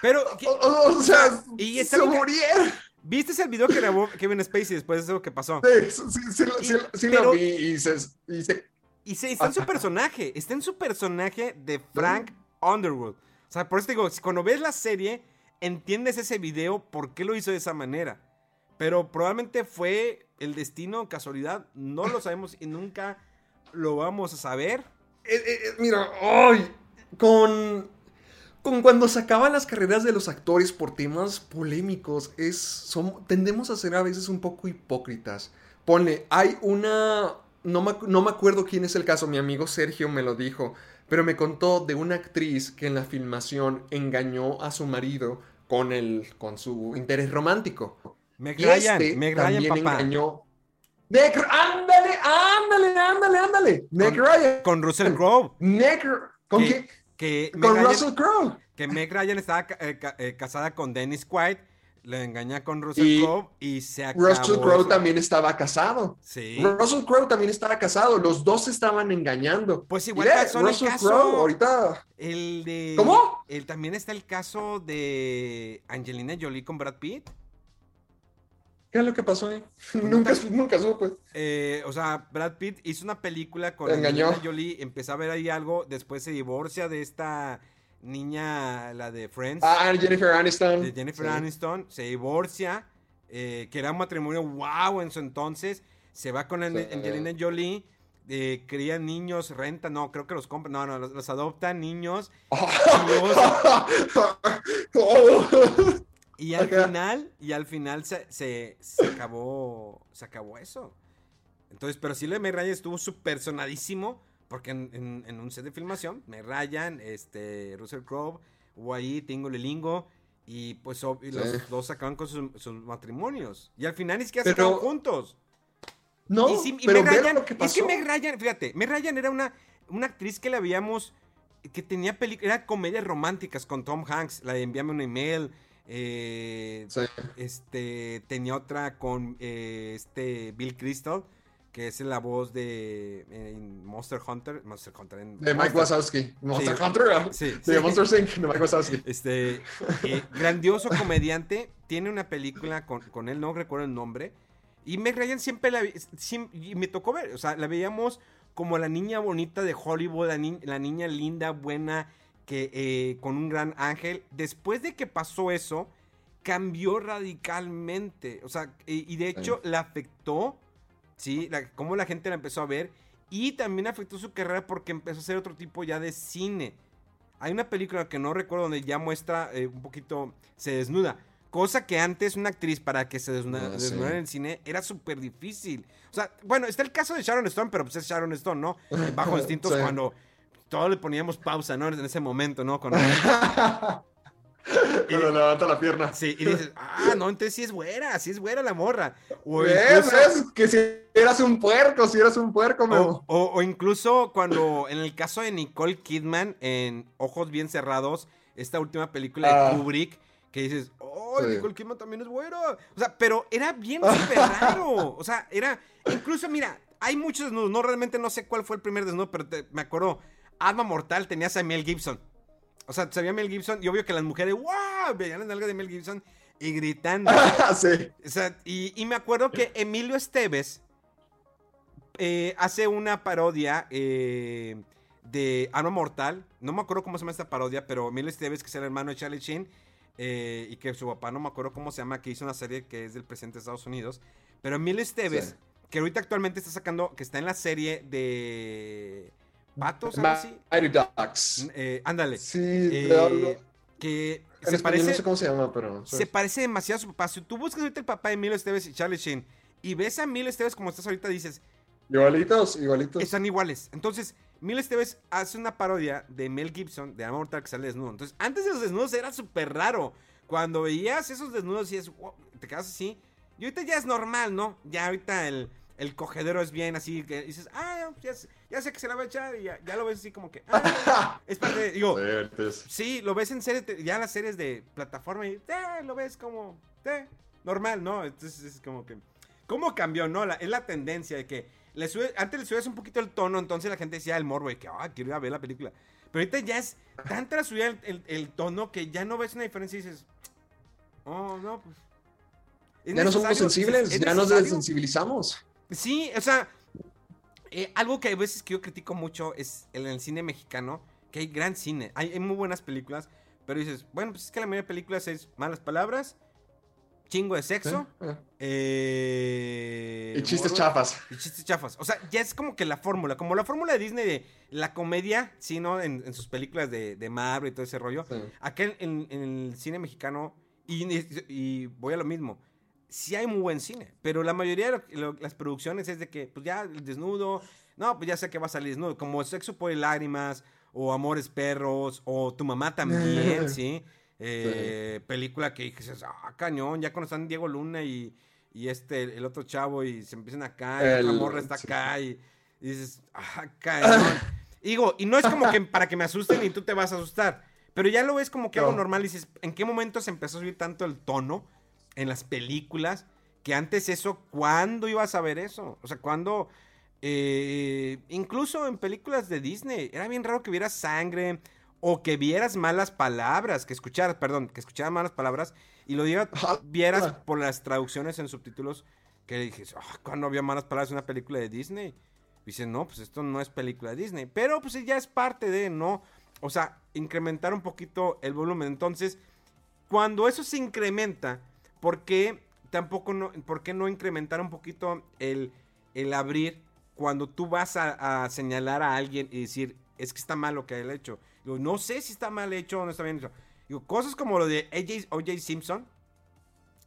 pero O, ¿qué- o- o sea, y está se murieron. ¿viste el video que grabó Kevin Spacey después de eso que pasó? Sí, sí, sí, sí, sí, sí pero- lo vi y se, y se- Y se, está en su personaje, está en su personaje de Frank Underwood. O sea, por eso te digo, cuando ves la serie, entiendes ese video, por qué lo hizo de esa manera. Pero probablemente fue el destino, casualidad, no lo sabemos y nunca lo vamos a saber. Eh, eh, eh, mira, ay, con, con cuando se acaban las carreras de los actores por temas polémicos, es, son, tendemos a ser a veces un poco hipócritas. Ponle, hay una, no me, no me acuerdo quién es el caso, mi amigo Sergio me lo dijo, pero me contó de una actriz que en la filmación engañó a su marido con, el, con su interés romántico. Meg Y Ryan, este Meg Ryan, también papá. engañó. Meg, ándale, ándale, ándale, ándale. Meg Ryan. Con Russell Crowe. ¿con qué? Que Con Russell Crowe. que Meg Ryan estaba eh, ca- eh, casada con Dennis Quaid, le engaña con Russell Crowe y se acabó. Russell Crowe también estaba casado. Sí. Russell Crowe también estaba casado. Los dos se estaban engañando. Pues igual pasó en el caso. Crowe ahorita. El de. ¿Cómo? El, también está el caso de Angelina Jolie con Brad Pitt. ¿Qué es lo que pasó ahí? nunca, nunca supe. Eh, o sea, Brad Pitt hizo una película con engañó. Angelina Jolie, empezó a ver ahí algo, después se divorcia de esta niña, la de Friends, Ah, Jennifer Aniston. de Jennifer Sí. Aniston, se divorcia, eh, que era un matrimonio wow en su entonces, se va con Sí. Angelina Jolie, eh, cría niños, renta, no, creo que los compra, no, no, los, los adoptan niños, Oh. Y al final, y al final se, se, se acabó, se acabó eso. Entonces, pero sí, lo de Meg Ryan estuvo súper sonadísimo, porque en, en- en un set de filmación, Meg Ryan, este, Russell Crowe, hubo ahí Tingo Lilingo, y pues y los Sí. dos acaban con sus, sus matrimonios. Y al final ni siquiera se quedaron juntos. No, y y pero Meg Ryan, lo que es que pasó. Meg Ryan, fíjate, Meg Ryan era una, una actriz que la veíamos, que tenía películas, era comedias románticas con Tom Hanks, la de Envíame un email, eh, Sí. este, tenía otra con eh, este Bill Crystal, que es la voz de eh, en Monster Hunter, Monster Hunter, en De Mike Monster- Wazowski. Monster Sí. Hunter. Sí, De. Monster Inc. De Mike Wazowski. Este, eh, grandioso comediante, tiene una película con, con él, no recuerdo el nombre. Y Meg Ryan siempre la vi- siem- y me tocó ver, o sea, la veíamos como la niña bonita de Hollywood, la, ni- la niña linda, buena, que eh, con un gran ángel. Después de que pasó eso, cambió radicalmente. O sea, y, y de hecho la afectó, ¿sí? La, cómo la gente la empezó a ver. Y también afectó su carrera porque empezó a hacer otro tipo ya de cine. Hay una película que no recuerdo donde ya muestra eh, un poquito, se desnuda. Cosa que antes una actriz para que se Ah, sí. desnudara en el cine era súper difícil. O sea, bueno, está el caso de Sharon Stone, pero pues es Sharon Stone, ¿no? Bajo instintos Sí. cuando todos le poníamos pausa, ¿no? En ese momento, ¿no? Cuando- Cuando levanta la pierna. sí, y dices, ah, no, entonces sí es güera, sí es güera la morra. O ¿Ves? incluso, ¿Ves? Que si eras un puerco, si eras un puerco, o, Memo. o- o incluso cuando, en el caso de Nicole Kidman, en Ojos Bien Cerrados, esta última película de Ah. Kubrick, que dices, oh, Sí. Nicole Kidman también es güera. O sea, pero era bien súper raro. O sea, era, incluso, mira, hay muchos desnudos, no, realmente no sé cuál fue el primer desnudo, pero te- me acuerdo, Alma Mortal tenías a Mel Gibson. O sea, sabía Mel Gibson y obvio que las mujeres, wow, veían las nalgas de Mel Gibson y gritando. sí. O sea, y, y me acuerdo que Emilio Esteves eh, hace una parodia eh, de Arma Mortal. No me acuerdo cómo se llama esta parodia, pero Emilio Esteves, que es el hermano de Charlie Sheen, eh, y que su papá, no me acuerdo cómo se llama, que hizo una serie que es del presidente de Estados Unidos. Pero Emilio Esteves, Sí. que ahorita actualmente está sacando, que está en la serie de Patos, algo así. Mighty Ducks. Eh, ándale. Sí, Eh, que en se español parece, no sé cómo se llama, pero... se parece demasiado a su papá. Si tú buscas ahorita el papá de Emilio Esteves y Charlie Sheen y ves a Emilio Esteves como estás ahorita, dices, Igualitos, igualitos. están iguales. Entonces, Emilio Esteves hace una parodia de Mel Gibson, de Arma Mortal, que sale desnudo. Entonces, antes de los desnudos era súper raro. Cuando veías esos desnudos y es, wow, te quedas así. Y ahorita ya es normal, ¿no? Ya ahorita el, el cogedero es bien así, que dices, ah, ya, sé- ya sé que se la va a echar y ya, ya lo ves así como que, ah, es parte de, digo, Sí, lo ves en series, ya las series de plataforma y eh, lo ves como eh, normal, ¿no? Entonces es como que... ¿Cómo cambió, no? La- es la tendencia de que le sube, antes le subías un poquito el tono, entonces la gente decía el morbo de que, ah, quiero ir a ver la película. Pero ahorita ya es tanta subida el, el- el tono que ya no ves una diferencia y dices, oh, no, pues... ¿es ya no somos sensibles, ¿Es ya nos desensibilizamos. Sí, o sea, eh, algo que a veces que yo critico mucho es en el cine mexicano, que hay gran cine, hay, hay muy buenas películas, pero dices, bueno, pues es que la mayoría de películas es malas palabras, chingo de sexo, Eh, eh, Y chistes chafas. Y chistes chafas. O sea, ya es como que la fórmula, como la fórmula de Disney de la comedia, sí, ¿no? En, en sus películas de, de Marvel y todo ese rollo. Sí. Acá en, en- en el cine mexicano, y, y voy a lo mismo, sí hay muy buen cine, pero la mayoría de lo- lo- las producciones es de que, pues ya, el desnudo, no, pues ya sé que va a salir desnudo, como Sexo por lágrimas, o Amores Perros, o Tu Mamá también, ¿sí? Eh, Película que dices, ah, cañón, ya cuando están Diego Luna y, y este, el otro chavo, y se empiezan acá, y la El- morra está sí. acá, y, y dices, ah, cañón. Y digo, y no es como que para que me asusten y tú te vas a asustar. Pero ya lo ves como que algo No. normal y dices, ¿en qué momento se empezó a subir tanto el tono en las películas? Que antes eso, ¿cuándo ibas a ver eso? O sea, ¿cuándo? eh, incluso en películas de Disney, era bien raro que vieras sangre o que vieras malas palabras, que escucharas, perdón, que escucharas malas palabras y lo Ah, vieras por las traducciones en subtítulos que dijes, ah, ¿cuándo había malas palabras en una película de Disney? Dice, no, pues esto no es película de Disney. Pero pues ya es parte de, ¿no? O sea, incrementar un poquito el volumen. Entonces, cuando eso se incrementa, ¿por qué tampoco no, por qué no incrementar un poquito el, el abrir cuando tú vas a, a señalar a alguien y decir, es que está mal lo que él ha hecho? Digo, no sé si está mal hecho o no está bien hecho. Digo, cosas como lo de OJ Simpson,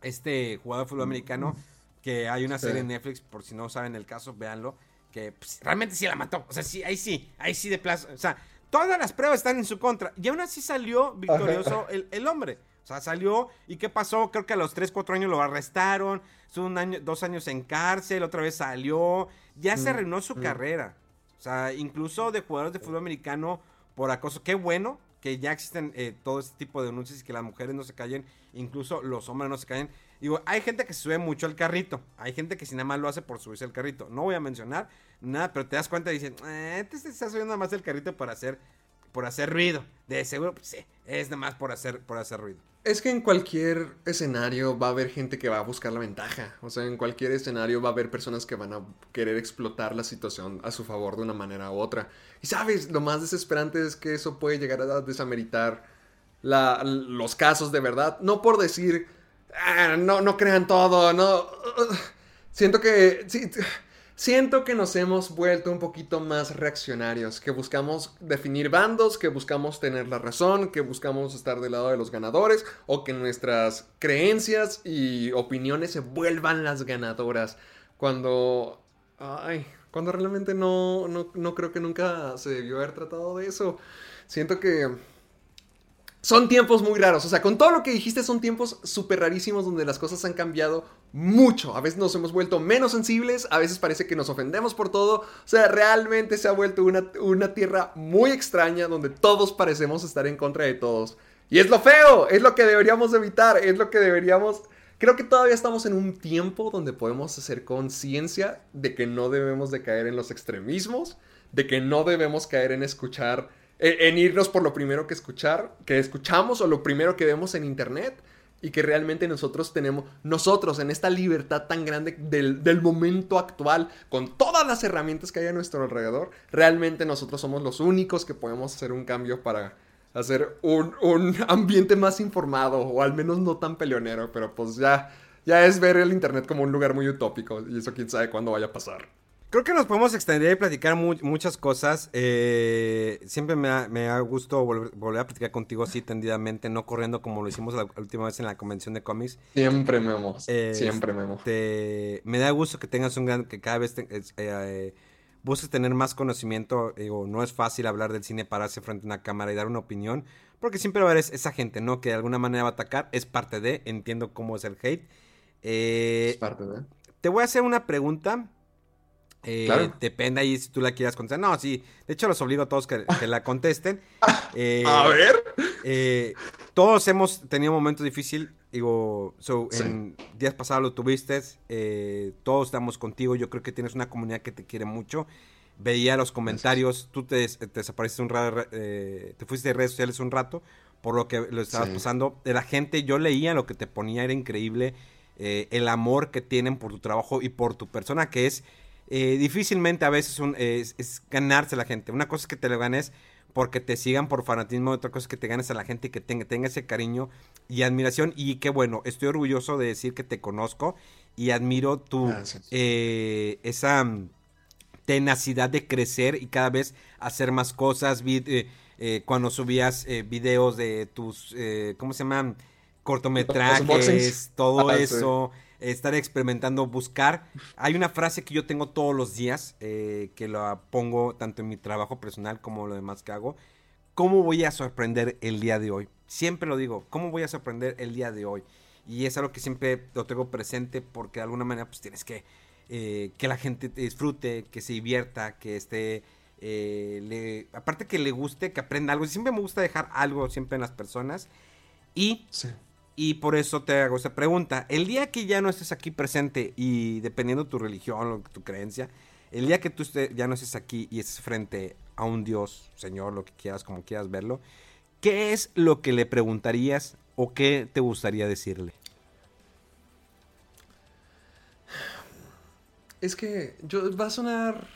este jugador de fútbol americano, que hay una Sí. serie en Netflix, por si no saben el caso, véanlo, que pues, realmente sí la mató. O sea, sí, ahí sí, ahí sí de plazo. O sea, todas las pruebas están en su contra. Y aún así salió victorioso el, el hombre. O sea, salió y ¿qué pasó? Creo que a los 3, 4 años lo arrestaron. Estuvo un año, dos años en cárcel, otra vez salió. Ya se Mm, arruinó su mm. carrera. O sea, incluso de jugadores de fútbol americano por acoso. Qué bueno que ya existen eh, todo este tipo de denuncias y que las mujeres no se callen, incluso los hombres no se callen. Digo, hay gente que se sube mucho al carrito. Hay gente que si nada más lo hace por subirse al carrito. No voy a mencionar nada, pero te das cuenta y dicen, eh, este se está subiendo nada más el carrito para hacer, por hacer ruido. De seguro, pues sí, es nada más por hacer, por hacer ruido. Es que en cualquier escenario va a haber gente que va a buscar la ventaja. O sea, en cualquier escenario va a haber personas que van a querer explotar la situación a su favor de una manera u otra. Y sabes, lo más desesperante es que eso puede llegar a desameritar los casos de verdad. No por decir, "Ah, no, no crean todo, no. Siento que. sí, Siento que nos hemos vuelto un poquito más reaccionarios, que buscamos definir bandos, que buscamos tener la razón, que buscamos estar del lado de los ganadores o que nuestras creencias y opiniones se vuelvan las ganadoras cuando... Ay, cuando realmente no, no, no creo que nunca se debió haber tratado de eso. Siento que son tiempos muy raros. O sea, con todo lo que dijiste, son tiempos súper rarísimos donde las cosas han cambiado mucho. A veces nos hemos vuelto menos sensibles, a veces parece que nos ofendemos por todo. O sea, realmente se ha vuelto una, una tierra muy extraña donde todos parecemos estar en contra de todos. Y es lo feo, es lo que deberíamos evitar, es lo que deberíamos... Creo que todavía estamos en un tiempo donde podemos hacer conciencia de que no debemos de caer en los extremismos, de que no debemos caer en escuchar en, en irnos por lo primero que escuchar, que escuchamos o lo primero que vemos en internet. y que realmente nosotros tenemos, nosotros en esta libertad tan grande del, del momento actual, con todas las herramientas que hay a nuestro alrededor, realmente nosotros somos los únicos que podemos hacer un cambio para hacer un, un ambiente más informado o al menos no tan peleonero, pero pues ya, ya es ver el Internet como un lugar muy utópico y eso quién sabe cuándo vaya a pasar. Creo que nos podemos extender y platicar mu- muchas cosas. Eh, siempre me da, me gusto volver, volver a platicar contigo así tendidamente, no corriendo como lo hicimos la última vez en la convención de cómics. Siempre, Memo. Eh, Siempre, Memo. Te- me da gusto que tengas un gran, que cada vez te- eh, eh, busques tener más conocimiento. Digo, no es fácil hablar del cine, pararse frente a una cámara y dar una opinión, porque siempre va a haber es- esa gente, ¿no? Que de alguna manera va a atacar, es parte de, entiendo cómo es el hate. Eh, Es parte de... te voy a hacer una pregunta. Eh, Claro. Depende ahí si tú la quieras contestar. No, sí. De hecho, los obligo a todos que, que la contesten. Eh, A ver. eh, todos hemos tenido momentos difíciles. Digo, so, Sí. en días pasados lo tuviste. eh, todos estamos contigo. Yo creo que tienes una comunidad que te quiere mucho. Veía los comentarios. Tú te, te desapareciste un rato. te fuiste de redes sociales un rato. Por lo que lo estabas Sí. pasando. De la gente, yo leía lo que te ponía. Era increíble. el amor que tienen por tu trabajo y por tu persona, que es eh, difícilmente a veces un- es, es ganarse a la gente. Una cosa es que te lo ganes porque te sigan por fanatismo, otra cosa es que te ganes a la gente y que tenga, tenga ese cariño y admiración. Y qué bueno, estoy orgulloso de decir que te conozco y admiro tu eh, esa mm, tenacidad de crecer y cada vez hacer más cosas. Eh, eh, cuando subías eh, videos de tus, eh, ¿cómo se llaman? Cortometrajes, todo Ah, sí. Estar experimentando, buscar. Hay una frase que yo tengo todos los días, eh, que la pongo tanto en mi trabajo personal como lo demás que hago. ¿Cómo voy a sorprender el día de hoy? Siempre lo digo, ¿cómo voy a sorprender el día de hoy? Y es algo que siempre lo tengo presente porque de alguna manera pues tienes que eh, que la gente te disfrute, que se divierta, que esté... eh, aparte que le guste, que aprenda algo. Siempre me gusta dejar algo siempre en las personas. Y. y por eso te hago esta pregunta. El día que ya no estés aquí presente y dependiendo de tu religión o tu creencia, el día que tú ya no estés aquí y estés frente a un Dios, Señor, lo que quieras, como quieras verlo, ¿qué es lo que le preguntarías o qué te gustaría decirle? Es que yo va a sonar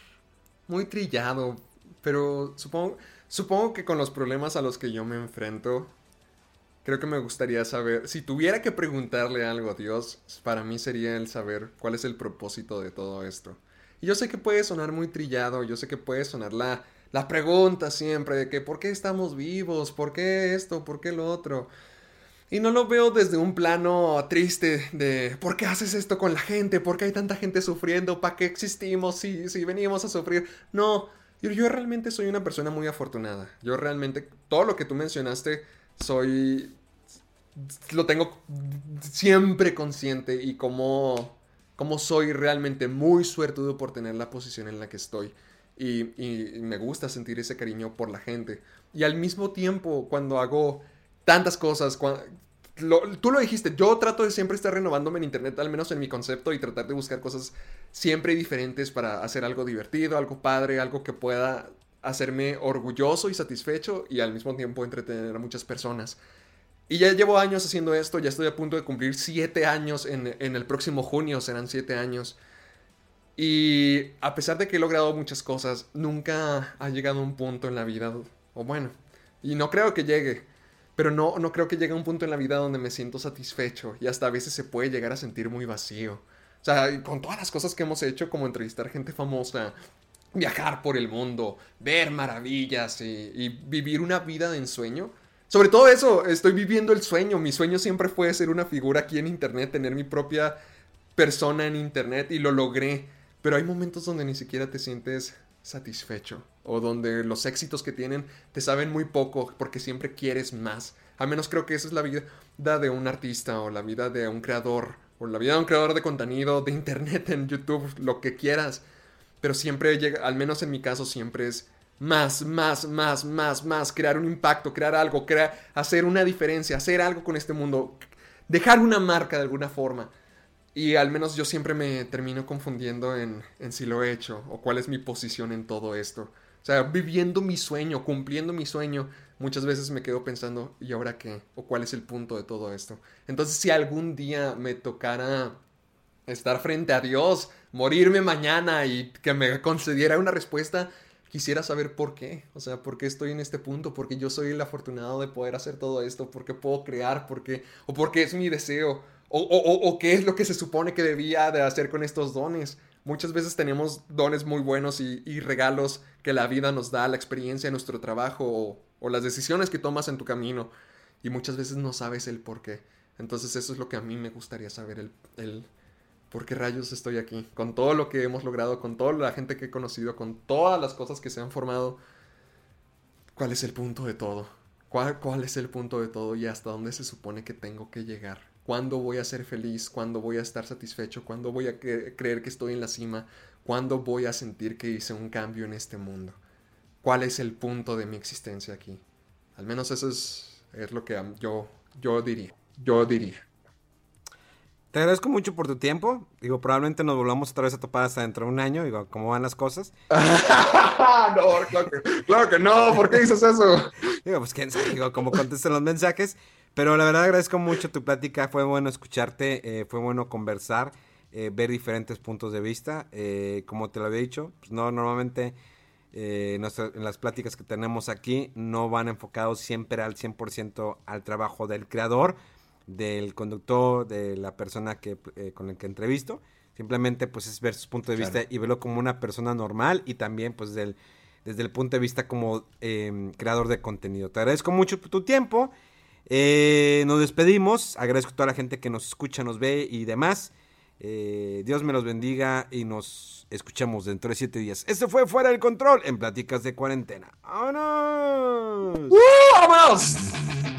muy trillado, pero supongo que con los problemas a los que yo me enfrento, creo que me gustaría saber, si tuviera que preguntarle algo a Dios, para mí sería el saber cuál es el propósito de todo esto. Y yo sé que puede sonar muy trillado, yo sé que puede sonar la, la pregunta siempre de que ¿por qué estamos vivos? ¿Por qué esto? ¿Por qué lo otro? Y no lo veo desde un plano triste de ¿por qué haces esto con la gente? ¿Por qué hay tanta gente sufriendo? ¿Para qué existimos si, si venimos a sufrir? No, yo, yo realmente soy una persona muy afortunada. Yo realmente, todo lo que tú mencionaste, soy... Lo tengo siempre consciente y como, como soy realmente muy suertudo por tener la posición en la que estoy. Y, me gusta sentir ese cariño por la gente. Y al mismo tiempo, cuando hago tantas cosas. tú lo dijiste, yo trato de siempre estar renovándome en internet, al menos en mi concepto, y tratar de buscar cosas siempre diferentes para hacer algo divertido, algo padre, algo que pueda hacerme orgulloso y satisfecho y al mismo tiempo entretener a muchas personas. Y ya llevo años haciendo esto, ya estoy a punto de cumplir siete años en, en el próximo junio, serán siete años. Y a pesar de que he logrado muchas cosas, nunca ha llegado un punto en la vida, o bueno, y no creo que llegue, pero no, no creo que llegue a un punto en la vida donde me siento satisfecho y hasta a veces se puede llegar a sentir muy vacío. O sea, con todas las cosas que hemos hecho, como entrevistar gente famosa, viajar por el mundo, ver maravillas y, y vivir una vida de ensueño. Sobre todo eso, estoy viviendo el sueño. Mi sueño siempre fue ser una figura aquí en Internet, tener mi propia persona en Internet y lo logré. Pero hay momentos donde ni siquiera te sientes satisfecho o donde los éxitos que tienen te saben muy poco porque siempre quieres más. Al menos creo que esa es la vida de un artista o la vida de un creador o la vida de un creador de contenido de internet en YouTube, lo que quieras. Pero siempre llega, al menos en mi caso siempre es más, más, más, más, más, crear un impacto, crear algo, crear, hacer una diferencia, hacer algo con este mundo, dejar una marca de alguna forma. Y al menos yo siempre me termino confundiendo en, en si lo he hecho o cuál es mi posición en todo esto. O sea, viviendo mi sueño, cumpliendo mi sueño, muchas veces me quedo pensando, ¿y ahora qué? ¿O cuál es el punto de todo esto? Entonces, si algún día me tocara estar frente a Dios, morirme mañana y que me concediera una respuesta, quisiera saber por qué. O sea, por qué estoy en este punto, porque yo soy el afortunado de poder hacer todo esto, porque puedo crear, porque, o porque es mi deseo, o, o, o, qué es lo que se supone que debía de hacer con estos dones. Muchas veces tenemos dones muy buenos y, y regalos que la vida nos da, la experiencia, nuestro trabajo o, las decisiones que tomas en tu camino. Y muchas veces no sabes el por qué. Entonces eso es lo que a mí me gustaría saber, el, el ¿por qué rayos estoy aquí? Con todo lo que hemos logrado, con toda la gente que he conocido, con todas las cosas que se han formado, ¿cuál es el punto de todo? ¿Cuál, cuál es el punto de todo y hasta dónde se supone que tengo que llegar? ¿Cuándo voy a ser feliz? ¿Cuándo voy a estar satisfecho? ¿Cuándo voy a creer que estoy en la cima? ¿Cuándo voy a sentir que hice un cambio en este mundo? ¿Cuál es el punto de mi existencia aquí? Al menos eso es, es lo que yo, yo diría. Yo diría. Te agradezco mucho por tu tiempo. Digo, probablemente nos volvamos otra vez a topar hasta dentro de un año. Digo, ¿cómo van las cosas? no, claro que, claro que, no. ¿Por qué dices eso? Digo, pues quién sabe, digo, cómo contestan los mensajes. Pero la verdad agradezco mucho tu plática. Fue bueno escucharte, eh, fue bueno conversar, eh, ver diferentes puntos de vista. Eh, como te lo había dicho, pues no, normalmente en las pláticas que tenemos aquí no van enfocados siempre al 100% al trabajo del creador del conductor, de la persona que, eh, con la que entrevisto. Simplemente pues es ver sus puntos de vista y verlo como una persona normal y también pues desde el, desde el punto de vista como em, creador de contenido. Te agradezco mucho tu tiempo. Eh, nos despedimos. Agradezco a toda la gente que nos escucha, nos ve y demás. Eh, Dios me los bendiga y nos escuchamos dentro de siete días. Esto fue Fuera del Control en Pláticas de Cuarentena. ¡Vámonos! ¡Vámonos!